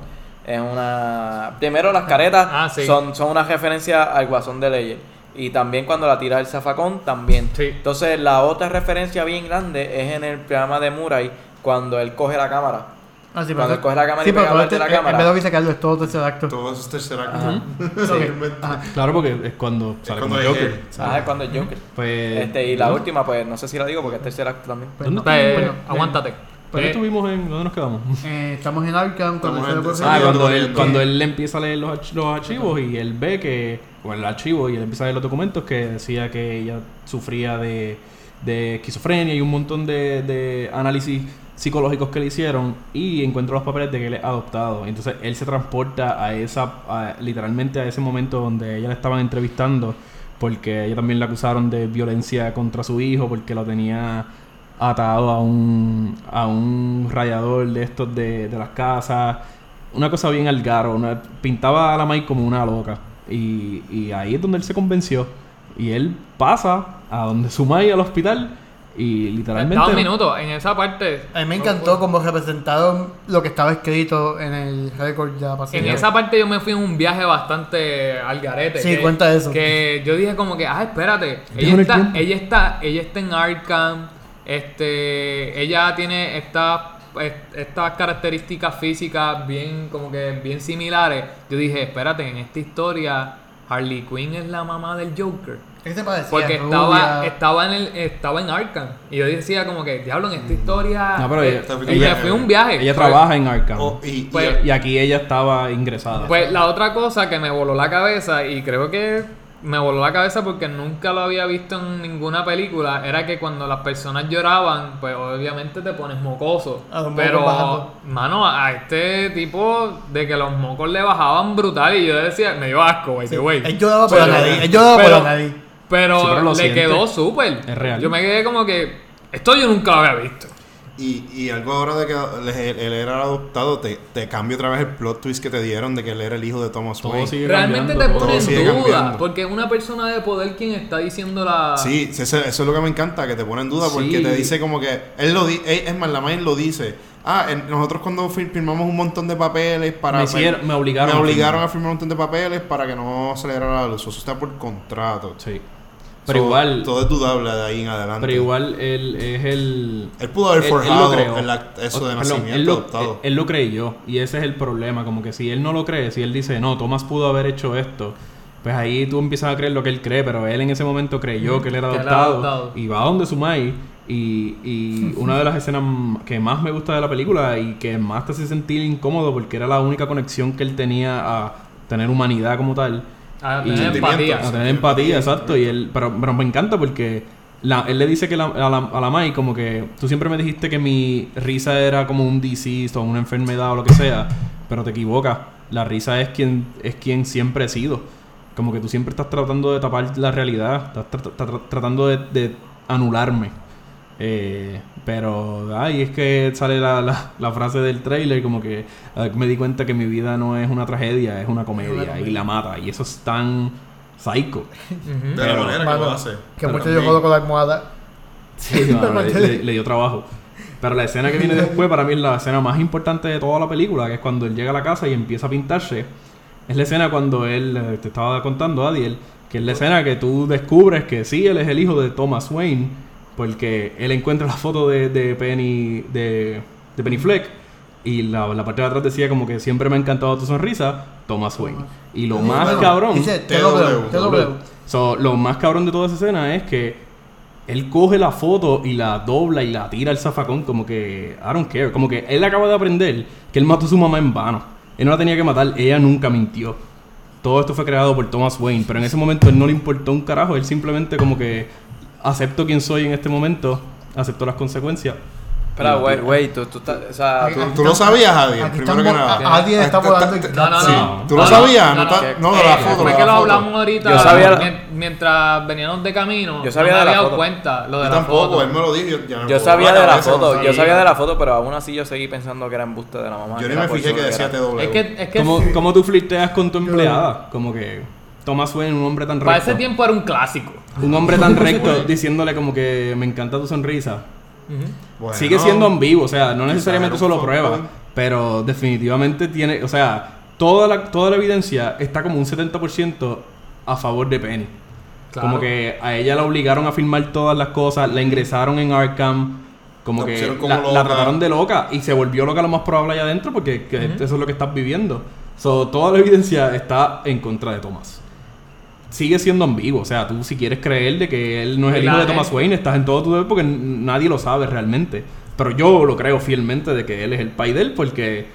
Es una. Primero, las caretas Ah, sí. son, son una referencia al guasón de Ledger. Y también cuando la tira el zafacón, también. Sí. Entonces, la otra referencia bien grande es en el programa de Murray, cuando él coge la cámara. Ah, sí, Cuando pero- él coge la cámara sí, y pega de la este- cámara. En vez de dice Carlos, es todo tercer acto. Todo es tercer acto. Ajá. Totalmente. Ajá. Claro, porque es cuando sale cuando como es Joker. Ah, es cuando es Joker. Pues, Este, y la ¿no? última, pues no sé si la digo porque es tercer acto también. Pues ¿Dónde no, Eh, bueno, aguántate. ¿Pero Eh, estuvimos en. ¿Dónde nos quedamos? eh, estamos en Arkham cuando Estamos en- Ah, yo cuando ando él, cuando él empieza a leer los, arch- los archivos y él ve que, o el archivo y él empieza a leer los documentos que decía que ella sufría de, de esquizofrenia y un montón de, de análisis psicológicos que le hicieron y encuentra los papeles de que él es adoptado. Entonces él se transporta a esa, literalmente a ese momento donde ella le estaban entrevistando porque ella también la acusaron de violencia contra su hijo porque lo tenía atado a un, a un rayador de estos de, de las casas. Una cosa bien al garo. una- pintaba a la Mai como una loca. Y, y ahí es donde él se convenció. Y él pasa a donde su Mai al hospital y literalmente... Da un minuto, en esa parte. A mí me encantó cómo representaron lo que estaba escrito en el récord de la En esa parte yo me fui en un viaje bastante al garete. Sí, que- cuenta eso. Que yo dije como que, ah, espérate. Ella el está, ella está, ella está en Arkham. Este, ella tiene estas estas características físicas bien como que bien similares. Yo dije, espérate, en esta historia Harley Quinn es la mamá del Joker. ¿Qué te parecía? Porque Rubia. estaba, estaba en el, estaba en Arkham. Y yo decía como que, diablo, en esta historia. No, pero ella, ella- me fui un viaje. ella Pues- trabaja en Arkham. Oh, y, Pues- y aquí ella estaba ingresada. Pues la otra cosa que me voló la cabeza y creo que me voló la cabeza porque nunca lo había visto en ninguna película, era que cuando las personas lloraban, pues obviamente te pones mocoso. Pero, bajando. mano, a este tipo de que los mocos le bajaban brutal y yo decía, me dio asco, by the way. Él lloraba por nariz. Él lloraba por nariz. Pero, Sí, pero lo le siente. quedó súper. Es real. Yo me quedé como que, esto yo nunca lo había visto. Y, y algo ahora de que él, él era adoptado, te, te cambia otra vez el plot twist que te dieron de que él era el hijo de Thomas Todo Wayne. sigue Realmente te pone en duda, cambiando. porque es una persona de poder quien está diciendo la... Sí, eso, eso es lo que me encanta, que te pone en duda porque Sí. te dice como que él lo di es más, la Main lo dice. Ah, en- nosotros cuando fir- firmamos un montón de papeles para Me hicieron- me obligaron me a obligaron firmar. a firmar un montón de papeles para que no se le diera la luz. Eso está por contrato. Sí. Pero So, igual, todo es dudable de ahí en adelante. pero igual él es el él pudo haber Él- él lo forjado creó. el act- eso de Perdón, nacimiento él lo, adoptado. él- él lo creyó y ese es el problema, como que si él no lo cree, si él dice, no, Thomas pudo haber hecho esto, pues ahí tú empiezas a creer lo que él cree, pero él en ese momento creyó que él era Que él era adoptado, adoptado. y va donde su mai y, y una de las escenas que más me gusta de la película y que más te hace sentir incómodo porque era la única conexión que él tenía a tener humanidad como tal. A Y- tener empatía. A tener empatía, exacto. Y él, pero, pero me encanta porque la- él le dice que la- a, la, a la Mai como que tú siempre me dijiste que mi risa era como un disease o una enfermedad o lo que sea, pero te equivocas. La risa es quien es quien siempre he sido. Como que tú siempre estás tratando de tapar la realidad, estás tra- tra- tratando de, de anularme. Eh, pero, ay, es que sale la, la, la frase del trailer como que eh, me di cuenta que mi vida no es una tragedia, es una comedia y la mata. Y eso es tan psycho. De la manera que lo hace. Que mucho yo jodo con la almohada. Sí, mano, le, le- le dio trabajo. Pero la escena que viene después para mí es la escena más importante de toda la película, que es cuando él llega a la casa y empieza a pintarse. Es la escena cuando él, eh, te estaba contando, Adiel, que es la escena que tú descubres que sí, él es el hijo de Thomas Wayne, porque él encuentra la foto de, de Penny, de, de Penny Fleck, y la, la parte de atrás decía como que siempre me ha encantado tu sonrisa, Thomas Wayne. Y lo más Bueno, cabrón... Dice. So, lo más cabrón de toda esa escena es que él coge la foto y la dobla y la tira al zafacón como que I don't care, como que él acaba de aprender que él mató a su mamá en vano. Él no la tenía que matar, ella nunca mintió. Todo esto fue creado por Thomas Wayne, pero en ese momento él no le importó un carajo, él simplemente como que acepto quién soy en este momento, acepto las consecuencias. Espera, güey, güey, tú, tú estás. O sea, ¿Tú, tú lo sabías, Javier? Primero que nada. Alguien está volando No, no, Sí. no. ¿Tú lo No, sabías? no, No, de eh, la fue foto. De que lo hablamos ahorita. Yo sabía- mien- mientras veníamos de camino. Yo sabía no de me la había dado foto. cuenta lo de Yo la tampoco, foto. él me lo dijo. Yo, ya me yo voló sabía de la foto, yo sabía. de la foto, pero aún así yo seguí pensando que era embuste de la mamá. Yo ni me fijé que decía. TW. Es que, es que ¿Cómo, cómo tú flirteas con tu empleada? Como que Thomas Wayne, un hombre tan recto. para ese tiempo era un clásico. Un hombre tan recto diciéndole como que me encanta tu sonrisa. Bueno, Sigue siendo ambiguo, o sea, no necesariamente solo prueba, pero definitivamente tiene, o sea, toda la, toda la evidencia está como un 70% a favor de Penny. Claro. Como que a ella la obligaron a firmar todas las cosas, la ingresaron en Arkham, como La que como la, trataron de loca y se volvió loca lo más probable allá adentro porque que eso es lo que estás viviendo. So, toda la evidencia está en contra de Thomas. Sigue siendo ambiguo, o sea, tú si quieres creer de que él no es el hijo de Thomas Wayne, estás en todo tu deber porque nadie lo sabe realmente. Pero yo lo creo fielmente de que él es el pai de él porque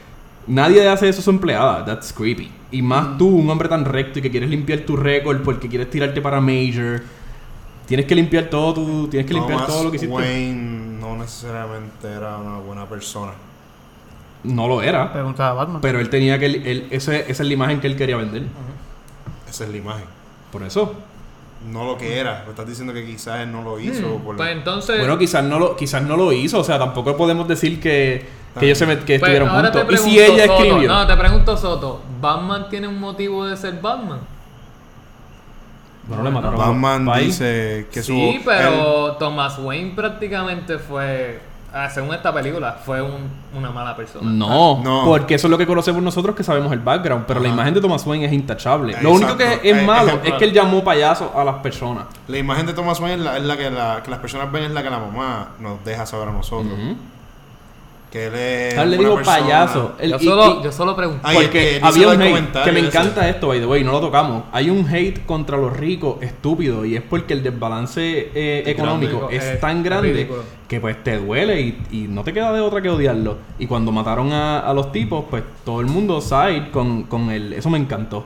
nadie hace eso a su empleada. That's creepy. Y más tú, un hombre tan recto y que quieres limpiar tu récord porque quieres tirarte para Major. Tienes que limpiar todo tu, tienes que limpiar Thomas todo lo que hiciste. Wayne no necesariamente era una buena persona. No lo era. Preguntaba a Batman. Pero él tenía que... Él, ese- esa es la imagen que él quería vender. Esa es la imagen. Por eso. No lo que era. Me estás diciendo que quizás él no lo hizo. por Pues entonces. Bueno, quizás no lo, quizás no lo hizo. O sea, tampoco podemos decir que, que ellos se met- que pues, estuvieron ahora te juntos. Y si ella Soto, escribió. No, te pregunto, Soto. ¿Batman tiene un motivo de ser Batman? Bueno, le mataron Batman dice que su. sí, él- pero Thomas Wayne prácticamente fue. Ah, según esta película, fue un- una mala persona. No, No. porque eso es lo que conocemos nosotros que sabemos el background, pero la imagen de Thomas Wayne es intachable. Exacto. Lo único que es Eh, malo ejemplo. es que él llamó payaso a las personas. La imagen de Thomas Wayne es la, es la que, la, que las personas ven, es la que la mamá nos deja saber a nosotros. Ujú. Que él es. Él le persona- payaso. Yo, solo, y- yo solo es porque que había un hate que me ese. encanta esto, by the way, no lo tocamos. Hay un hate contra los ricos estúpido y es porque el desbalance eh, económico grande. es Es tan grande ridículo. que pues te duele y, y no te queda de otra que odiarlo. Y cuando mataron a, a los tipos, pues todo el mundo side con, con el... Eso me encantó.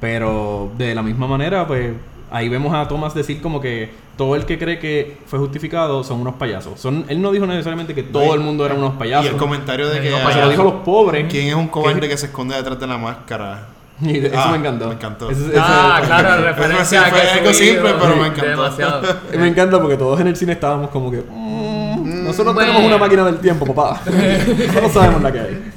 Pero de la misma manera, pues ahí vemos a Thomas decir como que todo el que cree que fue justificado son unos payasos. Son, él no dijo necesariamente que todo el mundo eran unos Y payasos. el comentario de que. No, Se lo dijo a los pobres. ¿Quién es un cobarde que- que se esconde detrás de la máscara? Y de- eso Ah, me encantó. me encantó. Ah, claro, Eso referencia sí a fue que algo simple, pero me encantó. Demasiado. Y me encanta porque todos en el cine estábamos como que. "Mm, nosotros Bueno. tenemos una máquina del tiempo, papá. nosotros sabemos la que hay.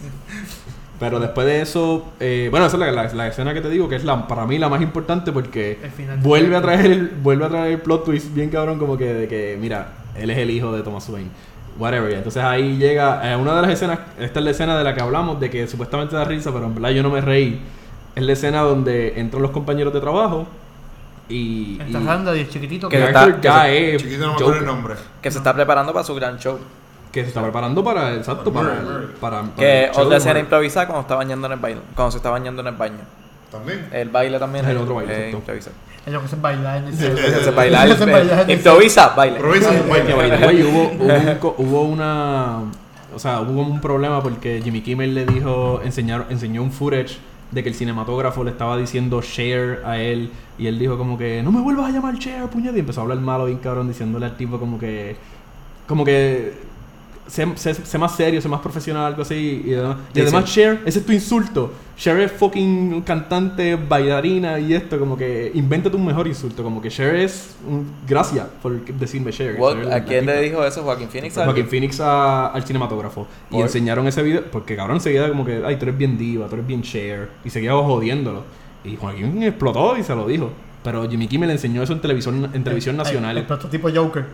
Pero después de eso, eh, bueno, esa es la, la- la escena que te digo que es la para mí la más importante porque vuelve a traer el, vuelve a traer el plot twist bien cabrón como que de que mira, él es el hijo de Thomas Wayne. Whatever. Entonces ahí llega eh, una de las escenas, esta es la escena de la que hablamos de que supuestamente da risa, pero en verdad yo no me reí. Es la escena donde entran los compañeros de trabajo y, Está y- y el chiquitito que Que está- actor que ya se- es Chiquito no me acuerdo el nombre. Que se está preparando para su gran show. Que se está preparando para exacto para, el- Murray. para, para Que el show otra escena improvisada cuando está bañando en el baño. Cuando se está bañando en el baño. También. El baile también El es- otro baile, exacto. improvisado. Ellos que el Se bailar, el improvisa, baile. Improvisa, hubo, hubo una o sea hubo un problema porque Jimmy Kimmel le dijo enseñar, enseñó un footage de que el cinematógrafo le estaba diciendo share a él y él dijo como que no me vuelvas a llamar share puñet y empezó a hablar malo bien cabrón diciéndole al tipo como que como que sé, sé- sé más serio, sé más profesional, algo así. Y además, y además sí. Cher, ese es tu insulto. Cher es fucking cantante, bailarina y esto, como que invéntate un mejor insulto. Como que Cher es un, gracias por decirme Cher. What- Cher es ¿A quién le dijo eso? Joaquín Phoenix. Joaquín Phoenix a- al cinematógrafo. Y ¿Por? enseñaron ese video, porque cabrón enseguida como que, ay, tú eres bien diva, tú eres bien Cher. Y seguía jodiéndolo. Y Joaquín explotó y se lo dijo. Pero Jimmy Kimmel enseñó eso en televisión, en televisión El, el nacional. prototipo Joker.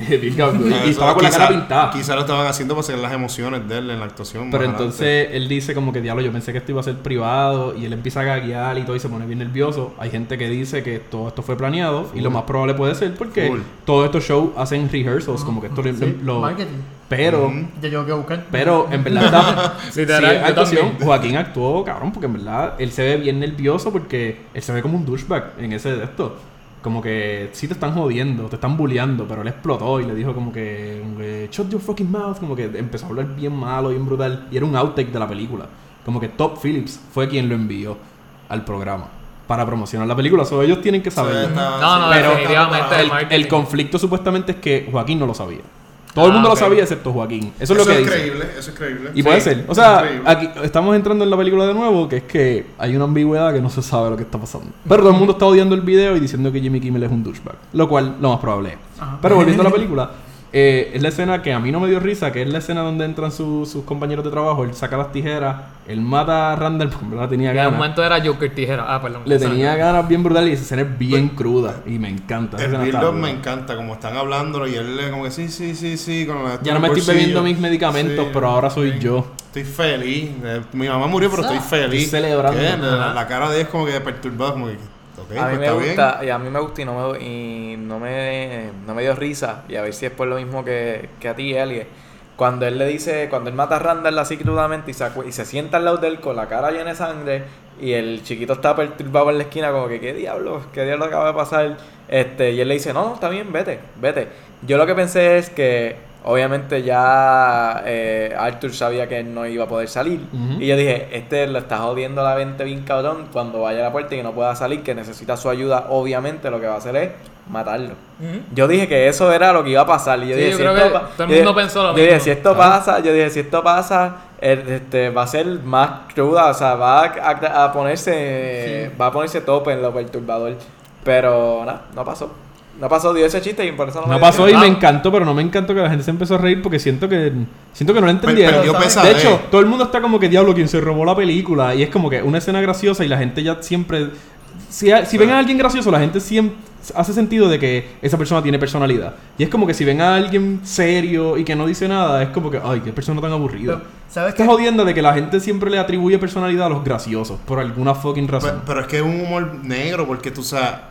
Bien cabrón. Y estaba con la cara pintada. Quizá lo estaban haciendo para hacer las emociones de él en la actuación. Pero entonces él dice como que diablo, yo pensé que esto iba a ser privado y él empieza a gaguear y todo y se pone bien nervioso. Hay gente que dice que todo esto fue planeado y lo más probable puede ser porque Full. todos estos shows hacen rehearsals, como que esto lo... Sí, lo- marketing. pero. Ya yo que buscar. pero en verdad está... sí, yo actuación. Joaquín actuó, cabrón, porque en verdad él se ve bien nervioso porque él se ve como un douchebag en ese de esto. Como que sí te están jodiendo, te están bulleando, pero él explotó y le dijo como que, como que, shut your fucking mouth, como que empezó a hablar bien malo, bien brutal. Y era un outtake de la película. Como que Top Phillips fue quien lo envió al programa para promocionar la película. So, ellos tienen que saberlo. Está- No, no, sí, Pero definitivamente. el conflicto supuestamente es que Joaquín no lo sabía. Todo el Ah, mundo lo sabía excepto Joaquín. Eso, Eso es lo que es dice. creíble, eso es creíble. Y Sí, puede ser. O sea, es aquí estamos entrando en la película de nuevo, que es que hay una ambigüedad que no se sabe lo que está pasando. Pero todo el mundo está odiando el video y diciendo que Jimmy Kimmel es un douchebag. Lo cual, lo más probable es. Ajá. Pero volviendo a la película, eh, es la escena que a mí no me dio risa, que es la escena donde entran su- sus compañeros de trabajo, él saca las tijeras, él mata a Randall, porque en verdad tenía En un ganas. momento era Joker Tijera. Ah, perdón. Le tenía ganas bien brutal y esa escena es bien cruda y me encanta. El dura. me encanta, como están hablándolo y él le como que sí, sí, sí, sí, con la Ya no me estoy bolsillo. bebiendo mis medicamentos, Sí, pero ahora soy yo. Estoy feliz. Eh, Mi mamá murió, pero estoy feliz. Estoy celebrando. La, la cara de él es como que perturbada, como que. A mí pues me gusta, bien. y a mí me gusta y no me, y no me, no me dio risa. Y a ver si es por lo mismo que, que a ti, Elie. Cuando él le dice, cuando él mata a Randall así crudamente y se, y se sienta al lado de él con la cara llena de sangre y el chiquito está perturbado en la esquina como que qué diablo, qué diablo acaba de pasar. Este, y él le dice, no, está bien, vete, vete. Yo lo que pensé es que obviamente ya eh, Arthur sabía que él no iba a poder salir. Y yo dije, este lo está jodiendo la mente bien cabrón cuando vaya a la puerta y que no pueda salir, que necesita su ayuda, obviamente lo que va a hacer es matarlo. Yo dije que eso era lo que iba a pasar. Y yo Sí, dije, yo si creo esto que pa- todo el yo mundo dije- pensó lo yo dije, mismo. si esto pasa, yo dije, si esto pasa, este, va a ser más cruda, o sea, va a, a- a ponerse, va a ponerse tope en lo perturbador. Pero nada, no pasó. No pasó, dio ese chiste y por eso no, me No dio pasó y me encantó, pero no me encantó que la gente se empezó a reír porque siento que siento que no lo entendieron. ¿sabes? pesadez. De hecho, todo el mundo está como que diablo quien se robó la película y es como que una escena graciosa y la gente ya siempre si, si ven a alguien gracioso, la gente siempre hace sentido de que esa persona tiene personalidad. Y es como que si ven a alguien serio y que no dice nada, es como que ay, qué persona tan aburrida. Pero, ¿Sabes Esta qué? jodienda de que la gente siempre le atribuye personalidad a los graciosos por alguna fucking Pero, razón. pero es que es un humor negro porque tú, sea,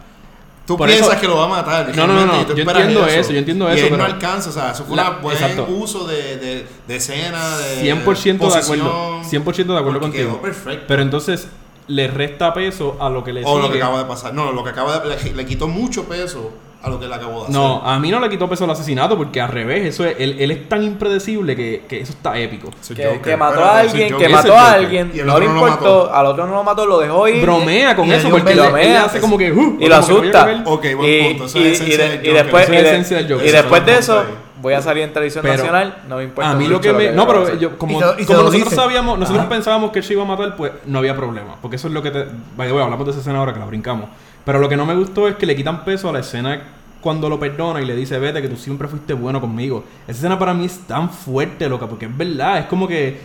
tú Por piensas eso- que lo va a matar. No, no, no, no, yo entiendo eso, yo entiendo y eso, él no pero- alcanza, o sea, eso fue un buen exacto. uso de, de, de escena, de 100% de posición, acuerdo. 100% de acuerdo contigo. quedó perfecto. Pero entonces le resta peso a lo que le o lo sigue. que acaba de pasar. No, lo que acaba de. Le, le quitó mucho peso a lo que él acabó de hacer. No, a mí no le quitó peso al asesinato porque al revés, eso es, él, él es tan impredecible que, que eso está épico. Que, Joker. que mató a alguien, que mató a alguien, Y el no otro le no lo importó, mató. al otro no lo mató, lo dejó ir. Bromea con y eso porque él, beso. él hace como que... uh, y lo que asusta. Ok, buen y, punto. Esa es la esencia del Joker. y, después es de el eso, voy a salir en televisión Pero nacional, no me importa. A mí lo que me... que No, pero yo, como, como nosotros dice. sabíamos, nosotros Ajá. pensábamos que él se iba a matar, pues no había problema. Porque eso es lo que te... Vaya, bueno, hablamos de esa escena ahora que la brincamos. Pero lo que no me gustó es que le quitan peso a la escena cuando lo perdona y le dice, vete, que tú siempre fuiste bueno conmigo. Esa escena para mí es tan fuerte, loca, porque es verdad, es como que...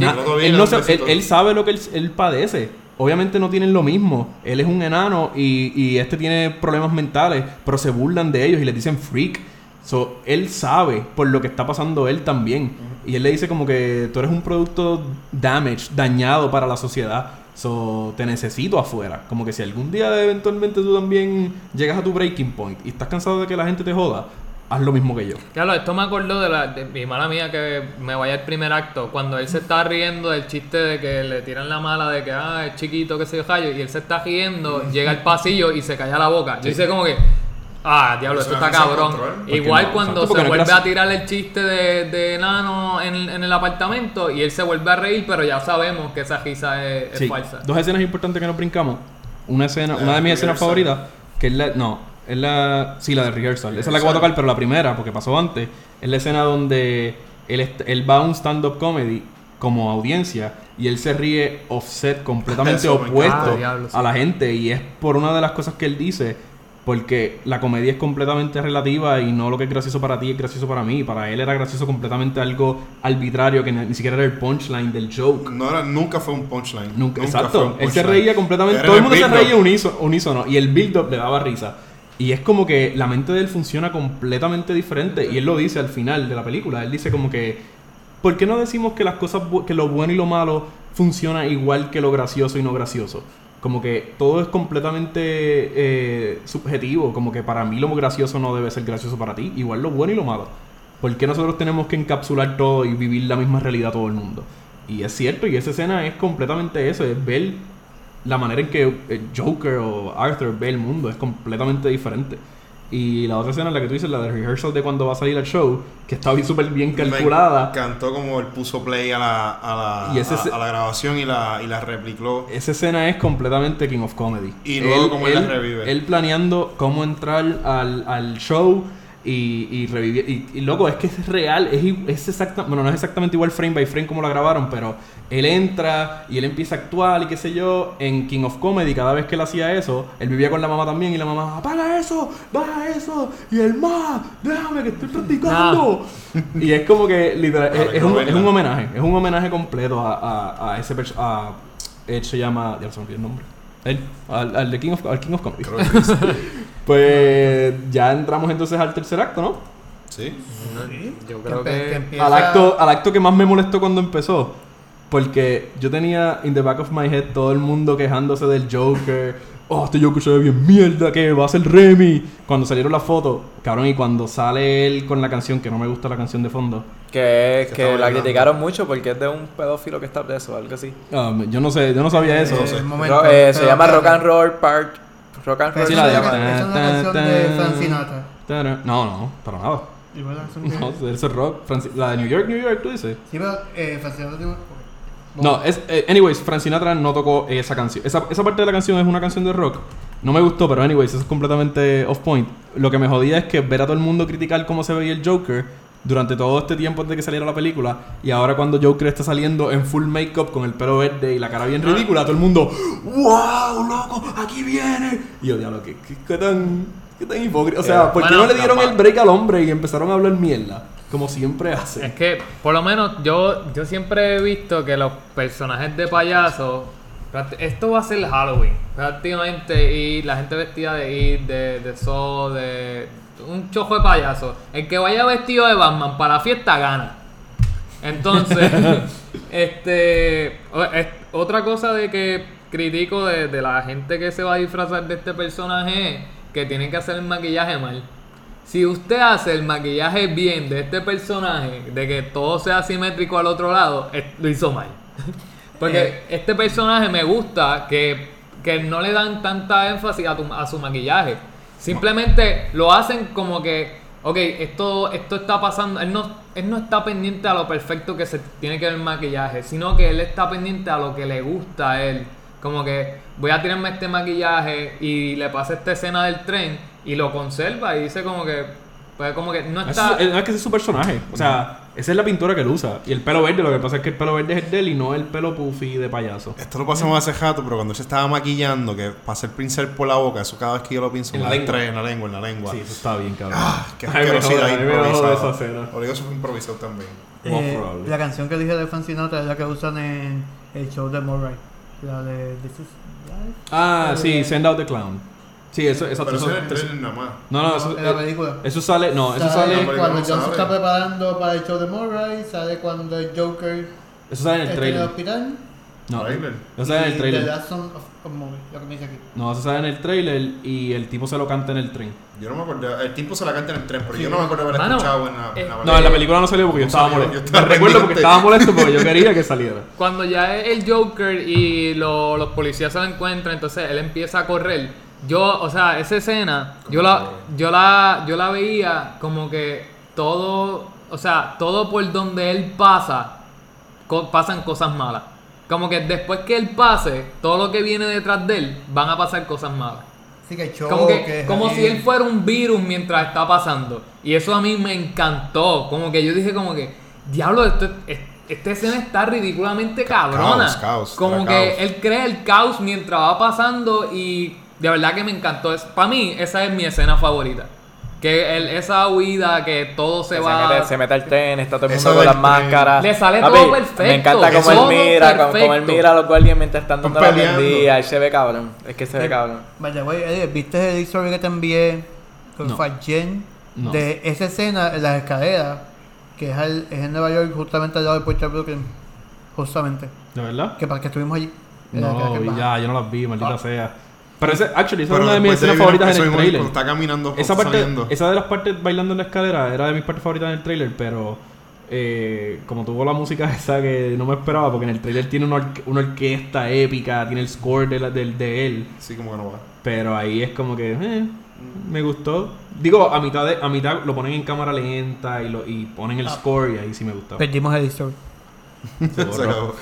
na- él, no besito. él- él sabe lo que él, él padece. Obviamente no tienen lo mismo. Él es un enano y, y este tiene problemas mentales, pero se burlan de ellos y le dicen freak. So, él sabe por lo que está pasando él también. Y él le dice como que tú eres un producto damaged, dañado para la sociedad. So, te necesito afuera. Como que si algún día eventualmente tú también llegas a tu breaking point y estás cansado de que la gente te joda, haz lo mismo que yo. Claro, esto me acordó de, la, de mi mala mía que me vaya al primer acto, cuando él se está riendo del chiste de que le tiran la mala de que ah, es chiquito, que se yo y él se está riendo, llega al pasillo y se calla la boca. Yo hice como que, ah, diablo, esto es está cabrón. Igual no, cuando se no vuelve a tirar el chiste de, de enano en, en el apartamento y él se vuelve a reír, pero ya sabemos que esa risa es, es Sí, falsa. Dos escenas importantes que nos brincamos. Una escena, La una de mis escenas favoritas, que es la. No, es la. Sí, la de rehearsal. Esa es la que voy a tocar, pero la primera, porque pasó antes. Es la escena donde él, él va a un stand-up comedy como audiencia y él se ríe offset completamente opuesto. Ah, diablo, sí. a la gente. Y es por una de las cosas que él dice. Porque la comedia es completamente relativa y no lo que es gracioso para ti es gracioso para mí. Para él era gracioso completamente algo arbitrario que ni, siquiera era el punchline del joke. No era, nunca fue un punchline. Nunca, fue exacto. un Él se punchline. reía completamente. Era Todo el mundo se reía unísono, unísono. Y el build-up le daba risa. Y es como que la mente de él funciona completamente diferente. Y él lo dice al final de la película. Él dice como que. ¿Por qué no decimos que las cosas que lo bueno y lo malo funciona igual que lo gracioso y no gracioso? Como que todo es completamente eh, subjetivo. Como que para mí lo gracioso no debe ser gracioso para ti. Igual lo bueno y lo malo. ¿Por qué nosotros tenemos que encapsular todo y vivir la misma realidad todo el mundo? Y es cierto, y esa escena es completamente eso, es ver la manera en que el Joker o Arthur ve el mundo, es completamente diferente. Y la otra escena, la que tú dices, la de rehearsal de cuando va a salir el show, que está súper bien calculada. Me encantó como él puso play a la, a la, Y ese a, a la grabación y la, y la replicó. Esa escena es completamente King of Comedy. Y luego cómo él la revive. Él planeando cómo entrar al, al show y, y revivir. Y, y, loco, es que es real. Es, es exacta, bueno, no es exactamente igual frame by frame como la grabaron, pero él entra y él empieza a actuar y qué sé yo. En King of Comedy, cada vez que él hacía eso, él vivía con la mamá también y la mamá, apaga eso, baja eso. Y él, más, déjame que estoy practicando. Y es como que, literal, Para es, es un, es un homenaje. Es un homenaje completo a, a, a ese personaje. Él se llama. Ya se me olvidó el nombre. Él, al, al de King of, al King of Comedy. Pues ya entramos entonces al tercer acto, ¿no? Sí. Yo creo que que... empieza- Al acto, al acto que más me molestó cuando empezó. Porque yo tenía in the back of my head todo el mundo quejándose del Joker. Oh, este Joker se ve bien mierda, que va a ser Remy. Cuando salieron las fotos, cabrón, y cuando sale él con la canción, que no me gusta la canción de fondo. Que, Que que la criticaron mucho porque es de un pedófilo que está preso, algo así. Ah, yo no sé, yo no sabía eso. Eh, sé. un momento, Ro- eh, se llama Rock and Roll Part. Rock and Roll. Sí, la de- esa es una canción de Frank Sinatra. No, no, para nada. Igual la canción No, eso es rock. Franci- La de New York, New York, tú dices. Sí, pero eh, Frank Sinatra tiene un- No, es, eh, anyways, Frank Sinatra no tocó esa canción. Esa, esa parte de la canción es una canción de rock. No me gustó, pero anyways, eso es completamente off point. Lo que me jodía es que ver a todo el mundo criticar cómo se veía el Joker durante todo este tiempo antes de que saliera la película. Y ahora cuando Joker está saliendo en full makeup con el pelo verde y la cara bien ridícula, todo el mundo, ¡Wow, loco! ¡Aquí viene! Y yo, diablo, ¿qué, qué, qué tan, qué tan hipócrita? O sea, ¿por qué Bueno, no le dieron el break al hombre y empezaron a hablar mierda? Como siempre hacen. Es que, por lo menos, yo, yo siempre he visto que los personajes de payaso. Esto va a ser Halloween, prácticamente. Y la gente vestida de It, de, de Saw, de. Un chojo de payaso. El que vaya vestido de Batman para la fiesta gana. Entonces, este. Otra cosa de que critico de, de la gente que se va a disfrazar de este personaje es que tienen que hacer el maquillaje mal. Si usted hace el maquillaje bien de este personaje, de que todo sea simétrico al otro lado, es- lo hizo mal. Porque este personaje me gusta que, que no le dan tanta énfasis a, tu- a su maquillaje. Simplemente lo hacen como que, ok, esto, esto está pasando. Él no, él no está pendiente a lo perfecto que se tiene que ver el maquillaje, sino que él está pendiente a lo que le gusta a él. Como que voy a tirarme este maquillaje y le pasa esta escena del tren y lo conserva y dice como que, pues como que no está... Es, es que ese es su personaje. O sea, esa es la pintura que él usa. Y el pelo verde, lo que pasa es que el pelo verde es el de él y no el pelo puffy de payaso. Esto lo pasamos hace rato, pero cuando él se estaba maquillando, que pasa el pincel por la boca, eso cada vez que yo lo pienso, En me la da lengua. en la lengua, en la lengua. Sí, eso está bien, cabrón. Ah, qué asquerosidad improvisada. esa escena. O digo, eso fue improvisado también. Eh, probable. la canción que dije de Frank Sinatra es la que usan en el show de Murray. La de This is Life. Ah, sí, Send Out the Clown. Sí, eso, eso, Pero eso, eso es el trailer nada más. No, no, eso, en la eh, película. eso sale, no, eso Sale cuando John se está preparando para el show de Murray, sale cuando el Joker eso sale en el está en el trailer. hospital. No, Trailer. eso sale en el trailer. Lo que me dice aquí. No, eso sale en el trailer y el tipo se lo canta en el tren. Yo no me acuerdo. El tipo se la canta en el tren, pero Sí. yo no me acuerdo haber Mano, escuchado en la, en eh, la No, en la película no salió porque yo estaba salió, molesto. yo estaba Me recuerdo porque estaba molesto porque yo quería que saliera. Cuando ya es el Joker y lo- los policías se lo encuentran, entonces él empieza a correr. Yo, o sea, esa escena, yo la, yo la, yo la veía como que todo, o sea, todo por donde él pasa, co- pasan cosas malas. Como que después que él pase, todo lo que viene detrás de él, van a pasar cosas malas. Así que show Como, que, como si él fuera un virus mientras está pasando. Y eso a mí me encantó. Como que yo dije como que, diablo, esto, es- esta escena está ridículamente cabrona. caos, caos, como que caos. él crea el caos mientras va pasando y de verdad que me encantó. Para mí esa es mi escena favorita. Que el- esa huida, que todo se Se, va... mete, se mete al tren, está todo el Eso mundo con las máscaras. Le sale Papi, todo perfecto. Me encanta cómo él mira, como, como él mira a los guardias mientras están dando la vendida. Él se ve cabrón. Es que se ve cabrón. Vaya, güey, ¿viste el story que te envié con No. Fat Jen? No. De esa escena en las escaleras, que es, al- es en Nueva York, justamente al lado del puerto de Brooklyn. Justamente. ¿De verdad? Que para que estuvimos allí. No, ya, yo no las vi, maldita Ah. sea. Pero ese, actually, esa es una de mis escenas favoritas en el trailer. Cuando está caminando, Esa parte, saliendo. esa de las partes bailando en la escalera era de mis partes favoritas en el trailer, pero eh, como tuvo la música esa que no me esperaba, porque en el trailer tiene una, orque- una orquesta épica, tiene el score de, la- del- de él, Sí, como que no va. pero ahí es como que eh, me gustó. Digo, a mitad de, a mitad lo ponen en cámara lenta y, lo, y ponen el score y ahí sí me gustó. Perdimos el story. Se acabó.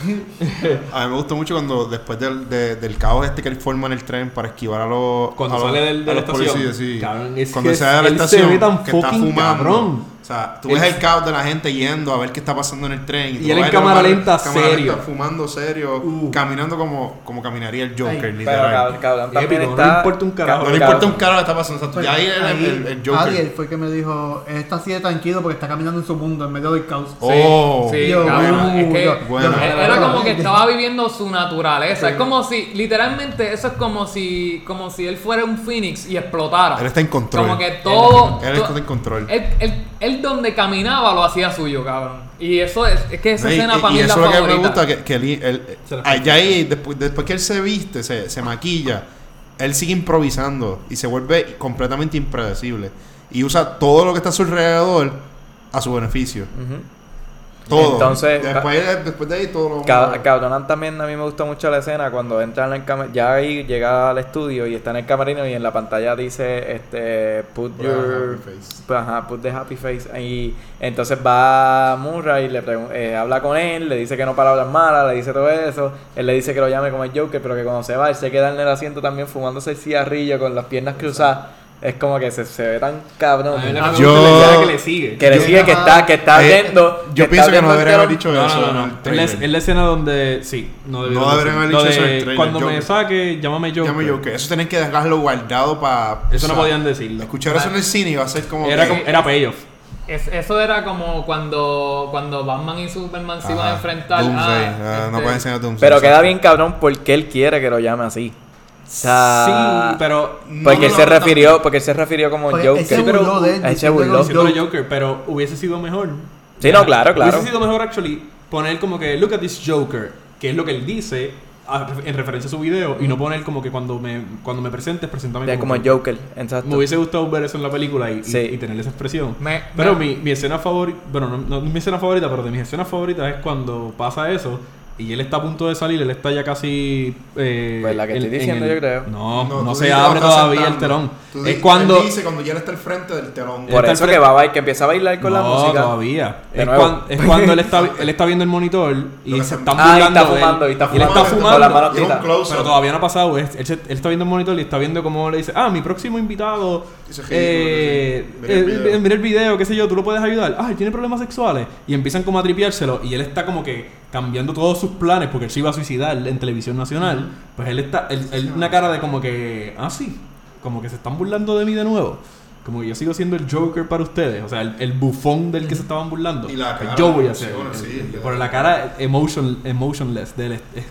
a mí me gustó mucho cuando después del, de- del caos este que él forma en el tren para esquivar a los, Cuando a los, sale del- de la los estación. policías, sí. Cabrón, es cuando que sale de la él se estación ve tan que está fucking fumando. cabrón. Sea, tú ves el caos de la gente yendo a ver qué está pasando en el tren. tú Y él en cámara lenta, cámara serio. fumando serio, Uh. caminando como, como caminaría el Joker, Ay. Pero literal. cabrón, cabrón también Épico, no está. le importa un carajo. no le importa un carajo lo que está pasando. o sea, ya ahí el, Ahí, el, el Joker. Ariel fue que me dijo, él está así de tranquilo porque está caminando en su mundo, en medio del caos. Oh, Sí, Yo, cabrón, uh, es que yo- bueno. yo- era como que estaba viviendo su naturaleza. Sí. Es como si, literalmente, eso es como si, como si él fuera un phoenix y explotara. Él está en control. Como que todo. Él está en control. Él, él- él donde caminaba lo hacía suyo, cabrón. Y eso es, es que esa No, escena y- para y mí es la eso es lo que me favorita. gusta, que, que él, él- Se la allá ahí, después, después que él se viste, se, se maquilla, él sigue improvisando y se vuelve completamente impredecible. Y usa todo lo que está a su alrededor a su beneficio. Ujú. Todo. Entonces, después, después de ahí todo lo Ca- Cabronan también a mí me gustó mucho la escena cuando entran en cam- ya ahí llega al estudio y está en el camerino y en la pantalla dice este put a your happy face. pues, ajá, put the happy face y entonces va Murray le pregun- eh, habla con él le dice que no palabras malas le dice todo eso él le dice que lo llame como el Joker pero que cuando se va él se queda en el asiento también fumándose el cigarrillo con las piernas cruzadas es como que se, se ve tan cabrón A mí la que me Yo- que le sigue. que le Yo- sigue que está que está Eh, viendo yo que pienso que no deberían haber dicho No, eso. no, no, no. Es la, escena donde. Sí, no debieron No deberían haber dicho eso en el trailer, Cuando me Joker. saque, llámame. Llame Joker. Eso tienen que dejarlo guardado para. Eso no podían decirlo. Escuchar eso en el cine iba a ser como. Era, que- como- era payoff. Es- eso era como cuando, cuando Batman y Superman se iban a enfrentar. Doomsday. ah, Ah, no este, pueden enseñar Doomsday. Pero queda bien cabrón porque él quiere que lo llame así. Sea, sí, pero. No, porque no, él no, se refirió, porque se refirió como Oye, Joker. Sí, pero de él. él se burló. Joker, pero hubiese sido mejor. Sí, no, claro, claro. Hubiese sido mejor, actually, poner como que, look at this Joker, que es lo que él dice en referencia a su video, y no poner como que cuando me, cuando me presentes, preséntame Ya como Joker. Joker, exacto. Me hubiese gustado ver eso en la película y, y- Sí. y tener esa expresión. Me- Pero me- mi, mi escena favorita, bueno, no, no es mi escena favorita, pero de mis escenas favoritas es cuando pasa eso y él está a punto de salir, él está ya casi... Eh, Pues la que en- estoy en diciendo el- yo creo. No, no, se abre está todavía el telón. Tú Es cuando... él dice cuando ya él está al frente del telón. Por está eso que va a que empieza a bailar con la no, música. todavía. De Es, cuan- es cuando él está, él está viendo el monitor y se Ah, y burlando está de él. fumando, y está él está fumando, fumando. con las manos Y es un quita. close-up. Pero todavía no ha pasado. Él, él él está viendo el monitor y está viendo cómo le dice, ah, mi próximo invitado. Eh. Mira el eh, el video, qué sé yo, tú lo puedes ayudar. Ah, él tiene problemas sexuales. Y empiezan como a tripiárselo. Y él está como que cambiando todos sus planes porque él se iba a suicidar en televisión nacional. Pues él está, él, él una cara de como que, ah, sí, como que se están burlando de mí de nuevo. Como que yo sigo siendo el Joker para ustedes. O sea, el, el bufón del que se estaban burlando. Y la Pues cara, yo voy a hacer. bueno, sí, la cara emotion, emotionless de él es, es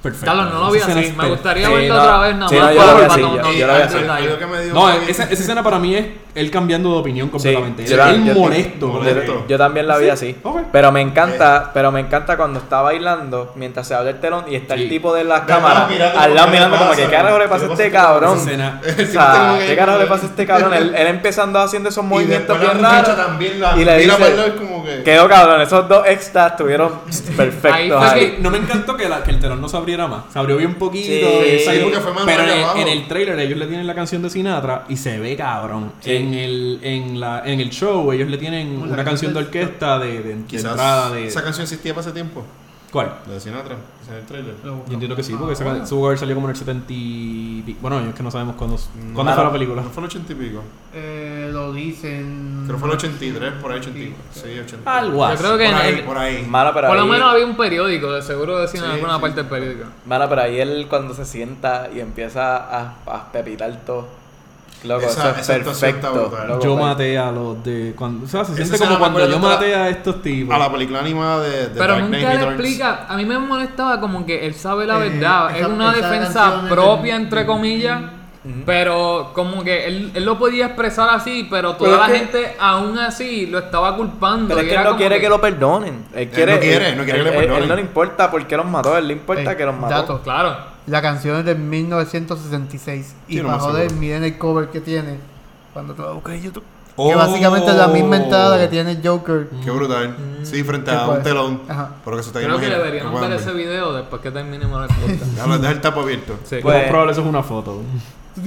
perfecto. Carlos, no lo vi así. Me gustaría verlo otra vez nada más no, yo lo vi así, esa escena para mí es él cambiando de opinión completamente. yo él él yo- molesto. Yo también la vi ¿Sí? así. Pero me encanta, pero me encanta cuando está bailando mientras se abre el telón y está Sí. el tipo de las cámaras al lado mirando como que qué carajo le pasa a ¿qué le este pasa? cabrón. Esa escena- O sea, ¿qué carajo le pasa a este cabrón? Él, él empezando haciendo esos movimientos bien raros. y le dice, quedó cabrón, esos dos extras estuvieron perfectos. Ahí. No me encantó que, la- que el telón no se abriera más. Se abrió bien poquito. Sí, sí, más pero en el trailer ellos le tienen la canción de Sinatra y se ve cabrón. En, el, en, la, en el show ellos le tienen Bueno, una canción de canción orquesta de, de, entrada de... esa canción existía para ese tiempo. ¿Cuál? La de Sinatra, esa en el trailer. Yo entiendo que sí, porque esa Ah, can- su cover salió como en el 70 y... Bueno, es que no sabemos cuándo, No, cuándo fue la película. No fue el 80 y pico. Eh, lo dicen. Creo que fue el 83, por ahí 80. Sí, 80. Algo Yo creo que Por en ahí, el- por ahí. Por lo ahí- menos había un periódico, de seguro decían en Sí, alguna sí. parte del periódico. Mano, pero ahí él cuando se sienta y empieza a, a pepitar todo. Loco, Esa- eso es perfecto. loco, Yo pues. maté a los de... Cuando, o sea, se siente como cuando yo maté a estos tipos. A la película animada de, de Pero Dark nunca le explica, a mí me molestaba como que él sabe la Eh, verdad, es esa- una esa defensa propia entre comillas, pero como que él, él lo podía expresar así, pero toda Pero la que- gente aún así lo estaba culpando. Pero es que él no quiere que... lo perdonen. Él, quiere, no quiere, no quiere que le perdonen. él no le importa por qué los mató, él le importa Eh, que los mató. dato. Claro. La canción es de 1966. Y Sí, no me para joder, miren el cover que tiene. Cuando tú la buscas en YouTube. Oh. Que básicamente es la misma entrada que tiene Joker. Qué brutal. Sí, frente ¿Qué a un ser? telón. Ajá. Por lo que se te Creo que deberíamos Lo ver ese video después que terminemos el podcast. Deja el tapo abierto. Sí. Lo Pues- más probable eso es una foto.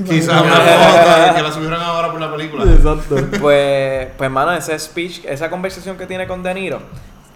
Quizás una foto que la subieron ahora por la película. Exacto. Pues, pues, mano, ese speech, esa conversación que tiene con De Niro,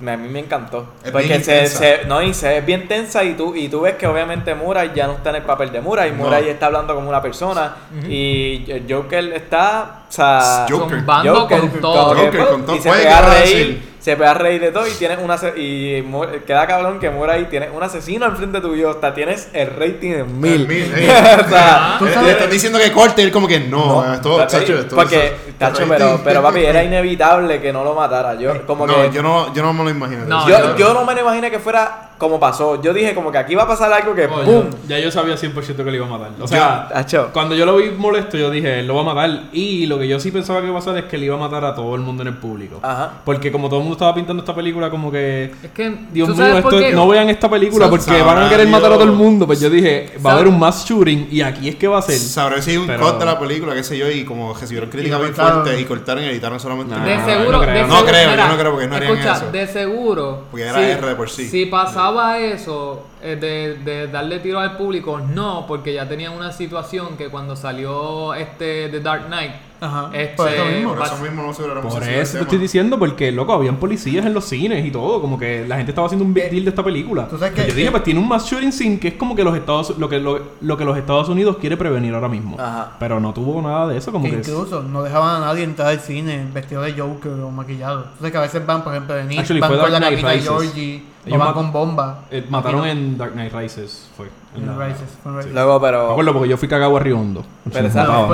a mí me encantó. Es Porque bien se, se- no, y se es bien tensa y tú, y tú ves que obviamente Murray ya no está en el papel de Murray, No. Murray está hablando como una persona y el Joker está, o sea, Joker. Zumbando con todo. Joker con todo. y se pega a reír, se pega a reír de todo y tienes una y queda cabrón que Murray tiene un asesino al frente tuyo, hasta tienes el rating en mil. mil, o sea, Le estás diciendo que corte y él como que no, no, esto, tacho, chacho, esto porque, tacho, rating. pero, pero papi, era inevitable que no lo matara. Yo, como no, que, yo no, yo no me lo imagino. No, yo, yo- yo no me lo imaginé que fuera como pasó. Yo dije como que aquí va a pasar algo que ¡pum! Ya yo sabía 100% que le iba a matar. O sea, cuando yo lo vi molesto, yo dije, él lo va a matar. Y lo que yo sí pensaba que iba a pasar es que le iba a matar a todo el mundo en el público. Ajá. Porque como todo el mundo estaba pintando esta película como que... Es que, Dios ¿tú mío, esto, no vean esta película porque sabrá van a querer matar a todo el mundo. Pues yo dije, va a haber un mass shooting y aquí es que va a ser. Sabré si hay un Pero- cut de la película, qué sé yo, y como recibieron críticas Y bien cortaron. fuertes y cortaron y editaron solamente. Nah. De no seguro, creo. de No seguro- creo, yo no creo porque no harían escucha, eso. de seguro. Porque era R de por sí. Si pasaba eso, eh, de, de darle tiro al público, no, porque ya tenían una situación que cuando salió este The Dark Knight, Ajá. Este, Por eso mismo. Por eso mismo no se Por eso te estoy diciendo, porque loco, habían policías en los cines y todo, como que la gente estaba haciendo un big deal de esta película. ¿Tú sabes Y qué? yo dije, pues tiene un mass shooting scene que es como que los Estados lo que lo, lo que los Estados Unidos quiere prevenir ahora mismo. Ajá. Pero no tuvo nada de eso, como Que que incluso no dejaban a nadie entrar al cine vestido de Joker o maquillado. Entonces que a veces van, por ejemplo, de Nick, Actually, van con la Knight capita de Rises. Georgie, Ellos van con bomba. eh, mataron no. en Dark Knight Rises, fue. en la- Rises, fue Rises. Luego, Me pero. acuerdo porque yo fui cagado a Riondo. Pero esa- me.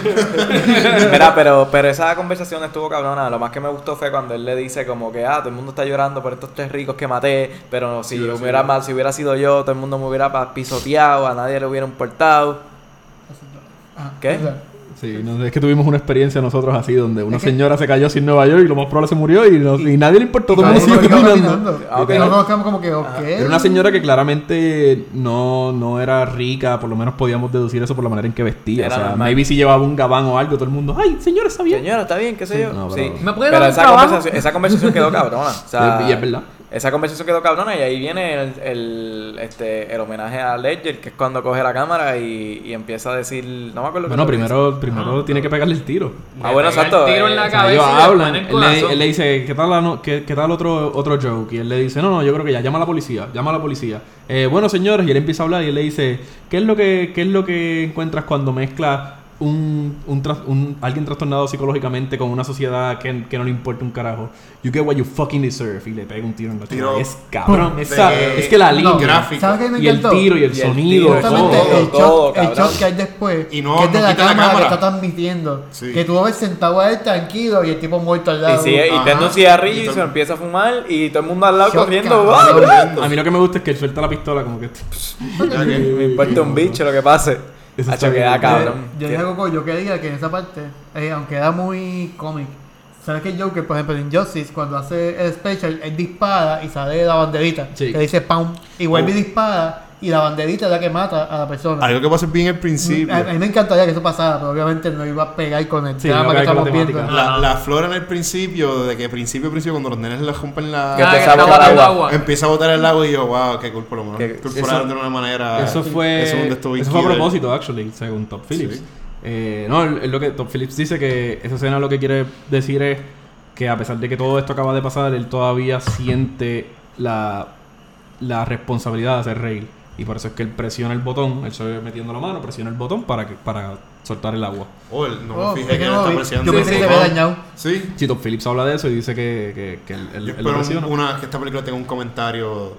Mira, pero, pero esa conversación estuvo cabrona. Lo más que me gustó fue cuando él le dice como que, ah, todo el mundo está llorando por estos tres ricos que maté, pero si, hubiera mal, si hubiera sido yo, todo el mundo me hubiera pisoteado, a nadie le hubiera importado. ¿Qué? Sí, no, es que tuvimos una experiencia nosotros así, donde una señora se cayó así en Nueva York y lo más probable se murió y, no- y nadie le importó, todo el mundo siguió caminando. caminando. Ah, ok. Y nosotros quedamos como que, ok. Era una señora que claramente no, no era rica, por lo menos podíamos deducir eso por la manera en que vestía. Era o sea, normal. maybe si llevaba un gabán o algo, todo el mundo, ay, señora, está bien. Señora, está bien, qué sé yo. no, sí. ¿Me puede pero dar un esa conversación, esa conversación quedó cabrona. O sea, y es verdad. Esa conversación quedó cabrona y ahí viene el, el, este, el homenaje a Ledger, que es cuando coge la cámara y, y empieza a decir, no me acuerdo Bueno, lo que primero, primero tiene que pegarle el tiro. dice. Ah, bueno, exacto. el tiro en eh, la O sea, cabeza ellos hablan, el él le, corazón. él le dice, ¿qué tal, la no- qué, qué tal otro, otro joke? Y él le dice, no, no, yo creo que ya, llama a la policía, llama a la policía. Eh, bueno, señores, y él empieza a hablar y él le dice, ¿qué es lo que, qué es lo que encuentras cuando mezclas un, un, un- alguien trastornado psicológicamente con una sociedad que, que no le importa un carajo? You get what you fucking deserve. Y le pega un tiro en la Tiro. Es cabrón. de- esa- es que la línea gráfico. ¿Sabes qué me y el tiro y el Y el sonido. tiro, todo. el, todo, shot, el cabrón. shot que hay después, Y no- que es de no la quita la cámara, que cámara. está transmitiendo. Sí. Que tú lo ves sentado a él tranquilo y el tipo muerto al Y, lado. y Ajá. prende un cigarrillo Y y, todo- se empieza a fumar y todo el mundo al lado Shot, corriendo. cabrón. A mí lo que me gusta es que él suelta la pistola como que- Me importa un bicho lo que pase. Eso Hacho, queda bien. cabrón. Yo, yo, dije, Coco, yo quería que en esa parte, eh, aunque era muy cómic, ¿sabes que Joker, por ejemplo, en Justice, cuando hace el special, él dispara y sale la banderita, Sí. que dice ¡pam! Y vuelve Oh. y dispara, y la banderita es la que mata a la persona. Algo que pasa bien al principio. A, a mí me encantaría que eso pasara, pero obviamente no iba a pegar con el Sí, no drama a que estamos la viendo. La, la flor en el principio, de que principio, principio, cuando los nenes le rompen la. Que Ah, empieza que a está botar agua. Empieza a botar el agua y yo, wow, qué cool por lo menos. Que- eso- de una manera. Eso fue, Eso, es eso fue a propósito, actually, según Top Phillips. Sí. Eh, no, es lo que Top Phillips dice que esa escena lo que quiere decir es que a pesar de que todo esto acaba de pasar, él todavía siente la, la responsabilidad de hacer reír. Y por eso es que él presiona el botón, él se ve metiendo la mano, presiona el botón para que para soltar el agua. Oh, el- no Oh, me fijé que él no está presionando. Yo pensé que el había dañado. Sí. Top Phillips habla de eso y dice que, que, que él, él- Yo él lo espero presiona. un- una, que esta película tenga un comentario.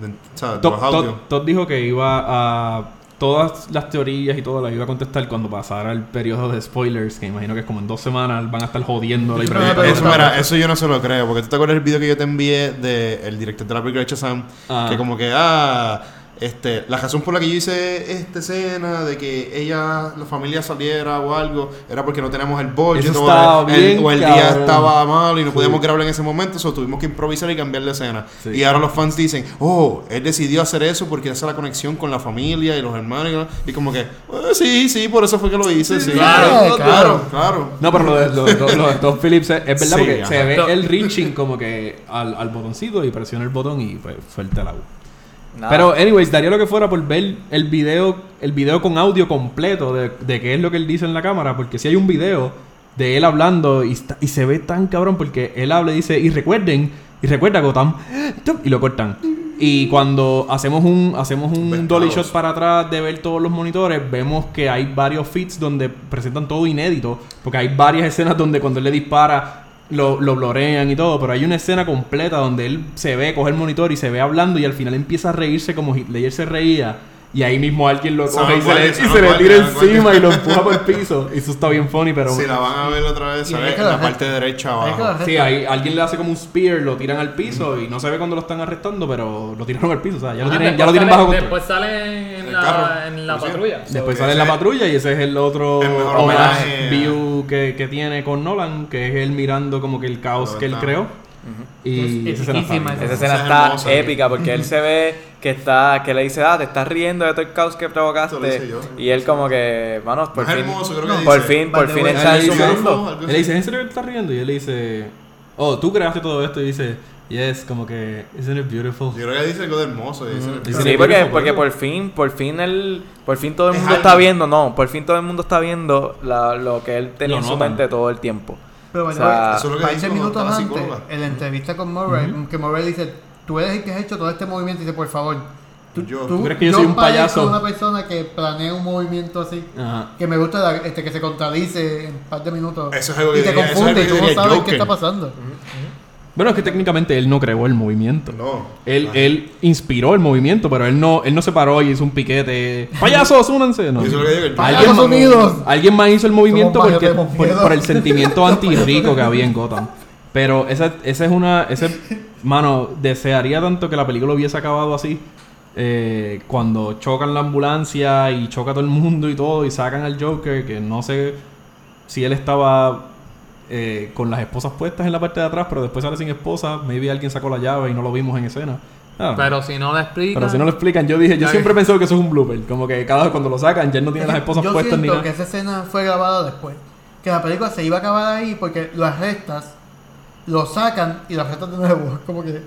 De, ¿sabes? De Todd. Todd- Todd dijo que iba a. Todas las teorías y todo las iba a contestar cuando pasara el periodo de spoilers, que imagino que es como en dos semanas van a estar jodiendo la que Eso, mira, eso yo no se lo creo, porque tú te acuerdas del video que yo te envié del director de la película de Shazam, Ah. que como que, ah, este, la razón por la que yo hice esta escena de que ella, la familia saliera o algo, era porque no teníamos el budget o el, bien o el día cabrón. estaba malo y no Sí. podíamos grabar en ese momento, so tuvimos que improvisar y cambiar la escena. Sí. Y ahora los fans dicen, oh, él decidió hacer eso porque hace la conexión con la familia y los hermanos, y como que, "Eh, sí, sí, por eso fue que lo hice, sí. claro, claro, claro. No, pero lo de, lo, lo- lo de Todd Phillips es, es verdad Sí, porque ajá. se ve el reaching como que al, al botoncito y presiona el botón y pues suelta el agua. Nada. Pero, anyways, daría lo que fuera por ver el video, el video con audio completo de, de qué es lo que él dice en la cámara, porque si hay un video de él hablando y, está- y se ve tan cabrón porque él habla y dice, y recuerden, y recuerda Gotham, y lo cortan. Y cuando hacemos un hacemos un dolly shot para atrás de ver todos los monitores, vemos que hay varios feeds donde presentan todo inédito, porque hay varias escenas donde cuando él le dispara lo, lo blorean y todo, pero hay una escena completa donde él se ve, coge el monitor y se ve hablando y al final empieza a reírse como Hitler se reía. Y ahí mismo alguien lo Se coge y se le, y se se tira se encima y lo empuja por el piso. Eso está bien funny, pero... Si la van a ver otra vez, que en la parte derecha abajo. Sí, ahí alguien le hace como un spear, lo tiran al piso y no se ve cuando lo están arrestando, pero lo tiraron al piso, o sea, ya lo Ah, tienen, ya lo tienen sale- bajo control. Después sale en El la, carro, en la por cierto. patrulla. Después So, sale en la patrulla y ese es el otro el homenaje homenaje. view que, que tiene con Nolan, que es él mirando como que el caos que él Y Es esa escena está epiquísima bien. Esa esa escena es está hermosa. épica porque él se ve que está, que le dice, ah, te estás riendo de todo el caos que provocaste. yo. Y él como que, vamos, por fin, hermoso, creo que por dice. fin, por fin way, está en su mundo. Él le dice, ¿en serio que te estás riendo? Y él le dice, oh, tú creaste todo esto. Y dice, yes, como que, isn't it beautiful? Yo creo que dice algo de hermoso. Dice, Dice- Sí, Beautiful, porque, beautiful. porque por fin, por fin él, por fin todo el Es mundo está alguien. viendo, no, por fin todo el mundo está viendo la- lo que él tenía en su mente todo el tiempo. Pero O bueno, sea, Eso es lo que 20 dijo minutos antes, psicóloga. en la entrevista con Murray, que Murray dice, tú eres el que has hecho todo este movimiento, y dice, por favor, tú, Yo. tú- ¿Tú crees que yo soy un payaso? una persona que planea un movimiento así, Ajá. que me gusta la- este, que se contradice en un par de minutos, Eso es algo que y te diría- eso es confunde, y tú no sabes qué Joker. está pasando. Bueno, es que técnicamente él no creó el movimiento. No. Él, él inspiró el movimiento, pero él no, él no se paró y hizo un piquete. ¡Payasos, únanse! No. Eso es lo que digo. el- Payasos Alguien, Unidos. alguien más hizo el movimiento porque, por el sentimiento antirrico que había en Gotham. Pero esa, esa es una... Ese, mano, desearía tanto que la película hubiese acabado así. eh, cuando chocan la ambulancia y choca todo el mundo y todo y sacan al Joker, que no sé si él estaba eh, con las esposas puestas en la parte de atrás, pero después sale sin esposa. Maybe alguien sacó la llave y no lo vimos en escena. Ah, Pero si no lo explica. pero si no lo explican, yo dije, yo siempre he que- pensado que eso es un blooper. Como que cada vez cuando lo sacan, ya no tiene las esposas Yo puestas ni nada. que esa escena fue grabada después. Que la película se iba a acabar ahí porque lo arrestas, lo sacan y lo arrestan de nuevo. Como que.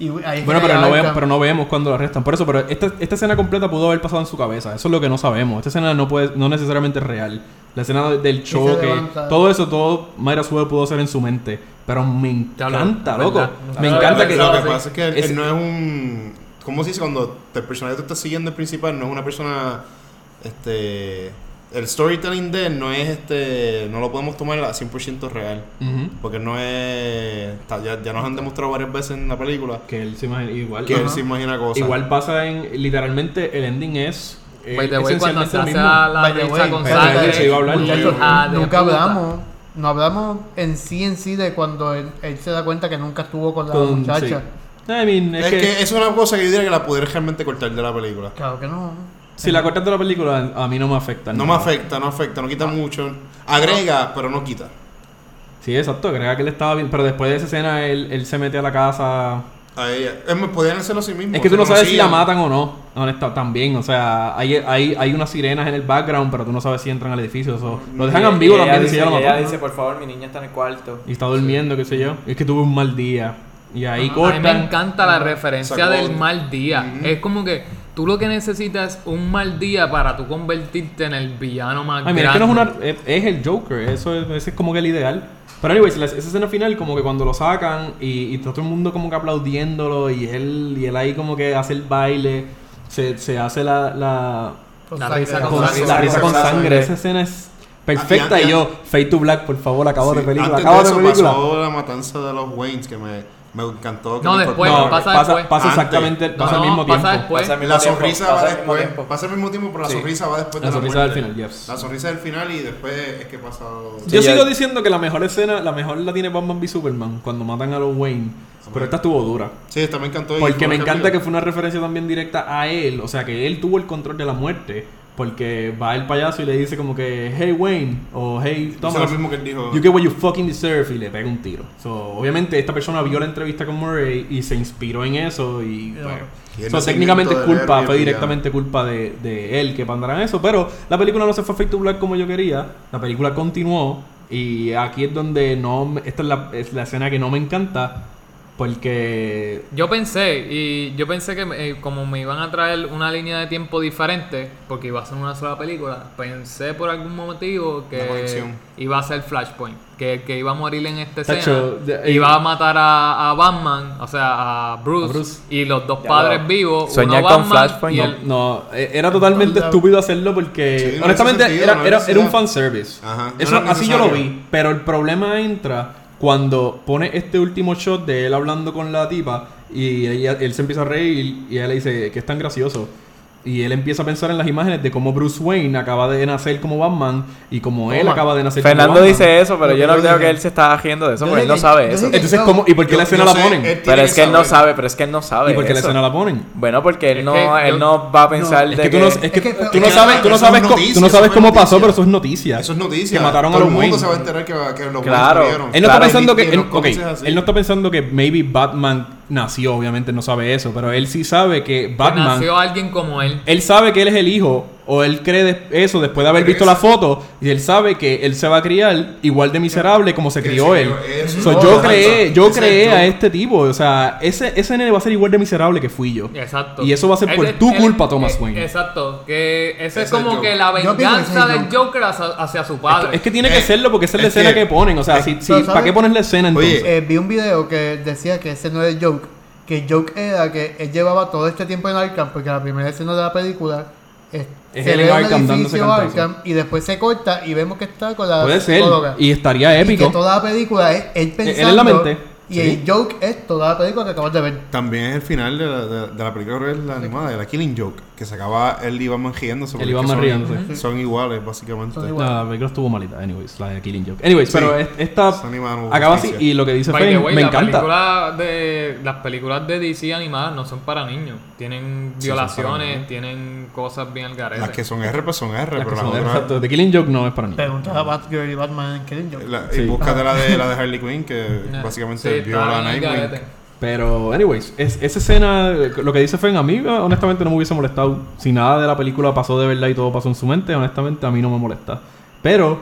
Y ahí Bueno, pero no, vemos, pero no vemos cuando lo arrestan. Por eso, pero esta, esta escena completa pudo haber pasado en su cabeza. Eso es lo que no sabemos. Esta escena no puede, no necesariamente es real. La escena de- del choque, todo eso, todo Mayra Sue pudo ser en su mente. Pero me encanta, loco. Me encanta que. Lo que pasa es que él, Es- él no es un. ¿Cómo se dice cuando el personaje que tú estás siguiendo el principal no es una persona. Este. El storytelling de él no es este. No lo podemos tomar a 100% real. Porque no es. ya, ya nos han demostrado varias veces en la película Que él se imagina igual. que él se imagina cosas. Igual pasa en. Literalmente, el ending es. eh, By the way, cuando esencialmente se hace la, la By the pizza way, con espérate, sangre. se iba a hablar. Muchachos, hija de nunca hablamos, no hablamos en sí en sí de cuando él, él se da cuenta que nunca estuvo con la Con- muchacha. sí. I mean, es, Es, que, que, es una cosa que yo diría que la pudieras realmente cortar de la película. Claro que no. Si la cortas de la película, a mí no me afecta. No me afecta, no afecta, no quita mucho. Agrega, pero no quita. Sí, exacto. Crea que él estaba bien. Pero después de esa escena, él, él se mete a la casa. A ella. Podían hacerlo así mismo. Es que tú no sabes si la matan o no. Honesta, también. O sea, hay, hay, hay unas sirenas en el background, pero tú no sabes si entran al edificio. eso- lo dejan ambiguo y también dice, si ella lo ella dice, por favor, mi niña está en el cuarto. Y está durmiendo, qué sé yo. Es que tuve un mal día. Y ahí A mí me encanta la referencia Sacó- del mal día. Es como que tú lo que necesitas es un mal día para tú convertirte en el villano más Ay, mira, es que no es una. Es, es el Joker. Eso es, ese es como que el ideal. Pero, anyways, la- esa escena final, como que cuando lo sacan y, y está todo el mundo como que aplaudiéndolo y él, y él ahí como que hace el baile, se, se hace la, la, Con La risa con- sangre. la risa con Con sangre. sangre. Esa escena es perfecta. Ah, y y yo, Fade to Black, por favor, acabo de Sí, película. Antes Acabo de de eso película. pasó la matanza de los Waynes que me, me encantó. que No, me después, incorporó. pasa pasa, después. pasa exactamente, pasa al No, mismo pasa tiempo. después. Pasa al mismo La tiempo, sonrisa pasa va después. tiempo. Pasa al mismo tiempo, pero la Sí. sonrisa va después La de la sonrisa del final, yes. La sonrisa del final y después es que pasa. Yo sigo diciendo que la mejor escena, la mejor la tiene Batman v Superman cuando matan a los Wayne. Pero esta estuvo dura. Sí, esta me encantó. Porque me encanta que fue una referencia también directa a él. O sea, que él tuvo el control de la muerte. Porque va el payaso y le dice como que, hey Wayne, o hey Eso es Thomas, lo mismo que él dijo. you get what you fucking deserve, y le pega un tiro. So, obviamente esta persona vio la entrevista con Murray y se inspiró en eso y... So, nacimiento técnicamente es culpa, fue directamente culpa de, de él que mandaran eso. Pero la película no se fue fake to black como yo quería. La película continuó. Y aquí es donde no... Esta es la, es la escena que no me encanta. Porque Yo pensé, y yo pensé que eh, como me iban a traer una línea de tiempo diferente, porque iba a ser una sola película, pensé por algún motivo que iba a ser Flashpoint, que el que iba a morir en esta escena Tacho, de- iba a matar a, a Batman, o sea, a Bruce, A Bruce. y los dos padres lo- vivos, soñar uno con Batman Flashpoint, y no- el... No, eh, era totalmente estúpido hacerlo porque Sí, honestamente sentido, era, no era, un fanservice. Ajá, no Eso, era así yo lo vi. Pero el problema entra cuando pone este último shot de él hablando con la tipa y ella- él se empieza a reír y ella le dice que es tan gracioso. Y él empieza a pensar en las imágenes de cómo Bruce Wayne acaba de nacer como Batman y como él acaba de nacer Fernando como Batman. dice eso, pero yo no creo que él se está haciendo de eso, porque él no sabe eso. Entonces, ¿cómo? ¿Y por qué Yo- la escena la ponen? Pero es que él no sabe, pero es que él no sabe ¿Y por qué la escena la ponen? Bueno, porque él no, que él yo- no va a pensar Es de que tú no, es que tú no sabes, tú no eso sabes, tú no cómo pasó, pero eso es noticia. Eso es noticia. Que mataron a Todo los el mundo Wayne. se va a enterar que, los Claro. Él no está pensando que. él no está pensando que maybe Batman nació, obviamente no sabe eso, pero él sí sabe que que Batman. nació alguien como él. Él sabe que él es el hijo, o él cree de- eso después de haber visto la foto, y él sabe que él se va a criar igual de miserable como se crió él. So, No, yo creé, yo es creé a este tipo, o sea, ese, ese nene va a ser igual de miserable que fui yo. Exacto. Y eso va a ser por tu culpa, Thomas eh, Wayne. Exacto. Que ese es es como que Joker. la venganza es del Joker hacia, hacia su Es padre. que, es que tiene Eh, que serlo porque esa es la es escena que- que, ponen, o sea, si, si, ¿para qué pones la escena Oye, entonces? Eh, vi un video que decía que ese no era el joke. Que el joke era que él llevaba todo este tiempo en Arkham, porque la primera escena de la película es, Es se él ve un Arkham dándose. Arkham y después se corta y vemos que está con la Puede ser, psicóloga. y estaría Y épico. que toda la película es él pensando. él en la mente. Y Sí. el joke es toda la película que acabas de ver. También es el final de la, de, de la película creo que es la animada, de la Killing Joke, que se acaba él y Batman riéndose. Él y Batman son- riéndose. Son iguales, básicamente. Son iguales. La película estuvo malita, anyways, la de Killing Joke. Anyways, Sí. pero es- esta no acaba así y lo que dice By way, me la encanta. película de, las películas de DC animadas no son para niños. Tienen Sí, violaciones, tienen cosas bien al garete. Las que son R, pues son R, Las pero que las son- otras... exacto, The Killing Joke no es para niños. Pregunta a Batgirl y Batman en Killing Joke. La- Sí. Y búscate la de, la de Harley Quinn, que básicamente sí, viola Nightwing. Pero, anyways, es- esa escena, lo que dice Fen, a mí honestamente no me hubiese molestado. Si nada de la película pasó de verdad y todo pasó en su mente, honestamente a mí no me molesta. Pero,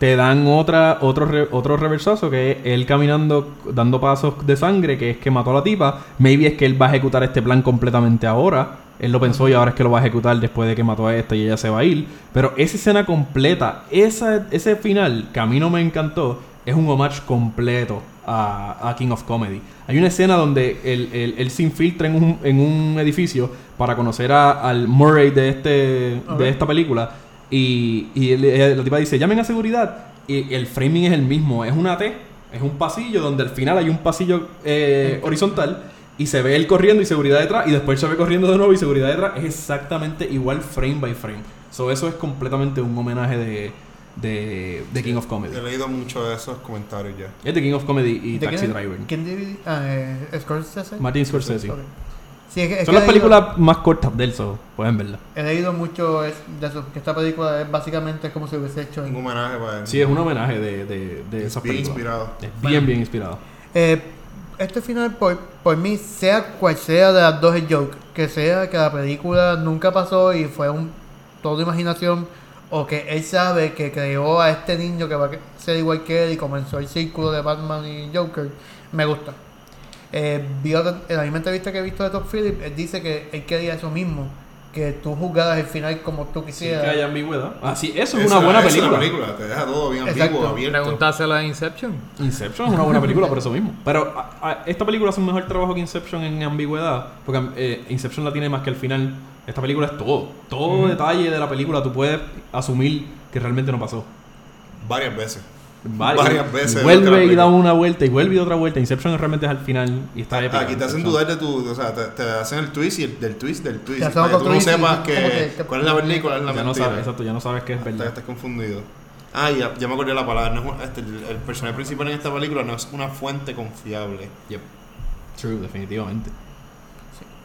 te dan otra, otro, re- otro reversazo que es él caminando, dando pasos de sangre, que es que mató a la tipa. Maybe es que él va a ejecutar este plan completamente ahora. Él lo pensó y ahora es que lo va a ejecutar después de que mató a esta y ella se va a ir. Pero esa escena completa, esa, ese final, que a mí no me encantó, es un homage completo a, a King of Comedy. Hay una escena donde él, él- él se infiltra en un, en un edificio para conocer a- al Murray de, este, de esta película. Y, y él- él- la tipa dice, llamen a seguridad. Y el framing es el mismo, es una T, es un pasillo donde al final hay un pasillo eh, horizontal y se ve él corriendo y seguridad detrás y después se ve corriendo de nuevo y seguridad detrás. Es exactamente igual frame by frame. So, eso es completamente un homenaje de, de, de King of Comedy. He leído mucho de esos comentarios ya. Es de King of Comedy y ¿De Taxi quién- Driver. ¿Quién divi- ah, eh, Scorsese? Martin Scorsese. Sí, es que- es Son las he leído- películas más cortas de él, so, pueden verla. He leído mucho de eso, que esta película es básicamente como si hubiese hecho Un en... homenaje para él. Sí, es un homenaje de, de, de esas bien películas. inspirado. Es bien, bien inspirado. Eh, este final, por, por mí, sea cual sea de las dos el joke, que sea que la película nunca pasó y fue un todo imaginación, o que él sabe que creó a este niño que va a ser igual que él y comenzó el círculo de Batman y Joker, me gusta. Eh, vi otra- en la misma entrevista que he visto de Top Phillips, él dice que él quería eso mismo, que tú juzgaras el final como tú Sí, que quisieras. haya ambigüedad. Ah, sí, eso es Esa- una buena esa es la película. película. Te deja todo bien Exacto. ambiguo, abierto. Pregúntaselo a Inception. Inception es una buena película por eso mismo. Pero a- a- esta película hace un mejor trabajo que Inception en ambigüedad. Porque eh, Inception la tiene más que al final. Esta película es todo. Todo detalle de la película tú puedes asumir que realmente no pasó. Varias veces. Vari- Varias veces y vuelve y da una vuelta y vuelve y otra vuelta. Inception realmente es al final y está épica. Aquí te hacen dudar de tu. O sea, te, te hacen el twist y el, del twist del twist. Para que tú no sepas que, que te- cuál es la verdad y cuál es la Ya no mentira. sabes, exacto, ya no sabes qué es Hasta que verdad. estés confundido. Ah, ya, ya me acordé la palabra. No es un- este, el, el personaje principal en esta película no es una fuente confiable. Yep. True, definitivamente.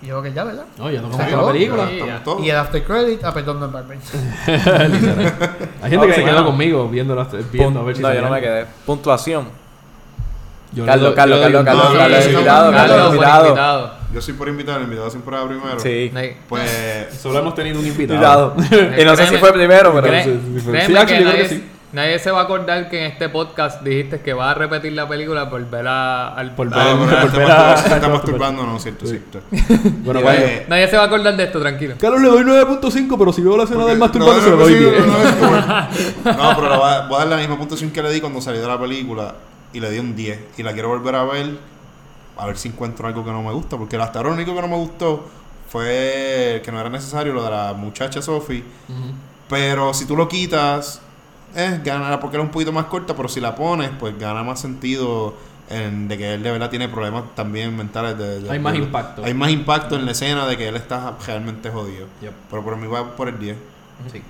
Y yo creo que ya, ¿verdad? No, ya tocamos Se toda la acabó. película. Sí. Y el after credit, ah, perdón, no Batman. Literal. Hay gente que Ok, se quedó bueno. conmigo viendo, las- viendo a ver si no, yo no me quedé. Puntuación. Yo Carlos, doy- Carlos, Carlos, Carlos, No, Carlos, invitado, Carlos, invitado. invitado. Yo soy por invitar, el invitado siempre va primero. Sí. Pues. Solo hemos tenido un invitado. Invitado. Y no sé si fue primero, pero. Sí, sí, que que sí. Nadie se va a acordar que en este podcast dijiste que vas a repetir la película por ver a- al Por No, ver- pero por ver a- se está masturbando, no, cierto, cierto. Bueno, vaya. eh, Nadie se va a acordar de esto, tranquilo. Carlos le doy 9.5, pero si veo la escena del masturbando se lo no, doy sí, 10. no, no, No, pero le voy a, voy a dar la misma puntuación que le di cuando salí de la película y le di un 10. Y la quiero volver a ver, a ver si encuentro algo que no me gusta. Porque hasta ahora lo único que no me gustó fue que no era necesario lo de la muchacha Sophie. Pero si tú lo quitas, eh, gana porque era un poquito más corta. Pero si la pones, pues gana más sentido en, de que él de verdad tiene problemas también mentales. De, de- Hay más de- impacto. Hay más impacto en la escena de que él está realmente jodido. Yep. Pero por mí va por el 10. Sí.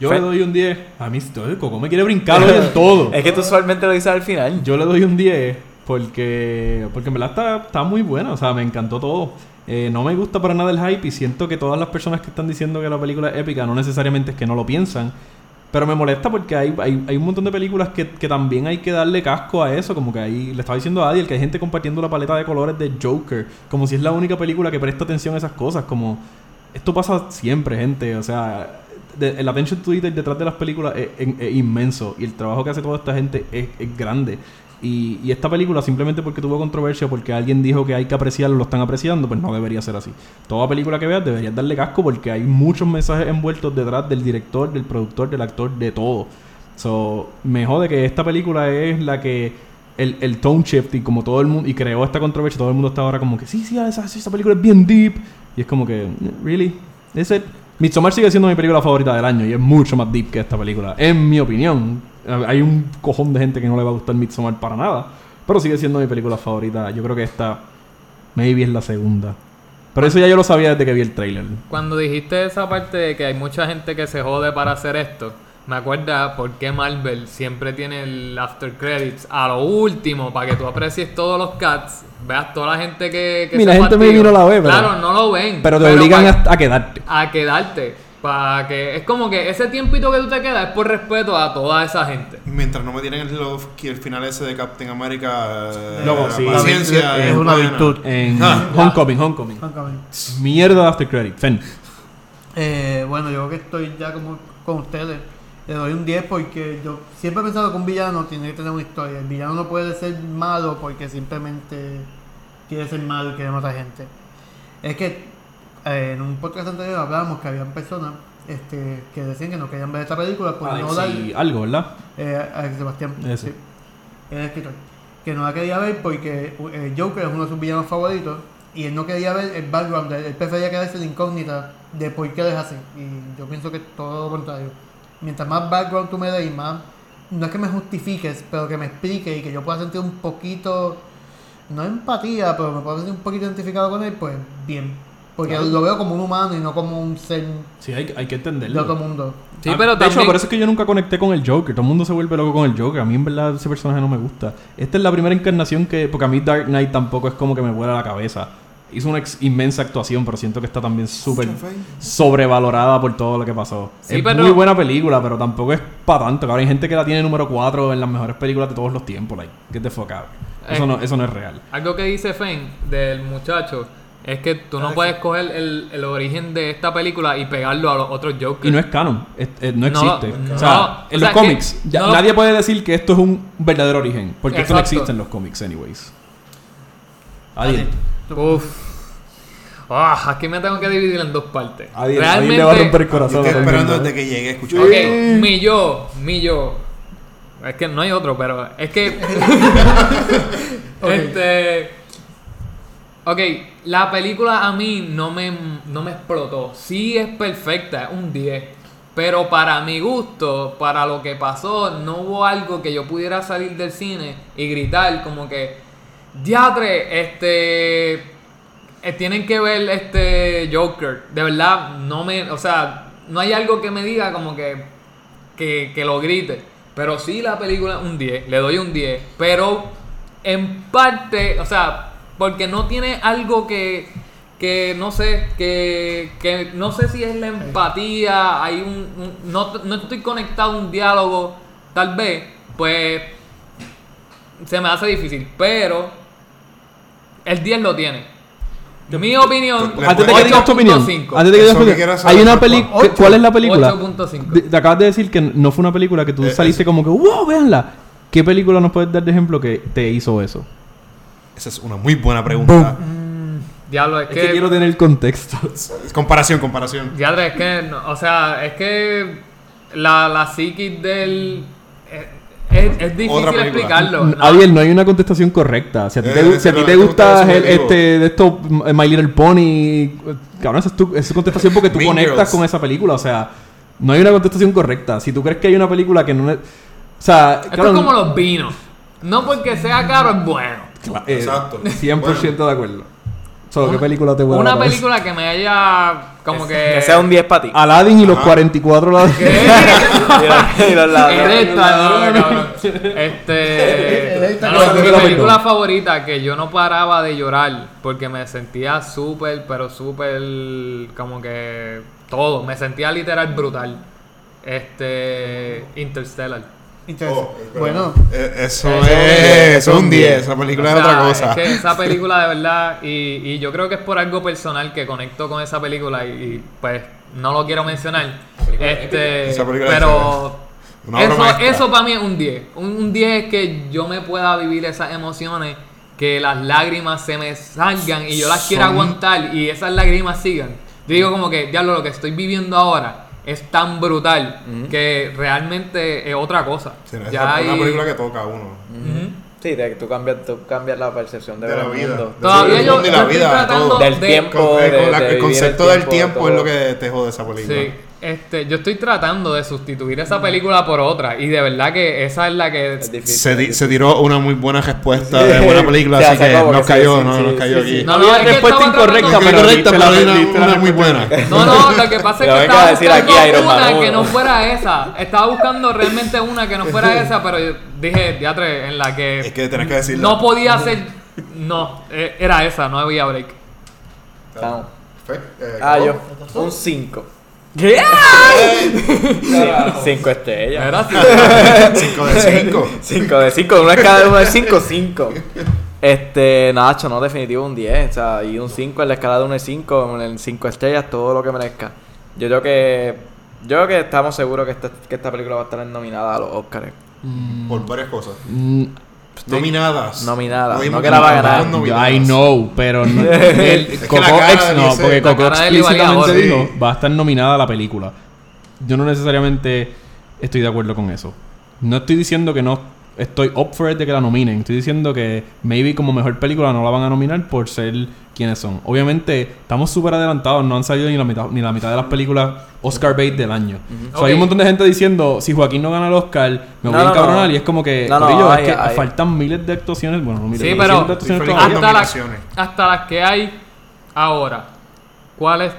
Yo Fe- le doy un 10. A mí esto- el Coco me quiere brincar hoy en todo. Es que tú usualmente lo dices al final. Yo le doy un 10 porque, porque en verdad está, está muy buena. O sea, me encantó todo. Eh, no me gusta para nada el hype y siento que todas las personas que están diciendo que la película es épica no necesariamente es que no lo piensan. Pero me molesta porque hay, hay, hay un montón de películas que, que también hay que darle casco a eso. Como que ahí le estaba diciendo a Adiel que hay gente compartiendo la paleta de colores de Joker. Como si es la única película que presta atención a esas cosas. Como esto pasa siempre, gente. O sea, de- el attention to detail detrás de las películas es, es- inmenso. Y el trabajo que hace toda esta gente es, es grande. Y, esta película, simplemente porque tuvo controversia, porque alguien dijo que hay que apreciarlo, lo están apreciando, pues no debería ser así. Toda película que veas deberías darle casco porque hay muchos mensajes envueltos detrás del director, del productor, del actor, de todo. So, me jode que esta película es la que el, el tone shift y como todo el mundo y creó esta controversia, todo el mundo está ahora como que sí, sí, esa, esa película es bien deep. Y es como que, really, is it? Midsommar sigue siendo mi película favorita del año y es mucho más deep que esta película, en mi opinión. Hay un cojón de gente que no le va a gustar Midsommar para nada, pero sigue siendo mi película favorita. Yo creo que esta, maybe es la segunda. Pero eso ya yo lo sabía desde que vi el trailer. Cuando dijiste esa parte de que hay mucha gente que se jode para hacer esto, me acuerda por qué Marvel siempre tiene el after credits a lo último para que tú aprecies todos los cuts, veas toda la gente que, que Mira, se gente fastidió. maybe no la ve, pero- Claro, no lo ven. Pero te obligan a quedarte. a quedarte. Para que es como que ese tiempito que tú te quedas es por respeto a toda esa gente. Y Mientras no me tienen el love que el final ese de Captain America. eh, Luego, la sí. Paciencia. es una buena. virtud. En Ah. Homecoming, Homecoming. Homecoming. Mierda de after credit. Fen. Eh, bueno, yo creo que estoy ya como con ustedes. Le doy un 10 porque yo siempre he pensado que un villano tiene que tener una historia. El villano no puede ser malo porque simplemente quiere ser malo y quiere matar gente. Es que eh, en un podcast anterior hablábamos que habían personas este, que decían que no querían ver esta película por no dar... Algo, ¿verdad? Eh, Alex Sebastián. Ese. sí, el escritor. Que no la quería ver porque eh, Joker es uno de sus villanos favoritos y él no quería ver el background, de él Él prefería quedarse la incógnita de por qué es así. Y yo pienso que todo lo contrario. Mientras más background tú me des y más, no es que me justifiques, pero que me expliques y que yo pueda sentir un poquito, no empatía, pero me pueda sentir un poquito identificado con él, pues bien. Porque lo veo como un humano y no como un ser Sí, hay, hay que de entenderlo. otro mundo. Sí, Ah, pero de hecho, también... por eso es que yo nunca conecté con el Joker. Todo el mundo se vuelve loco con el Joker. A mí, en verdad, ese personaje no me gusta. Esta es la primera encarnación que. Porque a mí Dark Knight tampoco es como que me vuela la cabeza. Hizo una ex- inmensa actuación, pero siento que está también súper sobrevalorada por todo lo que pasó. Sí, es pero- muy buena película, pero tampoco es para tanto. Cabrón, hay gente que la tiene número 4 en las mejores películas de todos los tiempos. Like, get the fuck out. Eso, Eh. no, eso no es real. Algo que dice Fane del muchacho es que tú no Ah, puedes coger el, el origen de esta película y pegarlo a los otros Jokers. Y no es canon, es- es- no existe. no. o sea, No, en o los sea, cómics, que- ya no. nadie puede decir que esto es un verdadero origen, porque esto no existe en los cómics, anyways. Adiel. Uf. Ah, aquí me tengo que dividir en dos partes. Adiel, Adiel le va a romper el corazón. estoy esperando desde que llegue a escuchar. Ok, mi yo, mi yo. Es que no hay otro, pero es que. Este. Ok, la película a mí no me, no me explotó. Sí es perfecta, es un 10. Pero para mi gusto, para lo que pasó, no hubo algo que yo pudiera salir del cine y gritar como que. Diatre, este. eh, tienen que ver este Joker. De verdad, no me. O sea, no hay algo que me diga como que. Que, que lo grite. Pero sí, la película un 10. Le doy un 10. Pero en parte, o sea, porque no tiene algo que. Que no sé, que, que no sé si es la empatía, hay un, un- no, no estoy conectado a un diálogo, tal vez, pues se me hace difícil, pero el 10 lo tiene. Mi opinión, Antes de que digas tu opinión, 8.5. antes de que digas tu opinión, quiero saber, hay una película. Ocho. ¿Cuál es la película? 8.5. De- Te acabas de decir que no fue una película que tú Eh, saliste como que, wow, véanla. ¿Qué película nos puedes dar de ejemplo que te hizo eso? Esa es una muy buena pregunta. Diablo, es Es que. que quiero tener contexto. Comparación, comparación. Diablo, es que. no, o sea, es que. La, la psiquis del. Es, es, es difícil Otra explicarlo. ¿no? Adiel, no hay una contestación correcta. Si a ti Eh, te, si a ti no- te gusta el- este, de esto, M- My Little Pony, cabrón, esa es tu, esa es contestación porque tú Mean conectas Girls. con esa película. O sea, no hay una contestación correcta. Si tú crees que hay una película que no... es- O sea, Esto cabrón, es como los vinos. No porque sea caro es bueno. Eh, Exacto. 100% de acuerdo. Solo, ¿qué Una- película te vuela Una la cabeza? película que me haya. Como que. Que sea un 10 para ti. Aladdin y los 44 lados. ¿Qué? Y los- lados. Erecta, no, cabrón. Este. Erecta, no, cabrón. mi película favorita que yo no paraba de llorar porque me sentía súper, pero súper. Como que. Todo. Me sentía literal brutal. Este. Interstellar. Oh, bueno, Eh, Eso Eso es, eso es un 10. Esa película O es otra cosa. Es que esa película de verdad, y, y yo creo que es por algo personal que conecto con esa película y, y, pues no lo quiero mencionar. Este, Esa película es pero eso, eso para mí es un 10. Un, un 10 es que yo me pueda vivir esas emociones, que las lágrimas se me salgan y yo las quiera Son- aguantar y esas lágrimas sigan. Yo digo como que, diablo, lo que estoy viviendo ahora es tan brutal que realmente es otra cosa. Sí, Ya es una hay- película que toca a uno. Ujú. Sí, te- tú, cambias, tú cambias la percepción de, De la vida. mundo. Todavía yo, de la vida, tratando todo. Del de- tiempo. Con- de- con la- de el concepto el del tiempo, es lo que te jode esa película. Sí, este, yo estoy tratando de sustituir esa película por otra y de verdad que esa es la que Es difícil. Se, di- se tiró una muy buena respuesta de buena película, Sí, así que nos sí, cayó, sí, no, sí, nos sí, cayó sí. aquí. No, no, es que respuesta incorrecta, pero la- pero una, la una muy buena. No, no, lo que pasa es que estaba aquí buscando Iron Man una uno. que no fuera esa. Estaba buscando realmente una que no fuera esa, pero yo dije, diatre, en la que, Es que tenés que decirlo. no podía ser. No, eh, era esa, no había break. Estamos. Fe- eh, Ah, yo. Un 5. ¿Qué? 5 estrellas. Era. 5 de 5. 5 de 5, una escala de 1 de 5, 5. Este, Nacho, no, definitivo un 10. O sea, y un 5 en la escala de 1 de 5, en 5 estrellas, todo lo que merezca. Yo creo que Yo creo que estamos seguros que esta, que esta película va a estar nominada a los Oscars. Por varias cosas. Mm, Nominadas. Nominadas, dijimos no que la va a ganar. I know, pero no, el, Coco la cara ex- no, dice- porque Coco explícitamente dijo Sí. va a estar nominada a la película. Yo no necesariamente estoy de acuerdo con eso. No estoy diciendo que no estoy up for it de que la nominen. Estoy diciendo que maybe como mejor película no la van a nominar por ser quienes son. Obviamente estamos súper adelantados, no han salido ni la mitad ni la mitad de las películas Oscar bait del año. O sea, hay un montón de gente diciendo si Joaquín no gana el Oscar me No, voy a no, encabronar no. y es como que No, no, corillo, hay- es que hay- faltan miles de actuaciones, bueno, no miles, Sí, pero- de actuaciones Hasta las, hasta las que hay ahora. ¿Cuáles?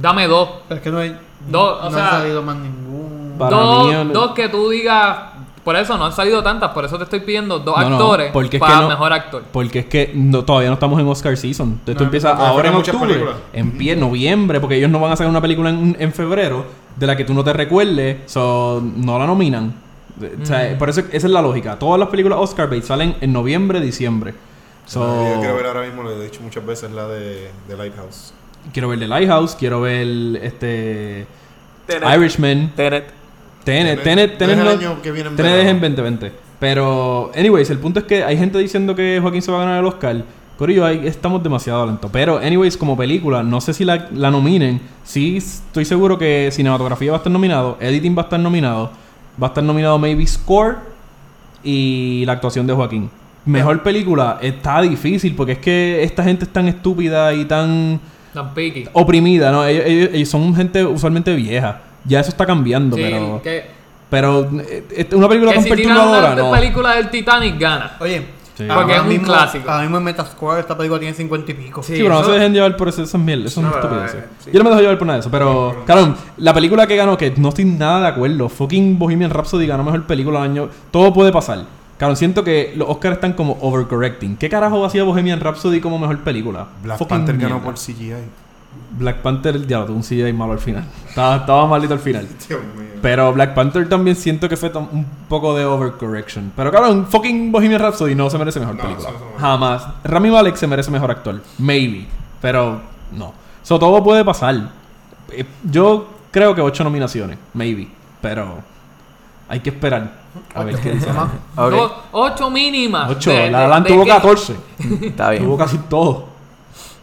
Dame dos. Pero es que no hay. Dos, o no sea- ha salido más ningún. Mí, dos que tú digas. Por eso no han salido tantas, por eso te estoy pidiendo dos No, no, actores es para que no- mejor actor. Porque es que no, todavía no estamos en Oscar season. Entonces tú empiezas ahora en octubre, películas. en pie, noviembre, porque ellos no van a sacar una película en, en febrero de la que tú no te recuerdes, so, no la nominan. O sea, Mm. por eso esa es la lógica. Todas las películas Oscar bait salen en noviembre, diciembre. So, yo quiero ver ahora mismo, lo he dicho muchas veces, la de, de Lighthouse. quiero ver The Lighthouse, quiero ver este Tenet. Irishman, Tenet. Tenet, Tenet, Tenet, no- año que viene en Tenet es en verano. 2020. Pero, anyways, el punto es que hay gente diciendo que Joaquín se va a ganar el Oscar. Corillo, ahí estamos demasiado lentos. Pero, anyways, como película, no sé si la, la nominen. Sí, estoy seguro que cinematografía va a estar nominado, editing va a estar nominado, va a estar nominado maybe score y la actuación de Joaquín. Mejor película está difícil porque es que esta gente es tan estúpida y tan Tan picky. oprimida, ¿no? Ellos, ellos- ellos son gente usualmente vieja. Ya eso está cambiando, Sí, pero... que, Pero eh, una película que tan si perturbadora, una no. película del Titanic gana. Oye, Sí. ahora Porque es un mismo- clásico. Ahora mismo en Metascore esta película tiene 50 y pico. Sí, pero no eso- se dejen llevar por eso, esas mierdas, esas No, estupideces. eh, sí. Yo no me dejo llevar por nada de eso, pero, claro, la película que ganó, que no estoy nada de acuerdo, fucking Bohemian Rhapsody ganó mejor película del año, todo puede pasar. Claro, siento que los Oscars están como overcorrecting. ¿Qué carajo hacía Bohemian Rhapsody como mejor película? Black Fucking Panther ganó mierda. por CGI. Black Panther, ya, tuvo un CGI malo al final. Estaba, estaba malito al final. Dios mío. Pero Black Panther también siento que fue un poco de overcorrection. Pero claro, un fucking Bohemian Rhapsody no se merece mejor No, película. eso- eso no. Jamás. Rami Malek se merece mejor actor. Maybe. Pero no. So, todo puede pasar. Eh, Yo creo que ocho nominaciones. Maybe. Pero hay que esperar. A ver qué dice. Ajá. Ok. Do- ocho mínimas. Ocho. de- La de- Alan de tuvo qué? 14. Está bien. tuvo casi todo.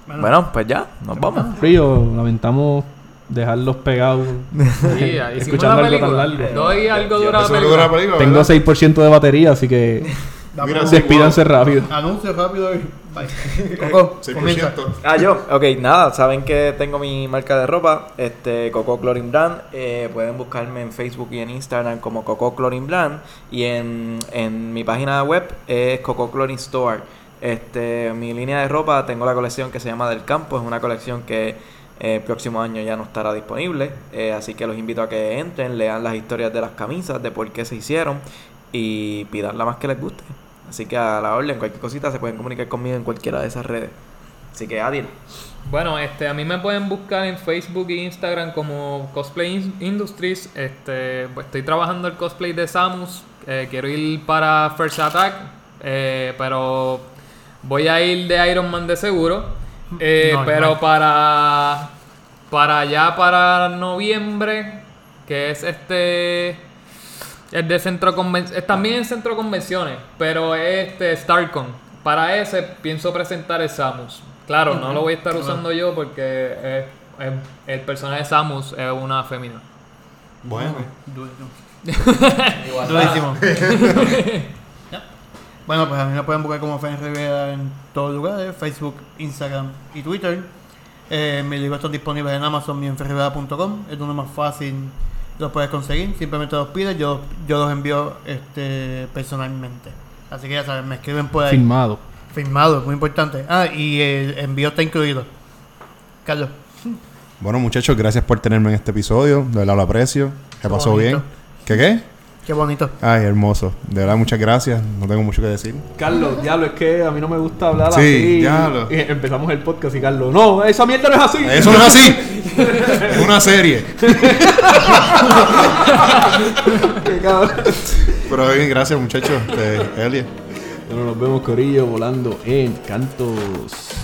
Bueno, pues ya, nos vamos. Frío. Lamentamos dejarlos pegados. Sí, Escuchando la algo tan película. largo. Doy algo dura la película. película. Tengo ¿verdad? 6% de batería, así que despídanse rápido. Anuncio rápido y. Bye. Coco, 6%. comienza. Ah, yo. Ok, nada, saben que tengo mi marca de ropa, este Coco Clothing Brand. Eh, pueden buscarme en Facebook y en Instagram como Coco Clothing Brand. Y en, en mi página web es Coco Clothing Store. Este, mi línea de ropa, tengo la colección que se llama Del Campo. Es una colección que eh, el próximo año ya no estará disponible. Eh, así que los invito a que entren, lean las historias de las camisas, de por qué se hicieron y pidan la más que les guste. Así que a la orden, cualquier cosita se pueden comunicar conmigo en cualquiera de esas redes. Así que Adil. Bueno, este, a mí me pueden buscar en Facebook e Instagram como Cosplay In- Industries. Este, pues, estoy trabajando el cosplay de Samus. Eh, quiero ir para First Attack, pero voy a ir de Iron Man de seguro. Eh, No, pero no. para para allá para noviembre, que es este el de centro conven- también en centro convenciones, pero es este StarCon. Para ese pienso presentar el Samus. Claro, no lo voy a estar usando yo porque es- es- el personaje de Samus es una fémina. Bueno. Durísimo. Bueno, pues a mí me pueden buscar como Fen Rivera en todos lugares, Facebook, Instagram y Twitter. Eh, mis libros están disponibles en Amazon y en ferrivera.com. Es donde más fácil los puedes conseguir. Simplemente los pides, yo, yo los envío este, personalmente. Así que ya saben, me escriben por ahí. Filmado. Firmado, muy importante. Ah, y el envío está incluido. Carlos. Bueno, muchachos, gracias por tenerme en este episodio. De verdad lo aprecio. Se Qué pasó bonito. bien. ¿Qué qué? Qué bonito. Ay, hermoso. De verdad, muchas gracias. No tengo mucho que decir. Carlos, diablo, es que a mí no me gusta hablar Sí, así. diablo. Y empezamos el podcast y Carlos, no, esa mierda no es así. Eso no es así. es una serie. Qué cabrón. Pero bien, gracias, muchachos. Este, Elia. Bueno, nos vemos Corillo volando en Cantos.